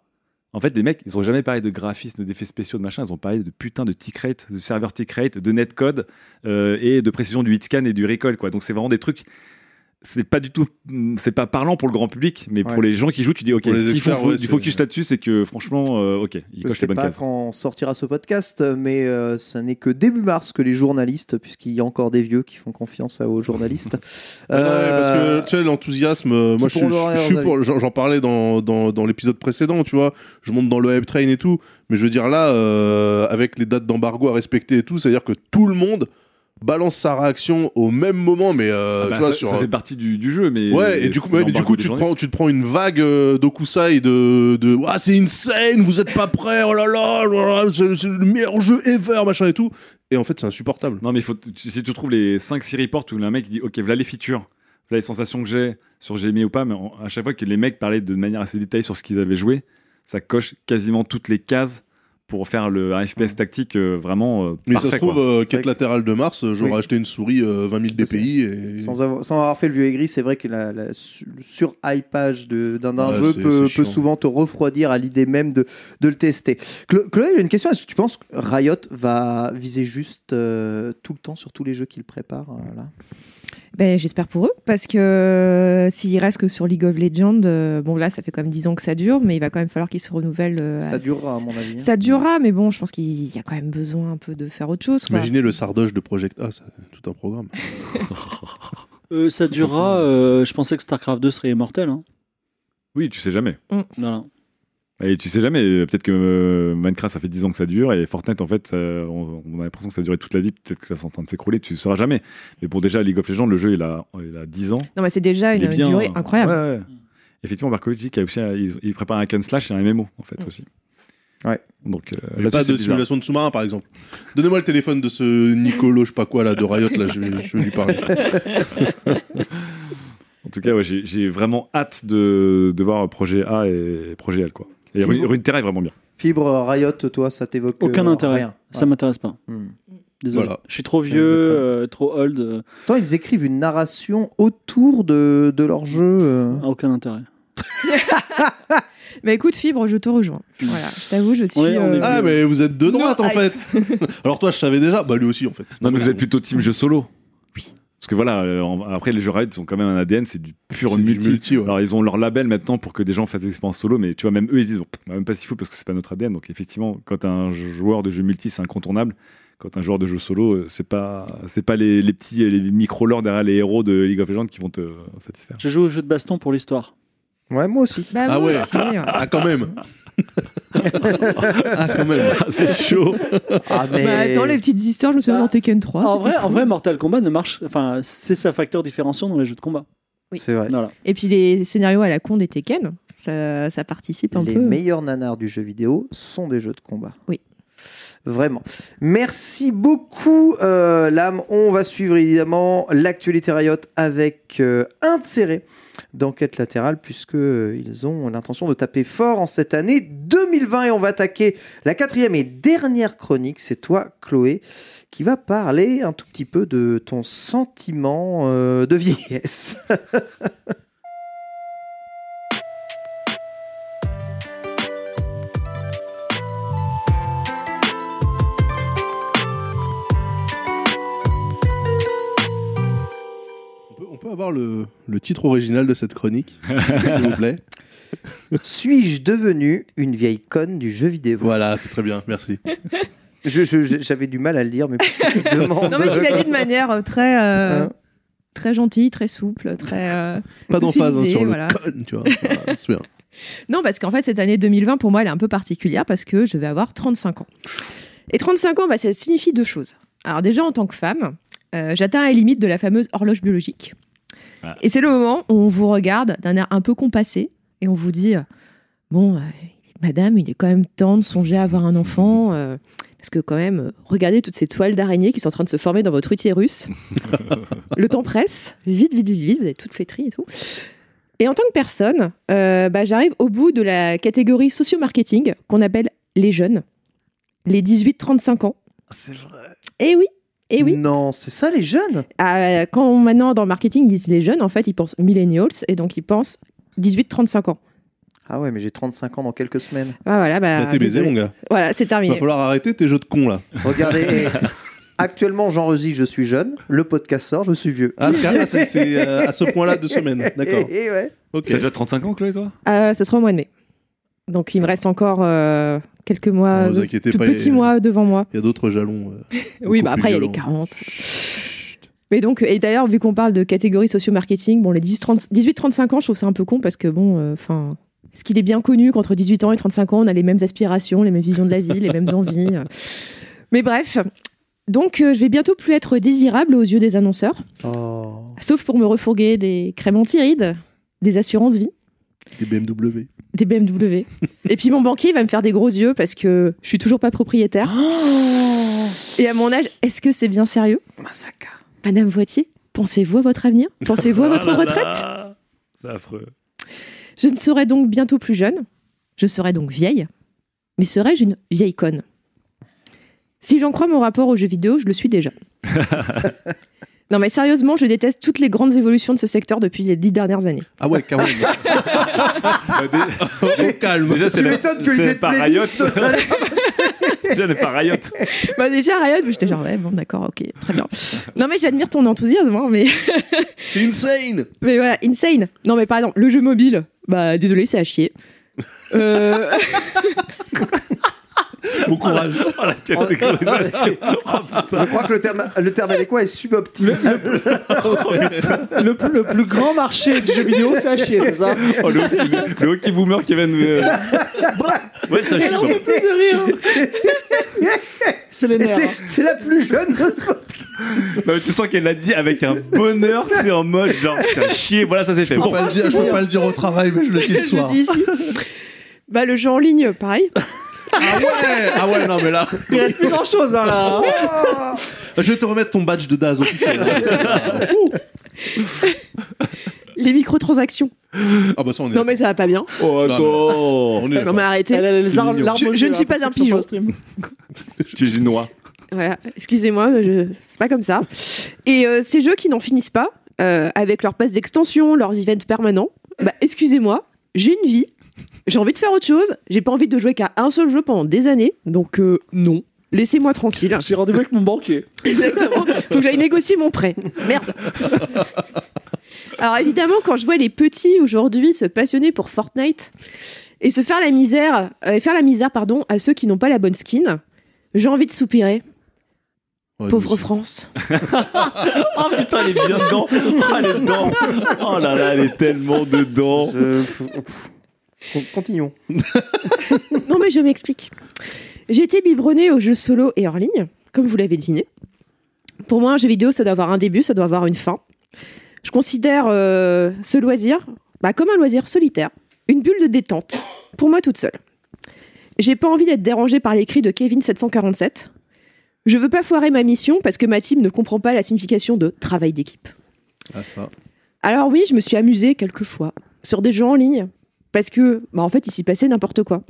en fait, les mecs, ils ont jamais parlé de graphisme, d'effets spéciaux, de machin. Ils ont parlé de putain de tick rate, de serveur tick rate, de netcode euh, et de précision du hitscan et du recall. Quoi. Donc, c'est vraiment des trucs. C'est pas du tout, c'est pas parlant pour le grand public, mais Ouais. pour les gens qui jouent, tu dis ok, Pour les s'il faut experts, ouais, du c'est- focus là-dessus, c'est que franchement, euh, ok, il Je coche les sais bonnes pas cases. quand sortira ce podcast, mais euh, ça n'est que début mars que les journalistes, puisqu'il y a encore des vieux qui font confiance à- aux journalistes. Non, ouais, Euh, parce que tu sais, l'enthousiasme, euh, moi je, je dire suis pour, j'en parlais dans, dans, dans l'épisode précédent, tu vois, je monte dans le hype train et tout, mais je veux dire là, euh, avec les dates d'embargo à respecter et tout, c'est-à-dire que tout le monde balance sa réaction au même moment, mais euh, Ah bah, tu vois, ça, sur... ça fait partie du, du jeu, mais Ouais, et du coup, c'est ouais, mais du coup tu, te prends, tu te prends une vague euh, d'Okusai de, de ah, c'est insane, vous êtes pas prêts, oh là là, oh là là, c'est le meilleur jeu ever, machin et tout. Et en fait, c'est insupportable. Non, mais faut, si tu trouves les 5-6 reports où un mec dit Ok, voilà les features, voilà les sensations que j'ai sur j'ai aimé ou pas, mais en- à chaque fois que les mecs parlaient de manière assez détaillée sur ce qu'ils avaient joué, ça coche quasiment toutes les cases pour faire le un FPS tactique euh, vraiment euh, Mais parfait. ça se trouve, euh, quête sans de Mars, j'aurais Oui. acheté une souris euh, 20 000 DPI et. Sans avoir, sans avoir fait le vieux aigri, c'est vrai que la, la sur-hypage de- d'un Ouais, jeu peut, souvent te refroidir à l'idée même de, de le tester. Chloé, j'ai une question. Est-ce que tu penses que Riot va viser juste euh, tout le temps sur tous les jeux qu'il prépare euh, là? Ben, J'espère pour eux, parce que euh, s'il reste que sur League of Legends, euh, bon là, ça fait quand même 10 ans que ça dure, mais il va quand même falloir qu'ils se renouvellent. euh, Ça durera, à mon avis. hein. Ça durera, mais bon, je pense qu'il y a quand même besoin un peu de faire autre chose. quoi. Imaginez le sardoche de Project A, c'est tout un programme. Euh, ça durera. euh, je pensais que StarCraft 2 serait immortel. Hein. Oui, tu sais jamais. Voilà. Et tu sais jamais, euh, peut-être que euh, Minecraft ça fait 10 ans que ça dure et Fortnite en fait, ça- on, on a l'impression que ça a duré toute la vie, peut-être que ça est en train de s'écrouler, tu ne sauras jamais. Mais bon, déjà, League of Legends, le jeu il a, il a 10 ans. Non, mais c'est déjà Il une bien, durée incroyable. ouais, ouais. Effectivement, Barcology qui a aussi, ils, ils préparent un can slash et un MMO en fait Mm. aussi. Ouais. Donc euh, Mais pas de bizarre. simulation de sous-marin, par exemple. Donnez-moi le téléphone de ce Nicolo, je sais pas quoi, là, de Riot, là, je vais, je vais lui parler. En tout cas, ouais, j'ai vraiment hâte de, de voir projet A et projet L quoi. Et Fibre. Rune Runeterra est vraiment bien. Fibre, Riot, toi, ça t'évoque Aucun euh, intérêt. rien. Ça m'intéresse pas. Hmm. Désolé. Voilà. Je suis trop vieux, euh, trop old. euh, Attends, ils écrivent une narration autour de, de leur jeu. euh. aucun intérêt. Mais écoute, Fibre, je te rejoins. Voilà, je t'avoue, je suis. Ouais, euh, Ah, mais vous êtes de droite, en fait. Alors toi, je savais déjà. Bah, lui aussi, en fait. Non, mais vous êtes plutôt team jeu solo. Parce que voilà, euh, en- après les jeux Riot ils ont quand même un ADN, c'est du pur du multi. multi, ouais. Alors ils ont leur label maintenant pour que des gens fassent des expériences solo, mais tu vois, même eux ils disent, bon, même pas s'il faut parce que c'est pas notre ADN. Donc effectivement, quand un joueur de jeu multi, c'est incontournable. Quand un joueur de jeu solo, euh, c'est pas, c'est pas les, les petits, les micro-lords derrière les héros de League of Legends qui vont te satisfaire. Je joue au jeu de baston pour l'histoire. Ouais, moi aussi. Bah, Ah moi ouais. aussi, ouais. Ah, quand même. ah, quand même. c'est chaud. Ah, mais... Bah, attends, les petites histoires, je me souviens Ah. dans Tekken 3. en, vrai, en cool. vrai, Mortal Kombat ne marche. Enfin, c'est sa facteur différenciant dans les jeux de combat. C'est vrai. Voilà. Et puis les scénarios à la con des Tekken, ça, ça participe un Les peu. meilleurs nanars du jeu vidéo sont des jeux de combat. Oui. Vraiment. Merci beaucoup, euh, Lame. On va suivre évidemment l'actualité Riot avec euh, intérêt d'enquête latérale, puisque euh, ont l'intention de taper fort en cette année 2020. Et on va attaquer la quatrième et dernière chronique. C'est toi, Chloé, qui va parler un tout petit peu de ton sentiment euh, de vieillesse. peut, on peut avoir le, le titre original de cette chronique, s'il vous plaît Suis-je devenu une vieille conne du jeu vidéo? Voilà, c'est très bien, merci. Je- je- J'avais du mal à le dire, mais puisque tu demandes. Non, mais tu l'as dit de manière euh, très, euh, Hein très gentille, très souple, très. euh, Pas d'emphase hein, Euphémisé, sur le voilà. con, tu vois. Voilà, c'est bien. Non, parce qu'en fait, cette année 2020, pour moi, elle est un peu particulière parce que je vais avoir 35 ans. Et 35 ans, bah, ça signifie deux choses. Alors déjà, en tant que femme, euh, j'atteins la limite de la fameuse horloge biologique. Ah. Et c'est le moment où on vous regarde d'un air un peu compassé et on vous dit, euh, bon, euh, madame, il est quand même temps de songer à avoir un enfant. euh, parce que quand même, regardez toutes ces toiles d'araignées qui sont en train de se former dans votre utérus. le temps presse. Vite, vite, vite, vite. Vous avez toute flétrie et tout. Et en tant que personne, euh, bah, j'arrive au bout de la catégorie socio-marketing qu'on appelle les jeunes, les 18-35 ans. C'est vrai. Et oui, et oui. Non, c'est ça les jeunes Ah, quand maintenant dans le marketing ils disent les jeunes, en fait ils pensent millennials et donc ils pensent 18-35 ans. Ah ouais, mais j'ai 35 ans dans quelques semaines. Ah, voilà, bah, Là, t'es baisé, mon gars. Voilà, c'est Va terminé. falloir arrêter tes jeux de con là. Regardez, actuellement j'enregistre, je suis jeune. Le podcast sort, je suis vieux. Ah, c'est c'est- c'est, euh, à ce point-là de semaine. D'accord. Et, et ouais. Ok. T'as déjà 35 ans, Chloé, toi? Euh, ce sera au mois de mai. Donc il me reste encore euh, quelques mois, de- pas, petits a- mois devant moi. Il y a d'autres jalons. euh, Oui, bah après il y a les violents. 40. Mais donc, et d'ailleurs, vu qu'on parle de catégorie socio-marketing, bon, les 18-35 ans, je trouve ça un peu con parce que bon, euh, enfin, est-ce qu'il est bien connu qu'entre 18 ans et 35 ans, on a les mêmes aspirations, les mêmes visions de la vie, les mêmes envies. Mais bref, donc je vais bientôt plus être désirable aux yeux des annonceurs, Oh. sauf pour me refourguer des crèmes anti-rides, des assurances vie, Des BMW. des BMW. et puis mon banquier va me faire des gros yeux parce que je suis toujours pas propriétaire. Et à mon âge, est-ce que c'est bien sérieux? Madame Voitier, pensez-vous à votre avenir? Pensez-vous à votre Ah là retraite? C'est affreux. Je ne serai donc bientôt plus jeune, je serai donc vieille, mais serai-je une vieille conne? Si j'en crois mon rapport aux jeux vidéo, je le suis déjà. non mais sérieusement, je déteste toutes les grandes évolutions de ce secteur depuis les dix dernières années. Ah ouais, quand même. Calme. Déjà, c'est Tu la- m'étonnes que l'idée c'est de pas playlist, Riot. ça allait- Déjà, n'est pas Riot. bah déjà Riot, mais j'étais genre ouais bon d'accord ok très bien. Non mais j'admire ton enthousiasme hein, mais insane. mais voilà insane. Non mais par exemple le jeu mobile, bah désolé c'est à chier. Euh, Bon courage. Oh, la catégorisation. Je crois que le terme, le terme adéquat est suboptimal. Le, plus- le plus grand marché du jeu vidéo, c'est à chier, c'est ça Oh, le, le, le hockey boomer qui vient de. euh, Ouais, ça chie. Plus de rire C'est les Et nerfs. c'est- hein. c'est la plus jeune de. Non, mais tu sens qu'elle l'a dit avec un bonheur, c'est en mode genre, c'est à chier, voilà, ça c'est fait. Je peux, Bon, pas le dire, je peux pas le dire au travail, mais je le dis le soir. le. Bah le jeu en ligne, pareil. Ah ouais Ah ouais, non, mais là. Il reste plus grand chose hein, là. hein. Je vais te remettre ton badge de Daz officiel. Les microtransactions. ah bah ça, on est. Non mais ça va pas bien. Oh, attends. On est Non mais arrêtez. Elle a les armes, l'arme Je- ne suis hein, pas pour un pigeon. pas stream. Tu es une noix. Voilà, excusez-moi, je... c'est pas comme ça. Et euh, ces jeux qui n'en finissent pas, euh, avec leurs passes d'extension, leurs events permanents, bah excusez-moi, j'ai une vie, j'ai envie de faire autre chose, j'ai pas envie de jouer qu'à un seul jeu pendant des années, donc euh, non. Laissez-moi tranquille. J'ai rendez-vous avec mon banquier. Exactement. Faut que j'aille négocier mon prêt. Merde. Alors évidemment, quand je vois les petits aujourd'hui se passionner pour Fortnite et se faire la misère, euh, faire la misère pardon, à ceux qui n'ont pas la bonne skin, j'ai envie de soupirer. Ouais, Pauvre France. Oh putain, elle est bien dedans. Oh, elle est dedans. Oh là là, elle est tellement dedans. Je- Continuons. Non mais je m'explique. J'ai été biberonnée aux jeux solo et hors ligne, comme vous l'avez deviné. Pour moi, un jeu vidéo, ça doit avoir un début, ça doit avoir une fin. Je considère euh, ce loisir bah, comme un loisir solitaire, une bulle de détente, pour moi toute seule. J'ai pas envie d'être dérangée par les cris de Kevin747. Je veux pas foirer ma mission parce que ma team ne comprend pas la signification de travail d'équipe. Ah, ça. Alors oui, je me suis amusée quelques fois sur des jeux en ligne parce que, bah, en fait, il s'y passait n'importe quoi.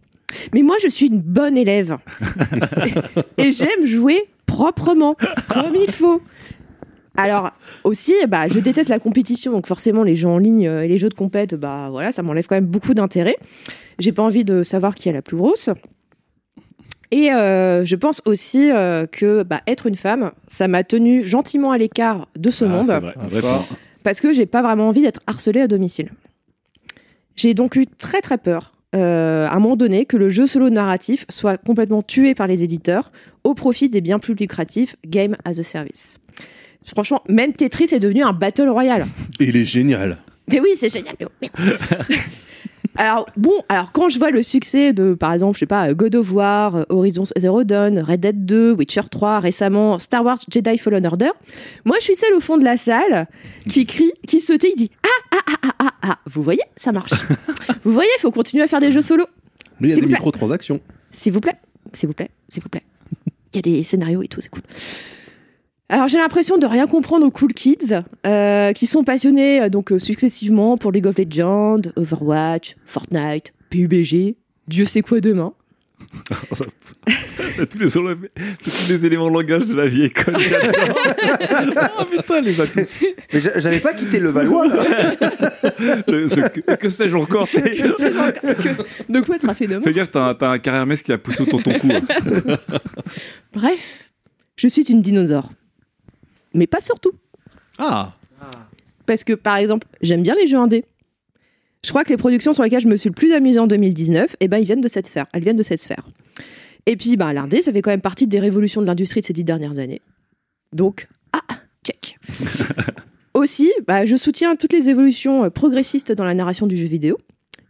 Mais moi, je suis une bonne élève et j'aime jouer proprement, comme il faut. Alors aussi, bah, je déteste la compétition, donc forcément les jeux en ligne euh, et les jeux de compète, bah voilà, ça m'enlève quand même beaucoup d'intérêt. J'ai pas envie de savoir qui est la plus grosse. Et euh, je pense aussi euh, que bah, être une femme, ça m'a tenu gentiment à l'écart de ce Ah, monde c'est vrai, parce que j'ai pas vraiment envie d'être harcelée à domicile. J'ai donc eu très très peur, euh, à un moment donné, que le jeu solo narratif soit complètement tué par les éditeurs au profit des biens plus lucratifs Game as a Service. Franchement, même Tetris est devenu un battle royale. Il est génial. Mais oui, c'est génial. mais- Alors bon, alors quand je vois le succès de, par exemple, je sais pas, God of War, Horizon Zero Dawn, Red Dead 2, Witcher 3, récemment Star Wars Jedi Fallen Order, moi je suis celle au fond de la salle qui crie, qui sautait, il dit ah ah ah ah ah ah, vous voyez, ça marche. vous voyez, il faut continuer à faire des jeux solo. Mais il y a des microtransactions. S'il vous plaît, s'il vous plaît, s'il vous plaît. Il y a des scénarios et tout, c'est cool. Alors j'ai l'impression de rien comprendre aux cool kids euh, qui sont passionnés euh, donc euh, successivement pour League of Legends, Overwatch, Fortnite, PUBG, Dieu sait quoi demain. tous, les, tous les éléments de langage de la vieille école. oh putain, les a tous. Mais j'a- j'avais pas quitté le Valois. là. Le- ce que, que sais-je encore t'es- De quoi sera fait demain Fais gaffe, t'as un, un carrière mess qui a poussé autour de ton cou. hein. Bref, je suis une dinosaure. Mais pas surtout. Ah Parce que, par exemple, j'aime bien les jeux indés. Je crois que les productions sur lesquelles je me suis le plus amusée en 2019, eh ben, ils viennent de cette sphère. Elles viennent de cette sphère. Et puis, bah, l'indé, ça fait quand même partie des révolutions de l'industrie de ces dix dernières années. Donc, ah, check. Aussi, bah, je soutiens toutes les évolutions euh, progressistes dans la narration du jeu vidéo.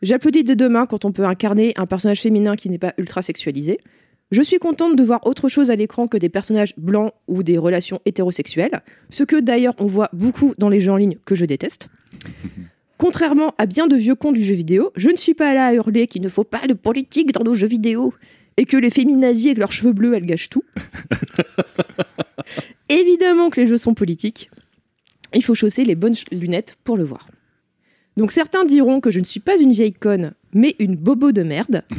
J'applaudis dès demain quand on peut incarner un personnage féminin qui n'est pas ultra sexualisé. Je suis contente de voir autre chose à l'écran que des personnages blancs ou des relations hétérosexuelles, ce que d'ailleurs on voit beaucoup dans les jeux en ligne que je déteste. Contrairement à bien de vieux cons du jeu vidéo, je ne suis pas là à hurler qu'il ne faut pas de politique dans nos jeux vidéo et que les féminazis avec leurs cheveux bleus elles gâchent tout. Évidemment que les jeux sont politiques. Il faut chausser les bonnes lunettes pour le voir. Donc certains diront que je ne suis pas une vieille conne, mais une bobo de merde.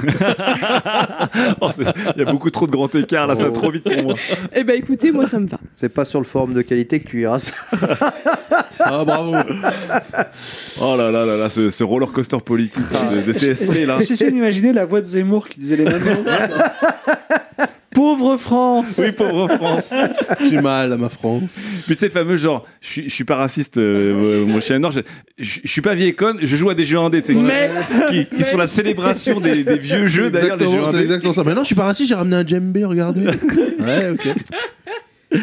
Oh, c'est- Il y a beaucoup trop de grands écarts là, ça va trop vite pour moi. Eh ben écoutez, moi ça me va. C'est pas sur le forum de qualité que tu iras. ça. Ah, bravo Oh là là là là, ce, ce roller coaster politique de, de CSP là. J'essaie d'imaginer la voix de Zemmour qui disait les mêmes mots. Pauvre France Oui, pauvre France. J'ai mal à ma France. Puis tu sais, le fameux genre, je suis, pas raciste, euh, mon chien noir, je, suis pas vieille conne, je joue à des jeux indés, tu sais, Mais- qui, qui sont la célébration des, des vieux jeux d'ailleurs, c'est indés. exactement ça. Mais non, je suis pas raciste, j'ai ramené un djembé, regardez. ouais, ok.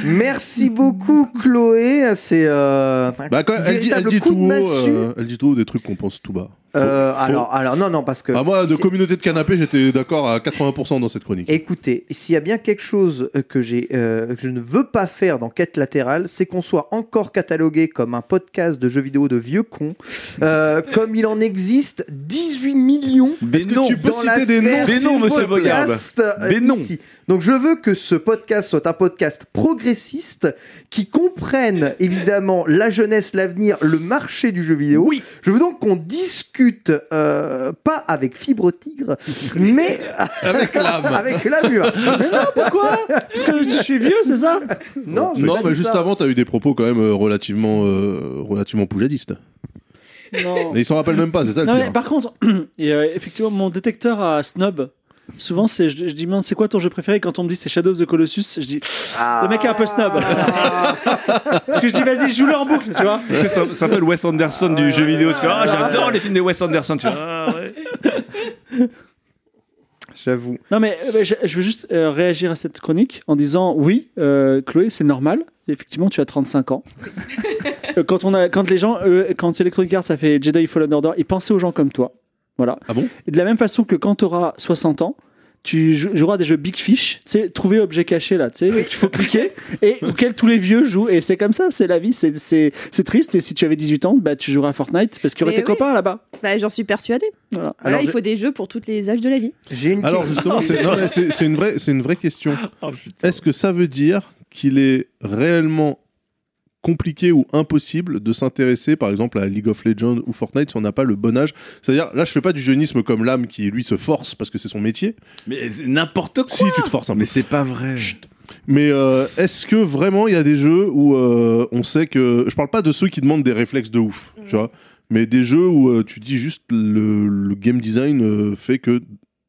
Merci beaucoup, Chloé. C'est euh, Bah, elle dit, elle véritable dit coup tout de haut, massue. euh, elle dit tout haut des trucs qu'on pense tout bas. Euh, alors, alors, non, non, parce que. Ah, moi, de communauté de canapé, j'étais d'accord à 80% dans cette chronique. Écoutez, s'il y a bien quelque chose euh, que, j'ai, euh, que je ne veux pas faire dans Quête latérale, c'est qu'on soit encore catalogué comme un podcast de jeux vidéo de vieux cons, euh, comme il en existe 18 millions Des que noms. tu peux dans la citer des noms Des noms, monsieur euh, Des noms. ici. Donc je veux que ce podcast soit un podcast progressiste qui comprenne évidemment la jeunesse, l'avenir, le marché du jeu vidéo. Oui. Je veux donc qu'on discute euh, pas avec Fibre Tigre, mais Avec l'âme. avec la mur. Pourquoi? Parce que je suis vieux, c'est ça? Non, je Non, mais juste ça. avant, t'as eu des propos quand même euh, relativement, euh, relativement poujadistes. Non. Mais ils s'en rappellent même pas, c'est ça le Non, mais par contre, et, euh, effectivement, mon détecteur à snob, souvent, c'est, je, je dis, mince, c'est quoi ton jeu préféré? Quand on me dit c'est Shadow of the Colossus, je dis, le mec est un peu snob. Parce que je dis, vas-y, joue-le en boucle, tu vois. C'est un- c'est un peu le Wes Anderson du jeu vidéo. Tu fais, ah, j'adore les films de Wes Anderson. Tu fais, ah, ouais. J'avoue. Non, mais euh, je, je veux juste euh, réagir à cette chronique en disant, oui, euh, Chloé, c'est normal. Effectivement, tu as 35 ans. Quand, on a, quand les gens, euh, quand Electronic Arts a fait Jedi Fallen Order, ils pensaient aux gens comme toi. Voilà. Ah bon? Et de la même façon que quand tu auras 60 ans, tu jou- joueras des jeux Big Fish, tu sais, trouver objet caché là, tu sais, qu'il faut cliquer, et auquel tous les vieux jouent. Et c'est comme ça, c'est la vie, c'est- c'est c'est triste. Et si tu avais 18 ans, bah, tu jouerais à Fortnite parce qu'il y aurait Mais tes oui. copains là-bas. Bah, j'en suis. Voilà. Voilà, Alors, il je- faut des jeux pour tous les âges de la vie. J'ai une Alors justement, c'est une, vraie- c'est une vraie question. Oh. Est-ce que ça veut dire qu'il est réellement compliqué ou impossible de s'intéresser par exemple à League of Legends ou Fortnite si on n'a pas le bon âge C'est-à-dire, là je fais pas du jeunisme comme l'âme qui lui se force parce que c'est son métier. Mais n'importe quoi. Si tu te forces un peu. Mais c'est pas vrai. Mais euh, est-ce que vraiment il y a des jeux où euh, on sait que. Je parle pas de ceux qui demandent des réflexes de ouf, tu vois, mais des jeux où euh, tu dis juste le, le game design euh, fait que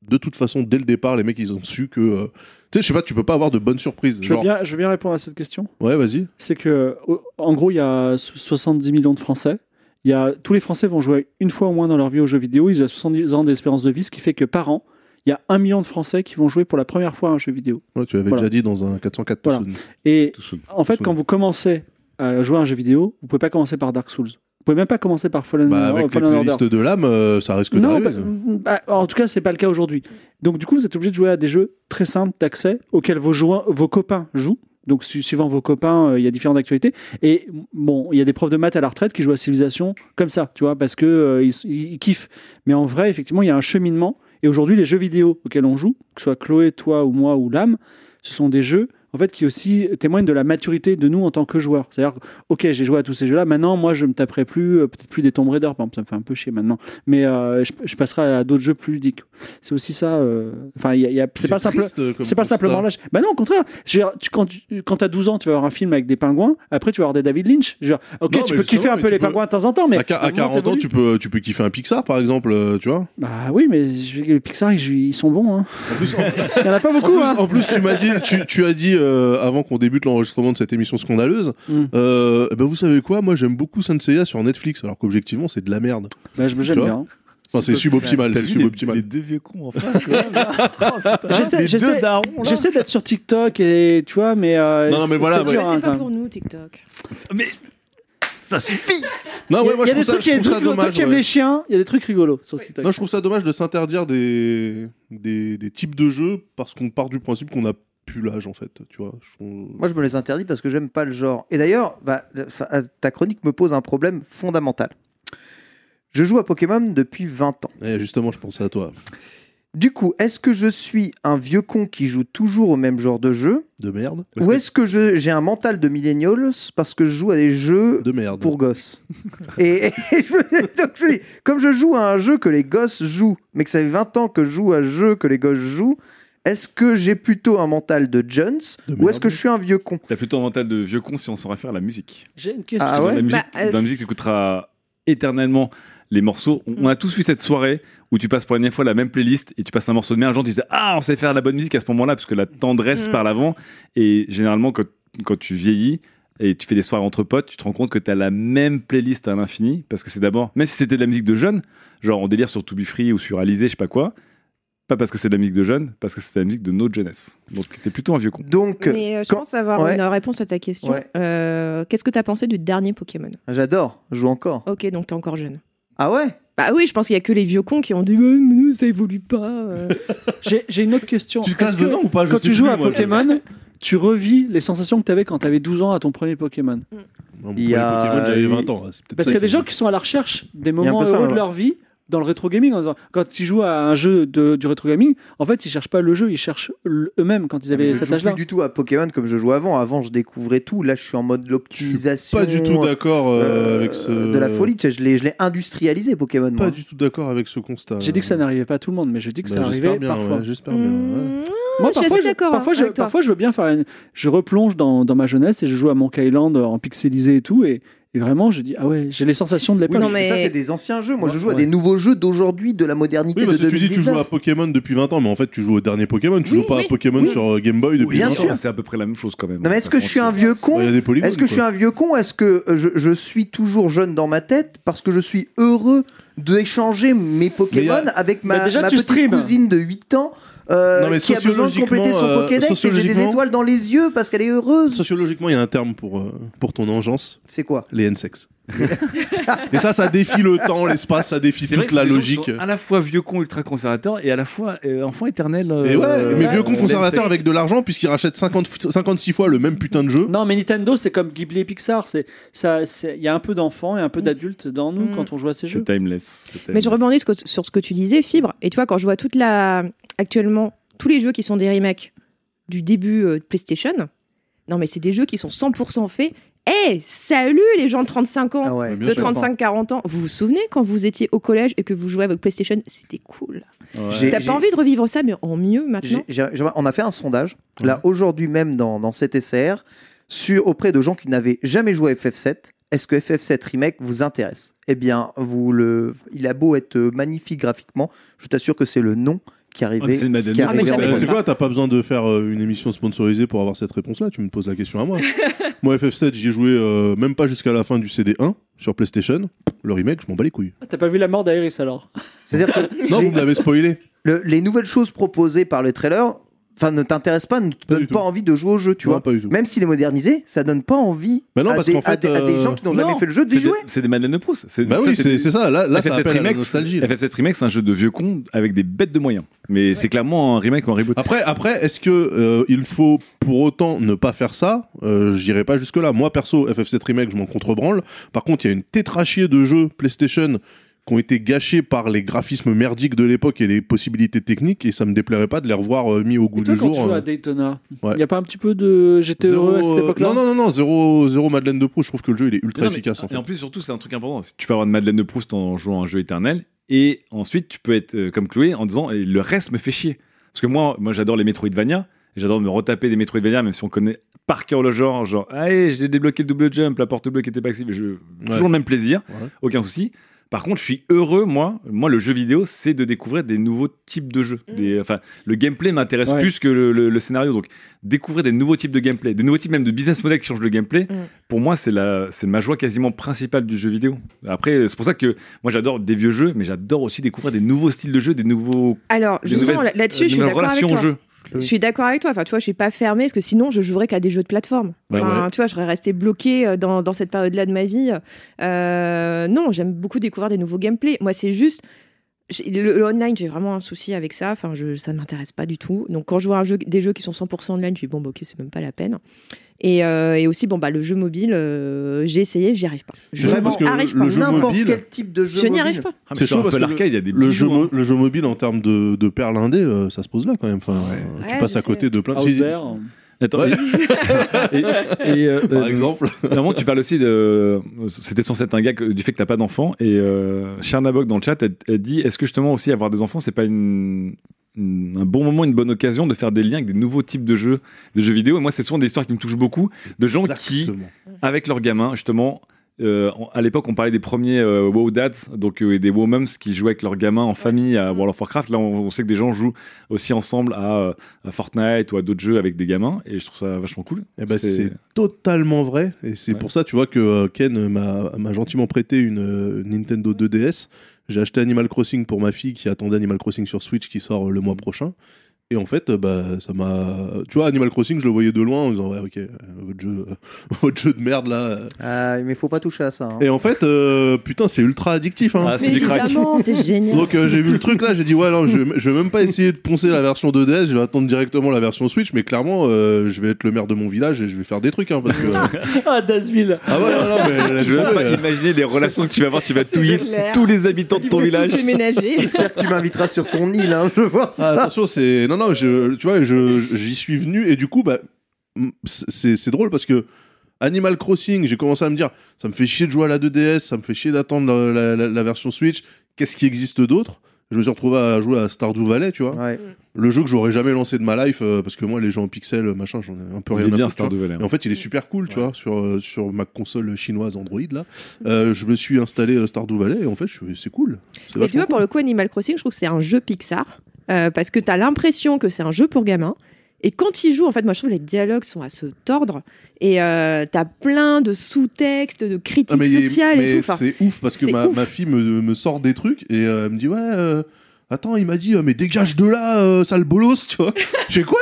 de toute façon, dès le départ, les mecs ils ont su que. Tu sais, je sais pas, tu peux pas avoir de bonnes surprises. Je veux, Genre, bien, je veux bien répondre à cette question. ouais, vas-y. C'est que, en gros, il y a so- 70 millions de Français. Il y a, tous les Français vont jouer une fois au moins dans leur vie aux jeux vidéo. Ils ont 70 ans d'espérance de vie, ce qui fait que par an, il y a un million de Français qui vont jouer pour la première fois à un jeu vidéo. Ouais, tu l'avais Voilà. déjà dit dans un 404 Voilà. Et en fait, quand vous commencez à jouer à un jeu vidéo, vous pouvez pas commencer par Dark Souls. Vous pouvez même pas commencer par Fallen, Bah, avec les Fallen Order. de l'âme, euh, ça risque Non, d'arriver. bah, bah, en tout cas, c'est pas le cas aujourd'hui. Donc, du coup, vous êtes obligé de jouer à des jeux très simples d'accès auxquels vos, joueurs, vos copains jouent. Donc, su- suivant vos copains, euh, il y a différentes actualités. Et bon, il y a des profs de maths à la retraite qui jouent à Civilization comme ça, tu vois, parce que euh, ils, ils- ils kiffent. Mais en vrai, effectivement, il y a un cheminement. Et aujourd'hui, les jeux vidéo auxquels on joue, que ce soit Chloé, toi ou moi ou Lame, ce sont des jeux en fait qui aussi témoignent de la maturité de nous en tant que joueurs. C'est-à-dire, ok, j'ai joué à tous ces jeux-là. Maintenant, moi, je me taperai plus, euh, peut-être plus des Tomb Raider, par exemple, ça me fait un peu chier maintenant. Mais euh, je, je passerai à d'autres jeux plus ludiques. C'est aussi ça. euh, Enfin, il y a- il y a- c'est pas simple. C'est pas simplement l'âge. Bah non, au contraire. Je veux dire, tu, quand tu quand as 12 ans, tu vas voir un film avec des pingouins. Après, tu vas voir des David Lynch. Je veux dire, ok, Non, tu peux kiffer un peu les peux- pingouins de temps en temps, mais À, qua- à au moment, 40 ans, tu peux, tu peux kiffer un Pixar, par exemple, tu vois. Bah oui, mais les Pixar, ils, ils sont bons. Hein. En plus, Il y en a pas beaucoup. En hein. plus, en plus, tu m'as dit, tu, tu as dit euh, avant qu'on débute l'enregistrement de cette émission scandaleuse, Mm. euh, eh ben vous savez quoi, moi j'aime beaucoup Senseiya sur Netflix, alors qu'objectivement c'est de la merde. Bah, je me vois bien. Enfin, c'est suboptimal, c'est les, suboptimal. les deux vieux cons en face Oh. J'essaie- d'être sur TikTok et tu vois, mais. euh, Non, mais voilà, c'est hein, pas pour nous, TikTok. Mais ça suffit Non, Il y a, ouais, moi il y je a des trouve ça, trucs, il y a je des trouve ça trucs, toi dommage. ouais. les chiens, il y a des trucs rigolos sur TikTok. Non, je trouve ça dommage de s'interdire des, des, des types de jeux parce qu'on part du principe qu'on a plus l'âge en fait, tu vois. Je Moi, je me les interdis parce que j'aime pas le genre. Et d'ailleurs, bah, ça- ta chronique me pose un problème fondamental. Je joue à Pokémon depuis 20 ans. Eh, justement, je pensais à toi. Du coup, est-ce que je suis un vieux con qui joue toujours au même genre de jeu De merde. Ou est-ce que j'ai un mental de millennials parce que je joue à des jeux De merde. pour gosses et, et je me- donc je comme je joue à un jeu que les gosses jouent, mais que ça fait 20 ans que je joue à un jeu que les gosses jouent, est-ce que j'ai plutôt un mental de Jones De ou est-ce que je suis un vieux con? T'as plutôt un mental de vieux con si on s'en réfère à la musique. J'ai une question. Ah Dans ouais la musique, Bah, euh, dans la musique c'est- t'écouteras éternellement les morceaux. On, a tous vu cette soirée où tu passes pour la dernière fois la même playlist et tu passes un morceau de merde. Les gens disent Ah, on sait faire de la bonne musique à ce moment-là, parce que la tendresse Mm. par l'avant. Et généralement, quand, quand tu vieillis et tu fais des soirées entre potes, tu te rends compte que tu as la même playlist à l'infini. Parce que c'est d'abord, même si c'était de la musique de jeunes, genre on délire sur To Be Free ou sur Alizé, je sais pas quoi. Pas parce que c'est de la musique de jeunes, parce que c'est de la musique de notre jeunesse. Donc t'es plutôt un vieux con. Donc, Mais euh, je quand- pense avoir Ouais. une réponse à ta question. Ouais. Euh, Qu'est-ce que tu as pensé du dernier Pokémon? J'adore, je joue encore. Ok, donc t'es encore jeune. Ah ouais? Bah oui, je pense qu'il y a que les vieux cons qui ont dit nous, ça évolue pas. euh. J'ai une autre question. Tu dedans ou pas? Je Quand tu joues plus, à moi, je- Pokémon, tu revis les sensations que tu avais quand tu avais 12 ans à ton premier Pokémon? Mon Il y a- premier Pokémon, j'avais il- 20 ans. Parce qu'il y a des gens qui sont à la recherche des moments ça, heureux ouais. de leur vie dans le rétro gaming. En disant, quand tu joues à un jeu de, du rétro gaming, en fait, ils cherchent pas le jeu, ils cherchent eux-mêmes quand ils avaient je cet joue âge-là. plus du tout à Pokémon comme je jouais avant. Avant, je découvrais tout. Là, je suis en mode l'optimisation. Pas du tout d'accord euh, euh, avec ce. de la folie. Tu sais, Je l'ai, je l'ai industrialisé Pokémon. moi. Pas du tout d'accord avec ce constat. J'ai dit que ça n'arrivait pas à tout le monde, mais je dis que Bah, ça arrivait bien, parfois. ouais, J'espère bien. ouais. Mmh, Moi, je suis parfois, assez je, d'accord parfois, je, parfois, je veux bien faire une... Je replonge dans, dans ma jeunesse et je joue à Monkey Island en pixelisé et tout. Et, et vraiment, je dis, ah ouais, j'ai les sensations de Oui, l'époque. Non, mais ça, c'est des anciens jeux. Moi, je joue à Ouais. des nouveaux jeux d'aujourd'hui, de la modernité Oui, parce de que tu dis que tu joues 2019. à Pokémon depuis 20 ans, mais en fait tu joues au dernier Pokémon, tu Oui, joues pas oui, à Pokémon oui. sur euh, Game Boy depuis Bien 20 sûr. ans. C'est à peu près la même chose quand même. Non, mais est-ce que je suis un vieux con. Est-ce que je suis un vieux con? Est-ce que je, je suis toujours jeune dans ma tête parce que je suis heureux d'échanger mes Pokémon a- avec ma, Bah, déjà, ma petite stream. cousine de 8 ans? Euh, Non, mais qui a besoin de compléter son sociologiquement, euh, Pokédex et j'ai des étoiles dans les yeux parce qu'elle est heureuse. Sociologiquement, il y a un terme pour, euh, pour ton engeance, C'est quoi? Les N-sex. et ça, ça défie le temps, l'espace, ça défie vrai toute que la logique. sont à la fois vieux con ultra conservateur et à la fois euh, enfant éternel. Et ouais, euh, mais ouais, vieux con euh, conservateur avec de l'argent puisqu'il rachète 50, f- 56 fois le même putain de jeu. Non, mais Nintendo, c'est comme Ghibli et Pixar. C'est ça. Il y a un peu d'enfants et un peu d'adultes dans nous Mm. quand on joue à ces jeux. C'est timeless. c'est Mais je timeless. rebondis sur ce que- sur ce que tu disais, Fibre. Et tu vois, quand je vois toute la. Actuellement, tous les jeux qui sont des remakes du début euh, de PlayStation, non, mais c'est des jeux qui sont 100% faits. Eh, salut les gens de 35 ans Ah ouais, de sûr. 35-40 ans, vous vous souvenez quand vous étiez au collège et que vous jouez avec PlayStation? C'était cool. Ouais. J'ai- T'as pas envie de revivre ça, mais en mieux maintenant? On a fait un sondage, là, aujourd'hui même dans, dans cet SR, sur, auprès de gens qui n'avaient jamais joué à FF7. Est-ce que FF7 Remake vous intéresse? Eh bien, vous le... il a beau être magnifique graphiquement, je t'assure que c'est le nom qui Ah, mais arrivait. c'est une Madeleine qui de Ah, mais ça Tu quoi, t'as pas besoin de faire euh, une émission sponsorisée pour avoir cette réponse-là, tu me poses la question à moi. moi, FF7, j'y ai joué euh, même pas jusqu'à la fin du CD1 sur PlayStation. Le remake, je m'en bats les couilles. Ah, T'as pas vu la mort d'Aeris alors? C'est-à-dire que Non, les, vous me l'avez spoilé. le- les nouvelles choses proposées par le trailer enfin ne t'intéresse pas, ne te Pas donne pas tout. envie de jouer au jeu, tu Non, vois. pas du tout. Même s'il est modernisé, ça donne pas envie Bah non, à, parce des, à fait, des- à des euh, gens qui n'ont jamais fait le jeu d'y c'est jouer. des- C'est des Madeleine de Proust. C'est- Bah ça, oui, c'est c'est ça. Là, là ça FF7 appelle à la Remake, nostalgie. là. FF7 Remake, c'est un jeu de vieux con avec des bêtes de moyens. Mais c'est clairement un remake ou un reboot. Après, après, est-ce que euh, il faut pour autant ne pas faire ça? Euh, J'irai pas jusque là. Moi perso, FF7 remake, je m'en contrebranle. Par contre, il y a une tétrachier de jeux PlayStation qui ont été gâchés par les graphismes merdiques de l'époque et les possibilités techniques, et ça me déplairait pas de les revoir euh, mis au goût Et toi, du quand jour. tu joues euh. à Daytona, il Ouais. n'y a pas un petit peu de j'étais Zéro, heureux à cette époque-là Non, non, non, non, zéro, zéro Madeleine de Proust. Je trouve que le jeu il est ultra Non, mais- efficace. En Et fait. en plus, surtout, c'est un truc important. Tu peux avoir une Madeleine de Proust en jouant à un jeu éternel. Et ensuite, tu peux être euh, comme Chloé en disant et le reste me fait chier. Parce que moi, moi j'adore les Metroidvania. et J'adore me retaper des Metroidvania, même si on connaît par cœur le genre. Genre, allez, j'ai débloqué le double jump, la porte bleue qui était pas accessible. Je... Toujours le même plaisir, Ouais. aucun souci. Par contre, je suis heureux, moi. Moi, le jeu vidéo, c'est de découvrir des nouveaux types de jeux. Des, enfin, le gameplay m'intéresse Ouais. plus que le, le- le scénario. Donc, découvrir des nouveaux types de gameplay, des nouveaux types même de business model qui changent le gameplay, Mm. pour moi, c'est la, c'est ma joie quasiment principale du jeu vidéo. Après, c'est pour ça que moi, j'adore des vieux jeux, mais j'adore aussi découvrir des nouveaux styles de jeux, des nouveaux. Alors, justement, là-dessus, euh, je suis d'accord avec toi. au Je suis d'accord avec toi. Enfin, tu vois, je suis pas fermée parce que sinon, je jouerais qu'à des jeux de plateforme. Bah Enfin, ouais. tu vois, je serais restée bloquée euh, dans, dans cette période-là de ma vie. Euh, non, j'aime beaucoup découvrir des nouveaux gameplays. Moi, c'est juste. le online, j'ai vraiment un souci avec ça. Enfin, je, ça ne m'intéresse pas du tout. Donc, quand je vois un jeu, des jeux qui sont 100% online, je dis bon, bah, ok, c'est même pas la peine. Et, euh, et aussi, bon, bah, le jeu mobile, euh, j'ai essayé, j'y arrive pas. Je chaud parce que arrive le pas. jeu N'importe mobile- quel type de jeu Je n'y mobile. arrive pas. Ah, C'est sur chaud un parce peu que l'arcade, il y a des Le jeu, mo- hein. le jeu mobile en termes de, de perles indé, euh, ça se pose là quand même. Enfin, euh, tu Ouais, passes je à côté de plein Out de. there. Attends, Ouais. et, et, euh, Par euh, exemple. Normalement, tu parles aussi de. C'était censé être un gars que- du fait que t'as pas d'enfant. Et euh, Chernabog dans le chat, elle, elle dit est-ce que justement aussi avoir des enfants, c'est pas une- un bon moment, une bonne occasion de faire des liens avec des nouveaux types de jeux, de jeux vidéo Et moi, c'est souvent des histoires qui me touchent beaucoup de gens qui, avec leurs gamins, justement. euh, à l'époque, on parlait des premiers euh, WoW Dads, donc euh, des WoW Moms qui jouaient avec leurs gamins en famille à World of Warcraft. Là, on, on sait que des gens jouent aussi ensemble à, à Fortnite ou à d'autres jeux avec des gamins, et je trouve ça vachement cool. Eh ben, C'est- c'est totalement vrai. Et c'est Ouais. pour ça, tu vois, que Ken m'a gentiment prêté une Nintendo 2DS. J'ai acheté Animal Crossing pour ma fille qui attendait Animal Crossing sur Switch qui sort euh, le mois prochain. Et en fait, euh, bah, ça m'a. Tu vois, Animal Crossing, je le voyais de loin en disant, ouais, ok, euh, votre jeu, votre jeu de merde là. euh. Ah, mais faut pas toucher à ça. hein. Et en fait, euh, putain, c'est ultra addictif. Hein. Ah, c'est du crack. c'est génial. Donc euh, j'ai vu le truc là, j'ai dit ouais non, je, vais- je vais même pas essayer de poncer la version 2DS, je vais attendre directement la version Switch, mais clairement euh, je vais être le maire de mon village et je vais faire des trucs hein, parce que Ah, Dasville. ah ouais non, non mais laisse Je veux tomber, pas euh. imaginer les relations que tu vas avoir. Tu vas touiller tous les habitants de ton village. J'espère que tu m'inviteras sur ton île, hein, je vois Ah, ça. attention c'est non non je tu vois je j'y suis venu et du coup bah c'est c'est drôle parce que Animal Crossing, j'ai commencé à me dire, ça me fait chier de jouer à la 2DS, ça me fait chier d'attendre la, la- la- la version Switch. Qu'est-ce qui existe d'autre? Je me suis retrouvé à jouer à Stardew Valley, tu vois. Ouais. Le jeu que j'aurais jamais lancé de ma life, euh, parce que moi, les jeux en pixels, machin, j'en ai un peu Il rien est à bien foutre. Stardew Valley. Et en fait, il est super cool, tu Ouais. vois, sur, euh, sur ma console chinoise Android, là. Euh, je me suis installé Stardew Valley, et en fait, c'est cool. C'est Mais tu vois, pour le coup, Animal Crossing, je trouve que c'est un jeu Pixar. Euh, parce que tu as l'impression que c'est un jeu pour gamins. Et quand il joue, en fait, moi je trouve que les dialogues sont à se tordre. Et euh, t'as plein de sous-textes, de critiques Ah, sociales et tout. C'est ouf parce que ma, ouf. ma fille me, me sort des trucs et euh, elle me dit ouais euh, attends il m'a dit mais dégage de là sale bolos tu vois je fais quoi?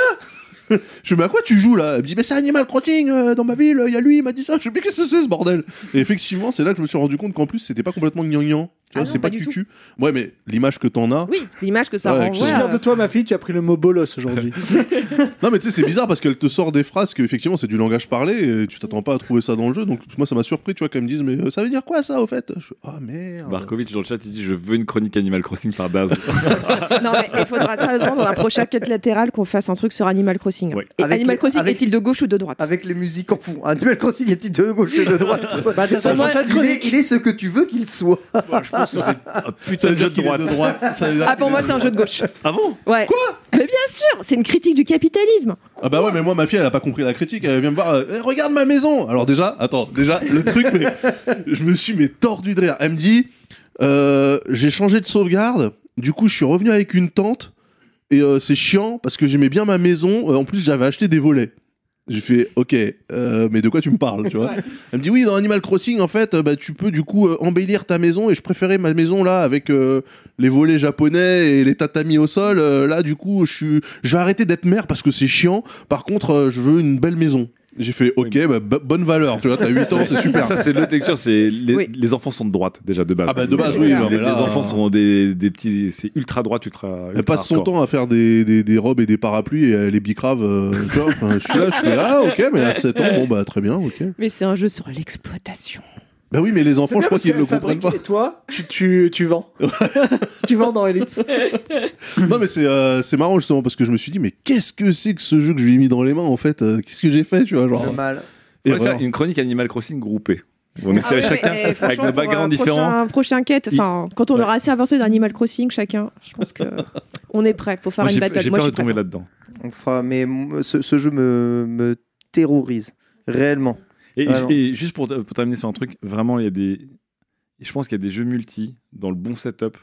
Je dis mais à quoi tu joues là? Elle me dit mais c'est Animal Crossing euh, dans ma ville il y a lui il m'a dit ça je dis mais qu'est-ce que c'est ce bordel? Et effectivement c'est là que je me suis rendu compte qu'en plus c'était pas complètement gnangnan Ah c'est pas pas du cucu ouais mais l'image que t'en as oui, l'image que ça Ouais, Je suis renvoie. fier de toi, ma fille, tu as pris le mot bolos aujourd'hui. non mais tu sais c'est bizarre parce qu'elle te sort des phrases que effectivement c'est du langage parlé et tu t'attends pas à trouver ça dans le jeu donc moi ça m'a surpris tu vois qu'elles me disent mais euh, ça veut dire quoi ça au fait? Ah merde Barkovitch dans le chat, il dit Je veux une chronique Animal Crossing par Daz. non, mais il faudra sérieusement, dans un prochain quête latérale, qu'on fasse un truc sur Animal Crossing. Ouais. Et Avec Animal les- Crossing, avec- est-il de gauche ou de droite? Avec les musiques en fond. Animal Crossing est-il de gauche et de droite? Bah, il, est, Chronique. il est ce que tu veux qu'il soit. Pense que c'est un putain veut de jeu de droite. de droite. Ça veut dire Ah, pour moi, est c'est un jeu de gauche. Ah bon? Ouais. Quoi? Mais bien sûr, c'est une critique du capitalisme. Ah bah ouais, mais moi, ma fille, elle a pas compris la critique. Elle vient me voir, euh, Eh, regarde ma maison. Alors déjà, attends, déjà, le truc, mais je me suis mais tordu de rire. Elle me dit, euh, j'ai changé de sauvegarde. Du coup, je suis revenu avec une tente. Et euh, c'est chiant parce que j'aimais bien ma maison. Euh, en plus, j'avais acheté des volets. J'ai fait ok, euh, mais de quoi tu me parles, tu vois Elle me dit oui, dans Animal Crossing, en fait, euh, bah, tu peux du coup euh, embellir ta maison et je préférais ma maison là avec euh, les volets japonais et les tatamis au sol. Euh, là, du coup, je suis, je vais arrêter d'être maire parce que c'est chiant. Par contre, je veux une belle maison. J'ai fait ok, bah, bo- bonne valeur, tu vois, t'as 8 ans, c'est super. Ça, c'est l'autre lecture. C'est les, Oui. les enfants sont de droite déjà de base. Ah bah, de base, Les- oui, Les, là, les enfants sont des, des petits. C'est ultra droite, ultra. Elle passe son hardcore. temps à faire des, des, des robes et des parapluies et elle est bicrave. euh, tu vois, enfin, je suis là, je suis là, ok, mais à 7 ans, bon bah très bien, ok. Mais c'est un jeu sur l'exploitation. Bah oui, mais les enfants, je crois qu'ils qu'elle le comprennent pas. Et toi, tu, tu, tu vends. tu vends dans Elite. Non, mais c'est euh, c'est marrant justement parce que je me suis dit, mais qu'est-ce que c'est que ce jeu que je lui ai mis dans les mains en fait euh, Qu'est-ce que j'ai fait, tu vois, genre. Pas mal. Il Et voilà. faire une chronique Animal Crossing groupée. On Ah essaierait ouais, chacun avec nos un backgrounds différents. Prochain, prochain quête, enfin, quand on Ouais. aura assez avancé dans Animal Crossing, chacun, je pense que on est prêt pour faire Moi, une battle. j'ai Moi, peur je de tomber là-dedans. On fera, mais ce, ce jeu me, me terrorise réellement. Et, juste pour, pour terminer sur un truc, vraiment, il y a des. Je pense qu'il y a des jeux multi dans le bon setup.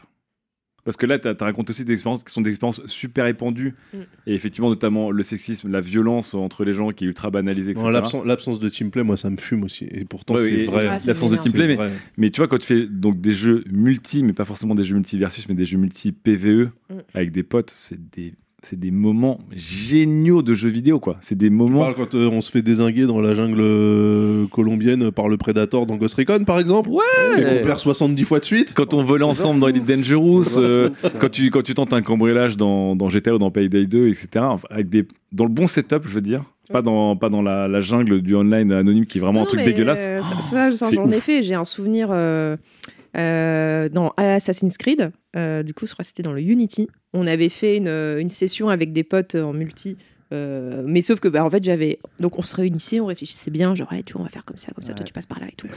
Parce que là, tu as, raconté aussi des expériences qui sont des expériences super répandues. Mm. Et effectivement, notamment le sexisme, la violence entre les gens qui est ultra banalisée, etc. L'absence- de teamplay, moi, ça me fume aussi. Et pourtant, Ouais, c'est vrai. Ah, L'absence de teamplay, mais, mais tu vois, quand tu fais donc des jeux multi, mais pas forcément des jeux multi versus, mais des jeux multi PVE Mm. avec des potes, c'est des, c'est des moments géniaux de jeux vidéo, quoi. C'est des moments. quand euh, on se fait désinguer dans la jungle euh, colombienne par le Predator dans Ghost Recon, par exemple Ouais Et qu'on perd 70 fois de suite Quand on volait ensemble dans Elite Dangerous, euh, quand, tu, quand tu tentes un cambriolage dans, dans GTA ou dans Payday 2, etc. Enfin, avec des, dans le bon setup, je veux dire. Pas dans, pas dans la, la jungle du online anonyme qui est vraiment un truc dégueulasse. euh, ça, ça, ça, j'en ai ouf. fait. J'ai un souvenir euh, euh, dans Assassin's Creed. Euh, du coup, je crois que c'était dans le Unity. On avait fait une, une session avec des potes en multi. Euh, mais sauf que bah, en fait j'avais donc on se réunissait on réfléchissait bien genre ouais, tu vois on va faire comme ça comme ça toi tu passes par là et tout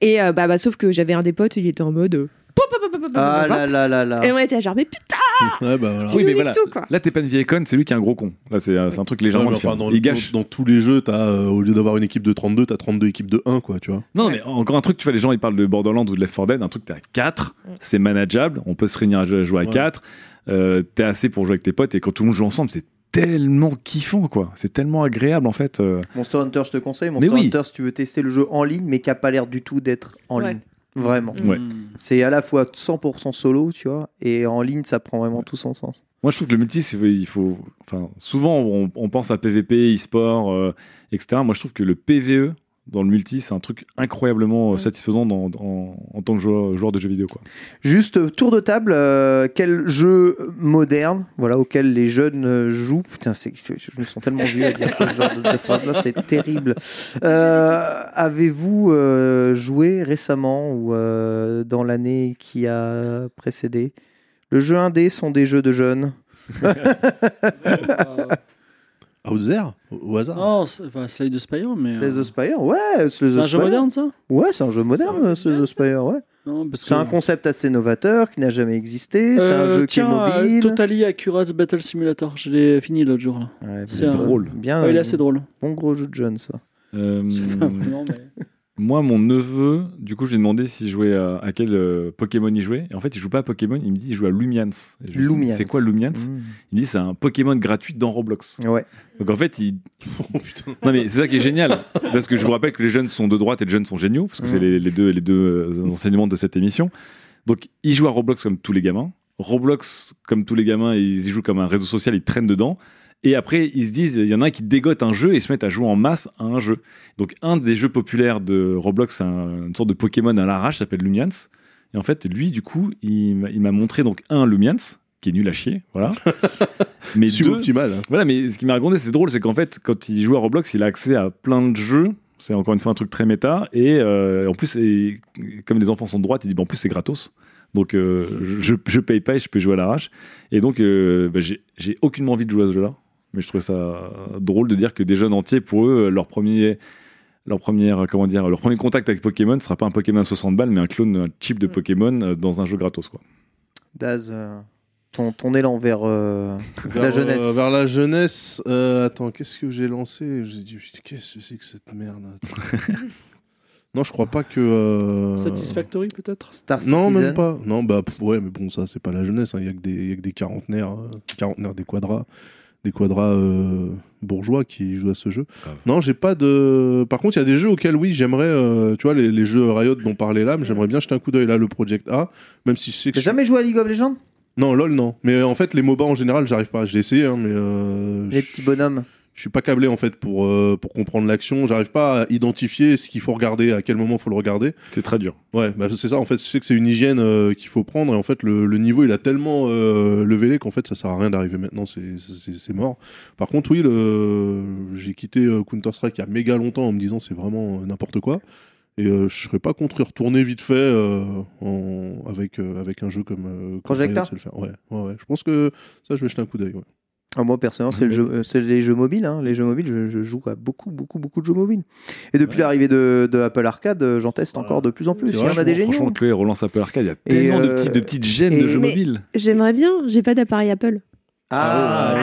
et euh, bah, bah sauf que j'avais un des potes il était en mode Ah là là là là. et on était genre mais putain Ouais, bah voilà. Oui, mais voilà. tout, quoi. Là, t'es pas une vieille conne, c'est lui qui est un gros con. Là, c'est c'est un truc mais enfin, dans, Il gâche. dans, dans tous les jeux, t'as, euh, au lieu d'avoir une équipe de 32, t'as 32 équipes de 1, quoi, tu vois. Non, mais encore un truc, tu vois, les gens ils parlent de Borderlands ou de Left 4 Dead, un truc t'es à 4, Mm. c'est manageable, on peut se réunir à jouer, à jouer à Ouais. 4, euh, t'es assez pour jouer avec tes potes et quand tout le monde joue ensemble, c'est tellement kiffant quoi, c'est tellement agréable en fait. euh. Monster Hunter, je te conseille. Monster oui. Hunter, si tu veux tester le jeu en ligne, mais qui n'a pas l'air du tout d'être en Ouais. ligne. Vraiment. Mm. Ouais. C'est à la fois 100% solo, tu vois, et en ligne, ça prend vraiment tout son sens. Moi je trouve que le multi, c'est- il faut, enfin, souvent on, on pense à PVP, e-sport, euh, etc. Moi je trouve que le PVE dans le multi, c'est un truc incroyablement euh, satisfaisant dans- dans- en tant que joueur, joueur de jeux vidéo quoi. Juste euh, tour de table, euh, quel jeu moderne, voilà, auquel les jeunes jouent? Putain, je je me sens tellement vieux à dire ce genre de, de phrase-là, c'est terrible. Euh, Avez-vous euh, joué récemment ou euh, dans l'année qui a précédé? Le jeu indé sont des jeux de jeunes. Outzer Au au hasard Non, c'est pas Slay the Spire, mais. Slay euh, the Spire, ouais. Slay the C'est un jeu Spire. moderne, ça? Ouais, c'est un jeu moderne, Slay the Spire, ouais. Non, parce C'est que- un concept assez novateur qui n'a jamais existé. C'est un Euh, jeu tiens, qui est mobile. euh, Totally Accurate Battle Simulator. Je l'ai fini l'autre jour. Là. Ouais, C'est drôle. Bien, Ouais, il est assez drôle. bon gros jeu de jeunes, ça. Euh, Non, mais- Moi, mon neveu, du coup, je lui ai demandé s'il jouait à, à quel euh, Pokémon il jouait. Et en fait, il joue pas à Pokémon, il me dit il joue à Lumians. Et je Lumians. C'est quoi Lumians Mm. Il me dit c'est un Pokémon gratuit dans Roblox. Ouais. Donc en fait, il. Oh putain. Non, mais c'est ça qui est génial. Parce que je vous rappelle que les jeunes sont de droite et les jeunes sont géniaux, parce que c'est Mm. les, les deux, les deux euh, enseignements de cette émission. Donc, il joue à Roblox comme tous les gamins. Roblox, comme tous les gamins, ils y jouent comme un réseau social, ils traînent dedans. Et après, ils se disent, il y en a un qui dégote un jeu et se mettent à jouer en masse à un jeu. Donc, un des jeux populaires de Roblox, c'est un- une sorte de Pokémon à l'arrache, s'appelle Lumians. Et en fait, lui, du coup, il m'a- il m'a montré donc un Lumians, qui est nul à chier, voilà. Mais Suboptimal. hein. voilà, mais ce qui m'a raconté, c'est drôle, c'est qu'en fait, quand il joue à Roblox, il a accès à plein de jeux. C'est encore une fois un truc très méta. Et euh, en plus, et, comme les enfants sont de droite, il dit bah, en plus, c'est gratos. Donc, euh, je, je paye pas et je peux jouer à l'arrache. Et donc, euh, bah, j'ai j'ai aucunement envie de jouer à ce jeu-là. Mais je trouve ça drôle de dire que des jeunes entiers, pour eux, leur premier. Leur, première, comment dire, leur premier contact avec Pokémon ne sera pas un Pokémon à 60 balles, mais un clone, un chip de Mm. Pokémon euh, dans un jeu gratos. Quoi. Daz, euh, ton, ton élan vers euh, Vers, la jeunesse. euh, vers la jeunesse. euh, attends, qu'est-ce que j'ai lancé? J'ai dit, putain, qu'est-ce que c'est que cette merde. Non, je crois pas que. euh, Satisfactory, peut-être? Star Citizen. Non, même pas. Non, bah pff, ouais, mais bon, ça, c'est pas la jeunesse. Il y a que des, y a que des quarantenaires, euh, quarantenaires des quadras, des quadras euh, bourgeois qui jouent à ce jeu. Non, j'ai pas de. Par contre, il y a des jeux auxquels, oui, j'aimerais. euh, tu vois, les, les jeux Riot dont parlait là, j'aimerais bien jeter un coup d'œil là, le Project A, même si je sais que. T'as jamais joué à League of Legends? Non, lol, non. Mais euh, en fait, les MOBA en général, j'arrive pas. J'ai essayé, hein, mais. euh, Les petits bonhommes. Je suis pas câblé en fait pour, euh, pour comprendre l'action. J'arrive pas à identifier ce qu'il faut regarder, à quel moment il faut le regarder. C'est très dur. Ouais, bah c'est ça. En fait, je sais que c'est une hygiène euh, qu'il faut prendre. Et en fait, le, le niveau il a tellement euh, levé qu'en fait, ça sert à rien d'arriver maintenant. C'est mort. Par contre, oui, le... j'ai quitté euh, Counter Strike il y a méga longtemps en me disant c'est vraiment euh, n'importe quoi. Et euh, je serais pas contre y retourner vite fait euh, en... avec euh, avec un jeu comme, euh, comme Project Riot A sait le faire. Ouais, ouais, ouais. Je pense que ça, je vais jeter un coup d'œil. Ouais. Ah, moi, personnellement, c'est le jeu- euh, c'est les jeux mobiles. hein. Les jeux mobiles, je, je joue à beaucoup, beaucoup, beaucoup de jeux mobiles. Et depuis l'arrivée de, de Apple Arcade, euh, j'en teste encore de plus en plus. Il y en a des géniaux. Franchement, Chloé relance Apple Arcade. Il y a tellement de, euh, petits, de petites gemmes et- de jeux Mais- mobiles. J'aimerais bien, j'ai pas d'appareil Apple. Ah, Ah, ouais,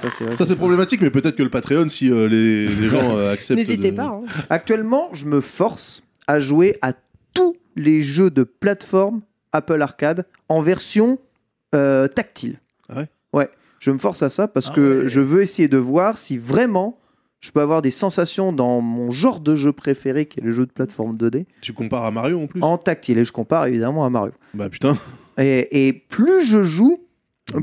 c'est- ça, c'est vrai. Ça c'est problématique, mais peut-être que le Patreon, si euh, les, les gens euh, acceptent. N'hésitez de- pas. hein. Actuellement, je me force à jouer à tous les jeux de plateforme Apple Arcade en version euh, tactile. Ah ouais? Ouais, je me force à ça parce Ah que ouais. je veux essayer de voir si vraiment je peux avoir des sensations dans mon genre de jeu préféré qui est le jeu de plateforme 2D Tu compares à Mario en plus en tactile. Et je compare évidemment à Mario. Bah putain. Et, et plus je joue,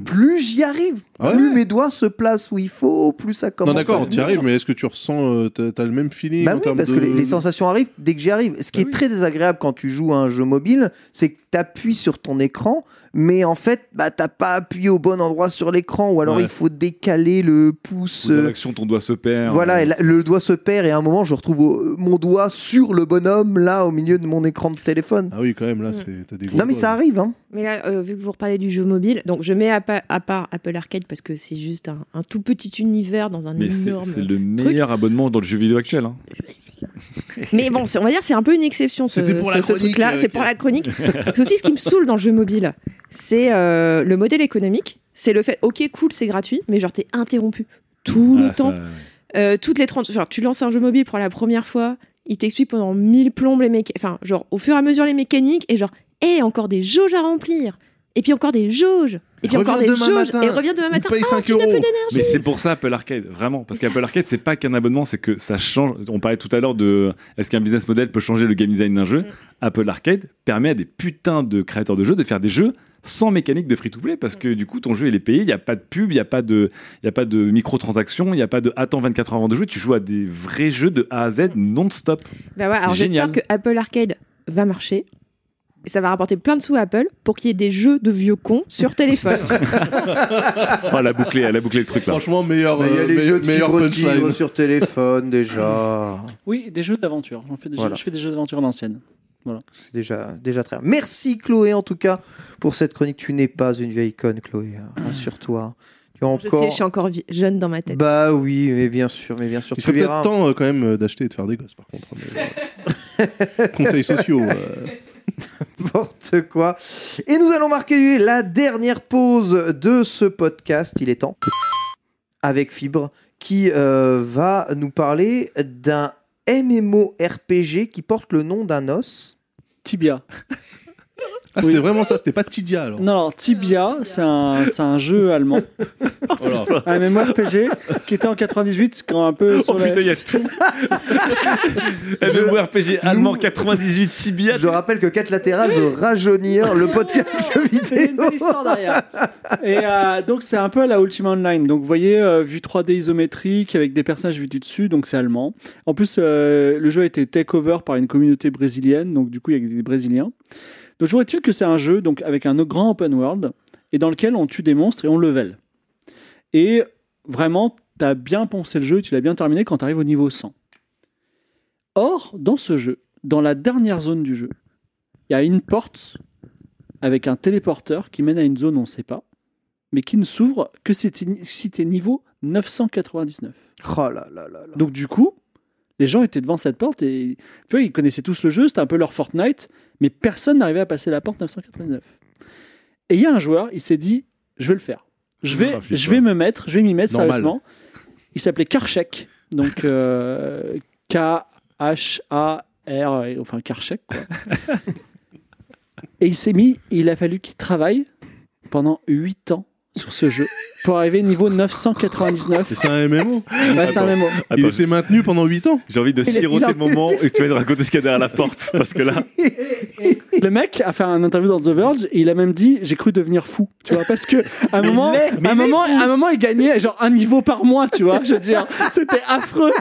plus j'y arrive. Ouais plus mes doigts se placent où il faut, plus ça commence non d'accord, tu arrives, mais est-ce que tu ressens, euh, t'as t'as le même feeling Bah en oui, termes parce de- que les, les sensations arrivent dès que j'y arrive. Ce qui Bah est oui. très désagréable quand tu joues à un jeu mobile, c'est que tu appuies sur ton écran, mais en fait, bah, t'as pas appuyé au bon endroit sur l'écran, ou alors Ouais. il faut décaler le pouce. Ou dans euh, l'action, ton doigt se perd. voilà, et là, le doigt se perd, et à un moment, je retrouve euh, mon doigt sur le bonhomme, là, au milieu de mon écran de téléphone. Ah oui, quand même, là, Mm. c'est t'as des gros Non, mais doigts, ça là. arrive, hein. Mais là, euh, vu que vous reparlez du jeu mobile, donc je mets à, pa- à part Apple Arcade parce que c'est juste un, un tout petit univers dans un Mais c'est énorme. c'est le meilleur abonnement dans le jeu vidéo actuel. hein. Je sais. Mais bon, on va dire c'est un peu une exception ce, C'était pour la ce- ce chronique, truc-là. euh, c'est pour la chronique. c'est aussi ce qui me saoule dans le jeu mobile. C'est euh, le modèle économique. C'est le fait, ok, cool, c'est gratuit, mais genre t'es interrompu tout le Ah, ça, temps. Euh, toutes les 30 genre tu lances un jeu mobile pour la première fois, il t'explique pendant 1000 plombes les mécaniques, enfin genre au fur et à mesure les mécaniques et genre hé encore des jauges à remplir et puis encore des jauges et puis Reviens encore des demain jauges matin. et reviens demain matin. paye Oh, 5 tu n'as euros. plus d'énergie. Mais c'est pour ça Apple Arcade, vraiment. Parce qu'Apple Arcade, c'est pas qu'un abonnement, c'est que ça change. On parlait tout à l'heure de est-ce qu'un business model peut changer le game design d'un jeu? Mm. Apple Arcade permet à des putains de créateurs de jeux de faire des jeux sans mécanique de free-to-play parce que du coup ton jeu il est payé, il n'y a pas de pub, il n'y a pas de, il y a pas de microtransactions, il n'y a pas de attends 24 heures avant de jouer, tu joues à des vrais jeux de A à Z non-stop. Bah ouais, alors j'espère que Apple Arcade va marcher. Et ça va rapporter plein de sous à Apple pour qu'il y ait des jeux de vieux cons sur téléphone. Oh, elle a bouclé, elle a bouclé le truc là. Franchement, meilleur, Mais il y a euh, les me- jeux de tigre sur téléphone, déjà. Oui, des jeux d'aventure. J'en fais des Voilà. jeux- je fais des jeux d'aventure à l'ancienne. C'est déjà, déjà très bien. Merci Chloé en tout cas pour cette chronique. Tu n'es pas une vieille conne Chloé, hein. rassure-toi. Tu as je sais, je suis encore jeune dans ma tête. Bah oui, mais bien sûr, mais bien sûr. Il serait peut-être temps euh, quand même euh, d'acheter et de faire des gosses, par contre. mais, euh, Conseils sociaux. euh. N'importe quoi. Et nous allons marquer la dernière pause de ce podcast. Il est temps. Avec Fibre, qui euh, va nous parler d'un MMORPG qui porte le nom d'un os. Tibia. Ah, c'était Oui. vraiment ça, c'était pas Tidia alors. Non, alors Tibia, c'est un, c'est un jeu allemand, Voilà. un MMORPG qui était en 98, quand un peu Oh sur la- putain, il y a tout. MMORPG allemand 98 Tibia. Je rappelle que 4 latéral veut rajeunir le podcast jeux Il y a une vidéo. belle histoire derrière. Et euh, donc c'est un peu à la Ultima Online. Donc vous voyez, euh, vue 3D isométrique avec des personnages vus du dessus, donc c'est allemand. En plus, euh, le jeu a été take over par une communauté brésilienne, donc du coup il y a des Brésiliens. Toujours est-il que c'est un jeu donc avec un grand open world et dans lequel on tue des monstres et on level. Et vraiment, tu as bien poncé le jeu, tu l'as bien terminé quand tu arrives au niveau 100. Or, dans ce jeu, dans la dernière zone du jeu, il y a une porte avec un téléporteur qui mène à une zone on ne sait pas, mais qui ne s'ouvre que si si t'es niveau 999. Oh là là là là. Donc du coup, les gens étaient devant cette porte et tu vois, ils connaissaient tous le jeu, c'était un peu leur Fortnite, mais personne n'arrivait à passer la porte 999. Et il y a un joueur, il s'est dit, je vais le faire. Je vais, je vais me mettre, je vais m'y mettre Normal. sérieusement. Il s'appelait Karchek, donc euh, K-H-A-R, enfin Karchek. Quoi. et il s'est mis, il a fallu qu'il travaille pendant 8 ans sur ce jeu pour arriver niveau 999. Et c'est un MMO. Ouais, c'est un MMO. Il Attends, était maintenu pendant 8 ans. j'ai envie de Il est- siroter il a- le moment et que tu vas nous raconter ce qu'il y a derrière la porte. Parce que là, Le mec a fait un interview dans The Verge et il a même dit j'ai cru devenir fou, tu vois, parce que à un moment, à un moment, à un moment, il gagnait genre un niveau par mois, tu vois. Je veux dire, c'était affreux.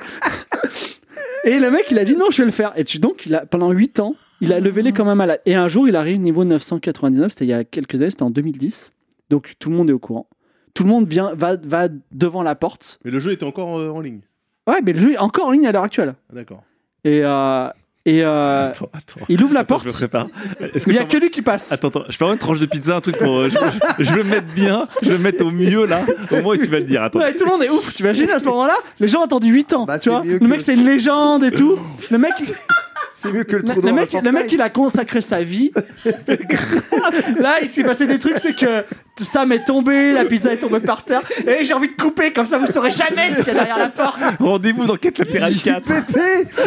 Et le mec, il a dit non, je vais le faire. Et tu, donc, il a, pendant 8 ans, il a levé les comme un malade. Et un jour, il arrive niveau 999, c'était il y a quelques années, c'était en 2010. Donc tout le monde est au courant. Tout le monde vient, va, va devant la porte. Mais le jeu était encore euh, en ligne. Ouais, mais le jeu est encore en ligne à l'heure actuelle. Ah, D'accord. Et, euh, et euh, attends, attends. il ouvre la Attends, porte. je me prépare. Est-ce que Il n'y je a peux que lui qui passe. Attends, attends, je peux avoir une tranche de pizza, un truc pour. euh, je, je- je veux le mettre bien, je veux le mettre au mieux là, au moins tu vas le dire. Attends. Ouais, tout le monde est ouf. Tu imagines à ce moment-là, les gens ont attendu 8 ans. Bah, tu c'est vois mieux le que- mec, c'est une légende et tout. Le mec, C'est mieux que le trou le mec, le mec, il a consacré sa vie. Là, il s'est passé des trucs, c'est que Sam est tombé, la pizza est tombée par terre. Et j'ai envie de couper, comme ça vous saurez jamais ce qu'il y a derrière la porte. Rendez-vous dans Quête latérale 4. JPP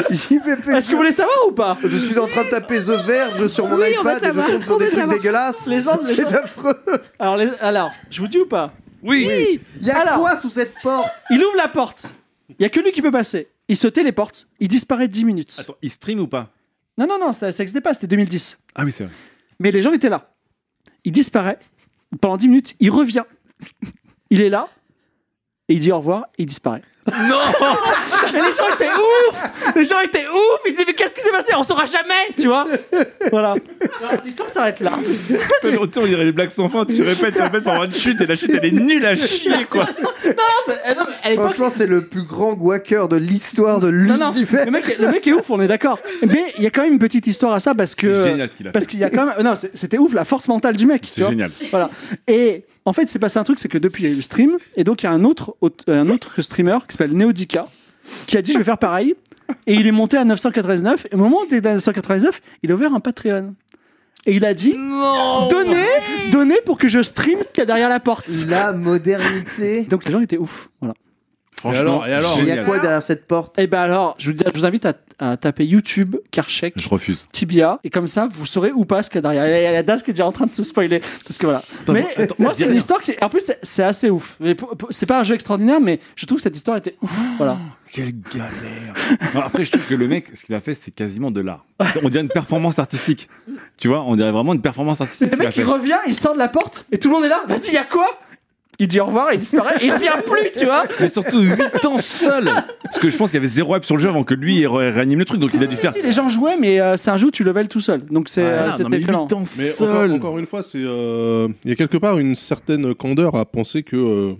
JPP Est-ce que vous voulez savoir ou pas? Je suis en train de taper The Verge sur mon Oui, iPad et je tombe sur des trucs savoir. dégueulasses. Les gens- C'est affreux. alors, les- alors, je vous dis ou pas? Oui. Oui. Il y a Alors. quoi sous cette porte? Il ouvre la porte. Il y a que lui qui peut passer. Il se téléporte. Il disparaît 10 minutes. Attends, il stream ou pas? Non, non, non, ça, ça existait pas. C'était 2010. Ah oui, c'est vrai. Mais les gens étaient là. Il disparaît. Pendant 10 minutes, il revient. Il est là. Et il dit au revoir et il disparaît. Non Et les gens étaient ouf Les gens étaient ouf Ils disaient mais qu'est-ce qui s'est passé? On saura jamais Tu vois? Voilà. Alors, L'histoire s'arrête là. Tu sais, on dirait les blagues sans fin, tu répètes, tu répètes avoir une chute et la chute elle est nulle à chier quoi. Non, c'est- eh non, mais à l'époque, Franchement, c'est le plus grand guacker de l'histoire de non, non, l'univers. le mec, le mec est ouf, on est d'accord. Mais il y a quand même une petite histoire à ça parce que. C'est génial ce qu'il a fait. Parce qu'il y a quand même. Non, c'est- c'était ouf la force mentale du mec. tu C'est vois. génial. Voilà. Et en fait, c'est passé un truc, c'est que depuis, il y a eu le stream, et donc il y a un autre, aut- un autre streamer qui s'appelle Neodica, qui a dit je vais faire pareil, et il est monté à 999, et au moment où il était à 999, il a ouvert un Patreon. Et il a dit donnez, donnez pour que je stream ce qu'il y a derrière la porte. La modernité. Donc les gens étaient ouf. Voilà. Et alors, et alors Il y a quoi derrière cette porte Et ben alors, je vous, dis- je vous invite à, à taper YouTube, Karchek, Je refuse. Tibia, et comme ça, vous saurez où pas ce qu'il y a derrière. Il y a la DAS qui est déjà en train de se spoiler. Parce que voilà. mais attends, moi, c'est une histoire qui. En plus, c'est- assez ouf. C'est pas un jeu extraordinaire, mais je trouve que cette histoire était ouf. Voilà. Quelle galère. Non, après, je trouve que le mec, ce qu'il a fait, c'est quasiment de l'art. On dirait une performance artistique. Tu vois, on dirait vraiment une performance artistique. Le mec, il revient, il sort de la porte, et tout le monde est là. Vas-y, il y a quoi? Il dit au revoir, il disparaît, et il revient plus, tu vois. Mais surtout 8 ans seul Parce que je pense qu'il y avait zéro hype sur le jeu avant que lui il ré- réanime le truc, donc Si, il a si, dû si, faire. si, les gens jouaient, mais euh, c'est un jeu où tu level tout seul. Donc c'est euh, Ah, c'était mais 8 violent. ans Mais seul encore, encore une fois, c'est euh, il y a quelque part une certaine candeur à penser que euh,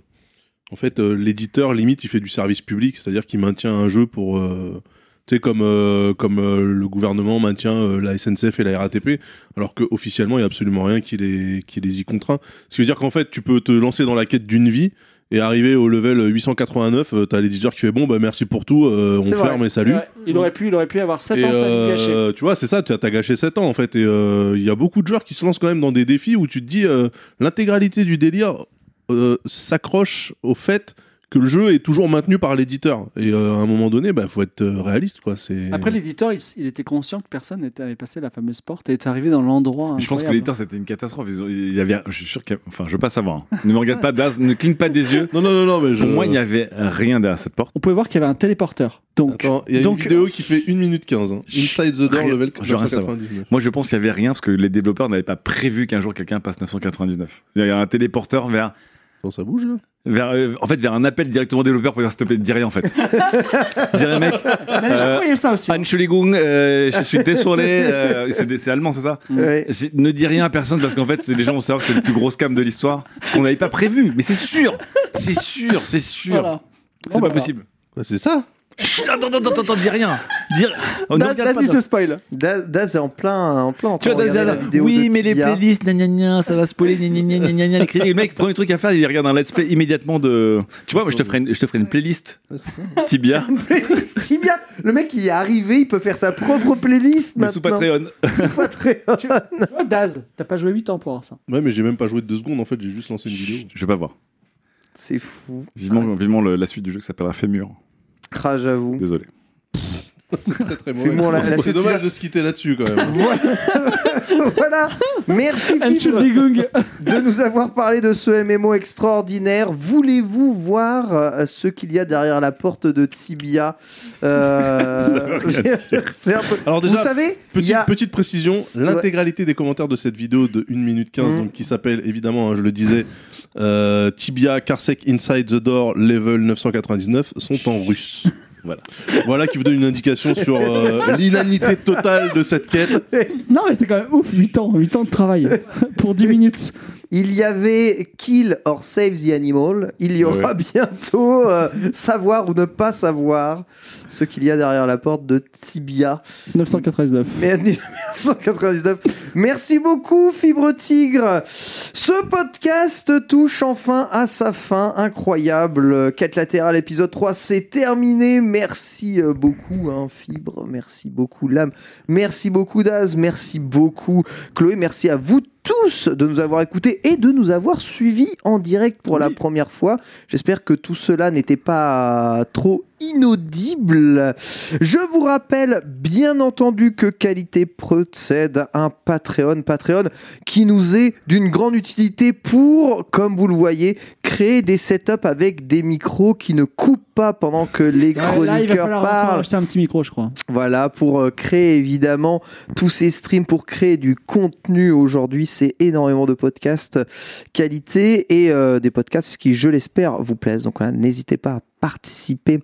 en fait euh, l'éditeur limite il fait du service public, c'est-à-dire qu'il maintient un jeu pour euh, tu sais comme euh, comme euh, le gouvernement maintient euh, la SNCF et la RATP, alors que officiellement il y a absolument rien qui les qui les y contraint. Ce qui veut dire qu'en fait tu peux te lancer dans la quête d'une vie. Et arriver au level 889, euh, t'as l'éditeur qui fait bon bah merci pour tout, euh, on vrai. ferme et salut. Il, aurait pu, il aurait pu avoir 7 Et ans gâchée. euh, tu vois, c'est ça, tu as, t'as gâché 7 ans en fait. Et euh, il y a beaucoup de joueurs qui se lancent quand même dans des défis où tu te dis euh, l'intégralité du délire euh, s'accroche au fait que le jeu est toujours maintenu par l'éditeur. Et euh, à un moment donné, bah faut être euh, réaliste quoi. C'est Après, l'éditeur, il, il était conscient que personne n'était avait passé la fameuse porte et était arrivé dans l'endroit. Je pense que l'éditeur c'était une catastrophe. Ils ont- Il y avait, je suis sûr qu'il y a- enfin, je veux pas savoir. hein. Ne me regarde pas Daz, ne cligne pas des yeux. non non non non mais je... Pour moi, il n'y avait rien derrière cette porte. On pouvait voir qu'il y avait un téléporteur. Donc, Attends, il y a donc une vidéo qui fait 1 minute 15. hein. Inside the Door Rien- level je veux rien savoir. 999. Moi, je pense qu'il y avait rien parce que les développeurs n'avaient pas prévu qu'un jour quelqu'un passe 999. Il y a un téléporteur vers, Attends, ça bouge là? Vers, euh, en fait, vers un appel directement au développeur pour dire s'il te plaît, dis rien en fait. dis rien, mec. mais les Euh, ça aussi. Entschuldigung, euh, je suis désolé. euh, c'est des- c'est allemand, c'est ça Ouais. C'est- Ne dis rien à personne parce qu'en fait, les gens vont savoir que c'est le plus gros scam de l'histoire. Parce qu'on l'avait pas prévu. Mais c'est sûr, c'est sûr, c'est sûr. Voilà. C'est Bon, pas bah, possible. Ouais, C'est ça Chut, attends, attends, attends, attends, dis rien. Dis... Oh, ne Daz, regarde pas il ça. se spoil. Daz Daz est en plein, en plein en Tu vois, Daz, la vidéo oui, mais les playlists, gna gna gna, ça va spoiler, gna gna gna gna gna, le mec un truc à faire, il regarde un let's play immédiatement de. Tu vois, moi, je te ferai une, je te ferai une playlist Tibia, Playlist Tibia. Le mec il est arrivé, il peut faire sa propre playlist mais sous. Patreon. Sous Patreon. Tu vois, Daz, t'as pas joué 8 ans pour avoir ça. Ouais, mais j'ai même pas joué deux secondes en fait, j'ai juste lancé une vidéo. Je vais pas voir. C'est fou. Vivement, vivement le- la suite du jeu qui s'appellera Fémur. Cra, j'avoue. Désolé. C'est très très mauvais. Fais-moi la- la C'est dommage de se quitter là-dessus quand même. voilà. Merci Fibre Entschuldigung. de nous avoir parlé de ce MMO extraordinaire. Voulez-vous voir euh, ce qu'il y a derrière la porte de Tibia Euh, C'est un peu. Alors déjà, Vous savez, il Petite, y a petite précision, C'est- l'intégralité des commentaires de cette vidéo de 1 minute 15, Mhm. donc, qui s'appelle évidemment, hein, je le disais, euh, Tibia Carsec Inside the Door Level 999 sont en russe. Voilà. voilà qui vous donne une indication sur euh, l'inanité totale de cette quête. Non, mais c'est quand même ouf, 8 ans, 8 ans de travail pour 10 minutes. Il y avait Kill or Save the Animal. Il y aura bientôt euh, savoir ou ne pas savoir ce qu'il y a derrière la porte de Tibia. 999. Mais 1999. Merci beaucoup, Fibre Tigre. Ce podcast touche enfin à sa fin. Incroyable. Quête latérale, épisode 3, c'est terminé. Merci euh, beaucoup, hein, Fibre. Merci beaucoup, Lame. Merci beaucoup, Daz. Merci beaucoup, Chloé. Merci à vous tous de nous avoir écoutés et de nous avoir suivis en direct pour la première fois. J'espère que tout cela n'était pas trop inaudible. Je vous rappelle bien entendu que Qualité procède un Patreon, Patreon qui nous est d'une grande utilité pour, comme vous le voyez, créer des setups avec des micros qui ne coupent pas pendant que les Ouais, là, il va chroniqueurs encore parlent. acheter un petit micro, je crois. Voilà, pour euh, créer évidemment tous ces streams, pour créer du contenu aujourd'hui, c'est énormément de podcasts qualité et euh, des podcasts qui, je l'espère, vous plaisent. Donc n'hésitez pas à participer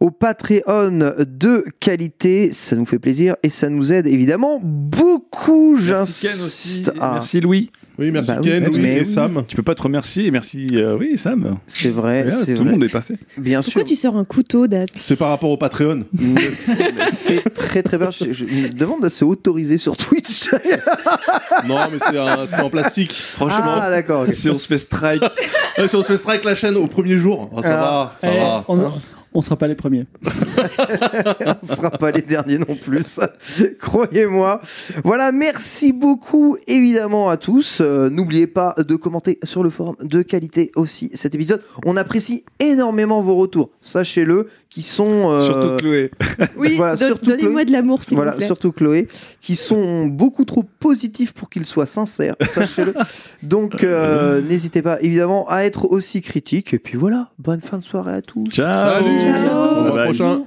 au Patreon de qualité, ça nous fait plaisir et ça nous aide évidemment beaucoup. Merci Ken aussi. J'insiste. Ah, Merci Louis. Oui, merci Bah oui, Ken, Louis mais et oui. Sam. Tu peux pas te remercier. Merci, euh, oui, Sam. c'est vrai, tout vrai. le monde est passé. Bien Pourquoi sûr. tu sors un couteau, Daz? C'est par rapport au Patreon. fait très très bien. Je, je me demande de se autoriser sur Twitch. non, mais c'est en plastique. Franchement. ah d'accord. Si on se fait strike. Si on se fait strike la chaîne au premier jour, ah, ça Ah. va, ça Eh, va. on, on sera pas les premiers. on sera pas les derniers non plus, croyez-moi. Voilà, merci beaucoup évidemment à tous. Euh, N'oubliez pas de commenter sur le forum de qualité aussi cet épisode. On apprécie énormément vos retours, sachez-le, qui sont euh, Surtout Chloé. Oui, Voilà, don- surtout donnez-moi de l'amour, s'il voilà, vous plaît. surtout Chloé, qui sont beaucoup trop positifs pour qu'ils soient sincères, sachez-le. Donc, euh, n'hésitez pas évidemment à être aussi critique. Et puis voilà, bonne fin de soirée à tous. Ciao. Salut, Ciao. au mois Bye. prochain.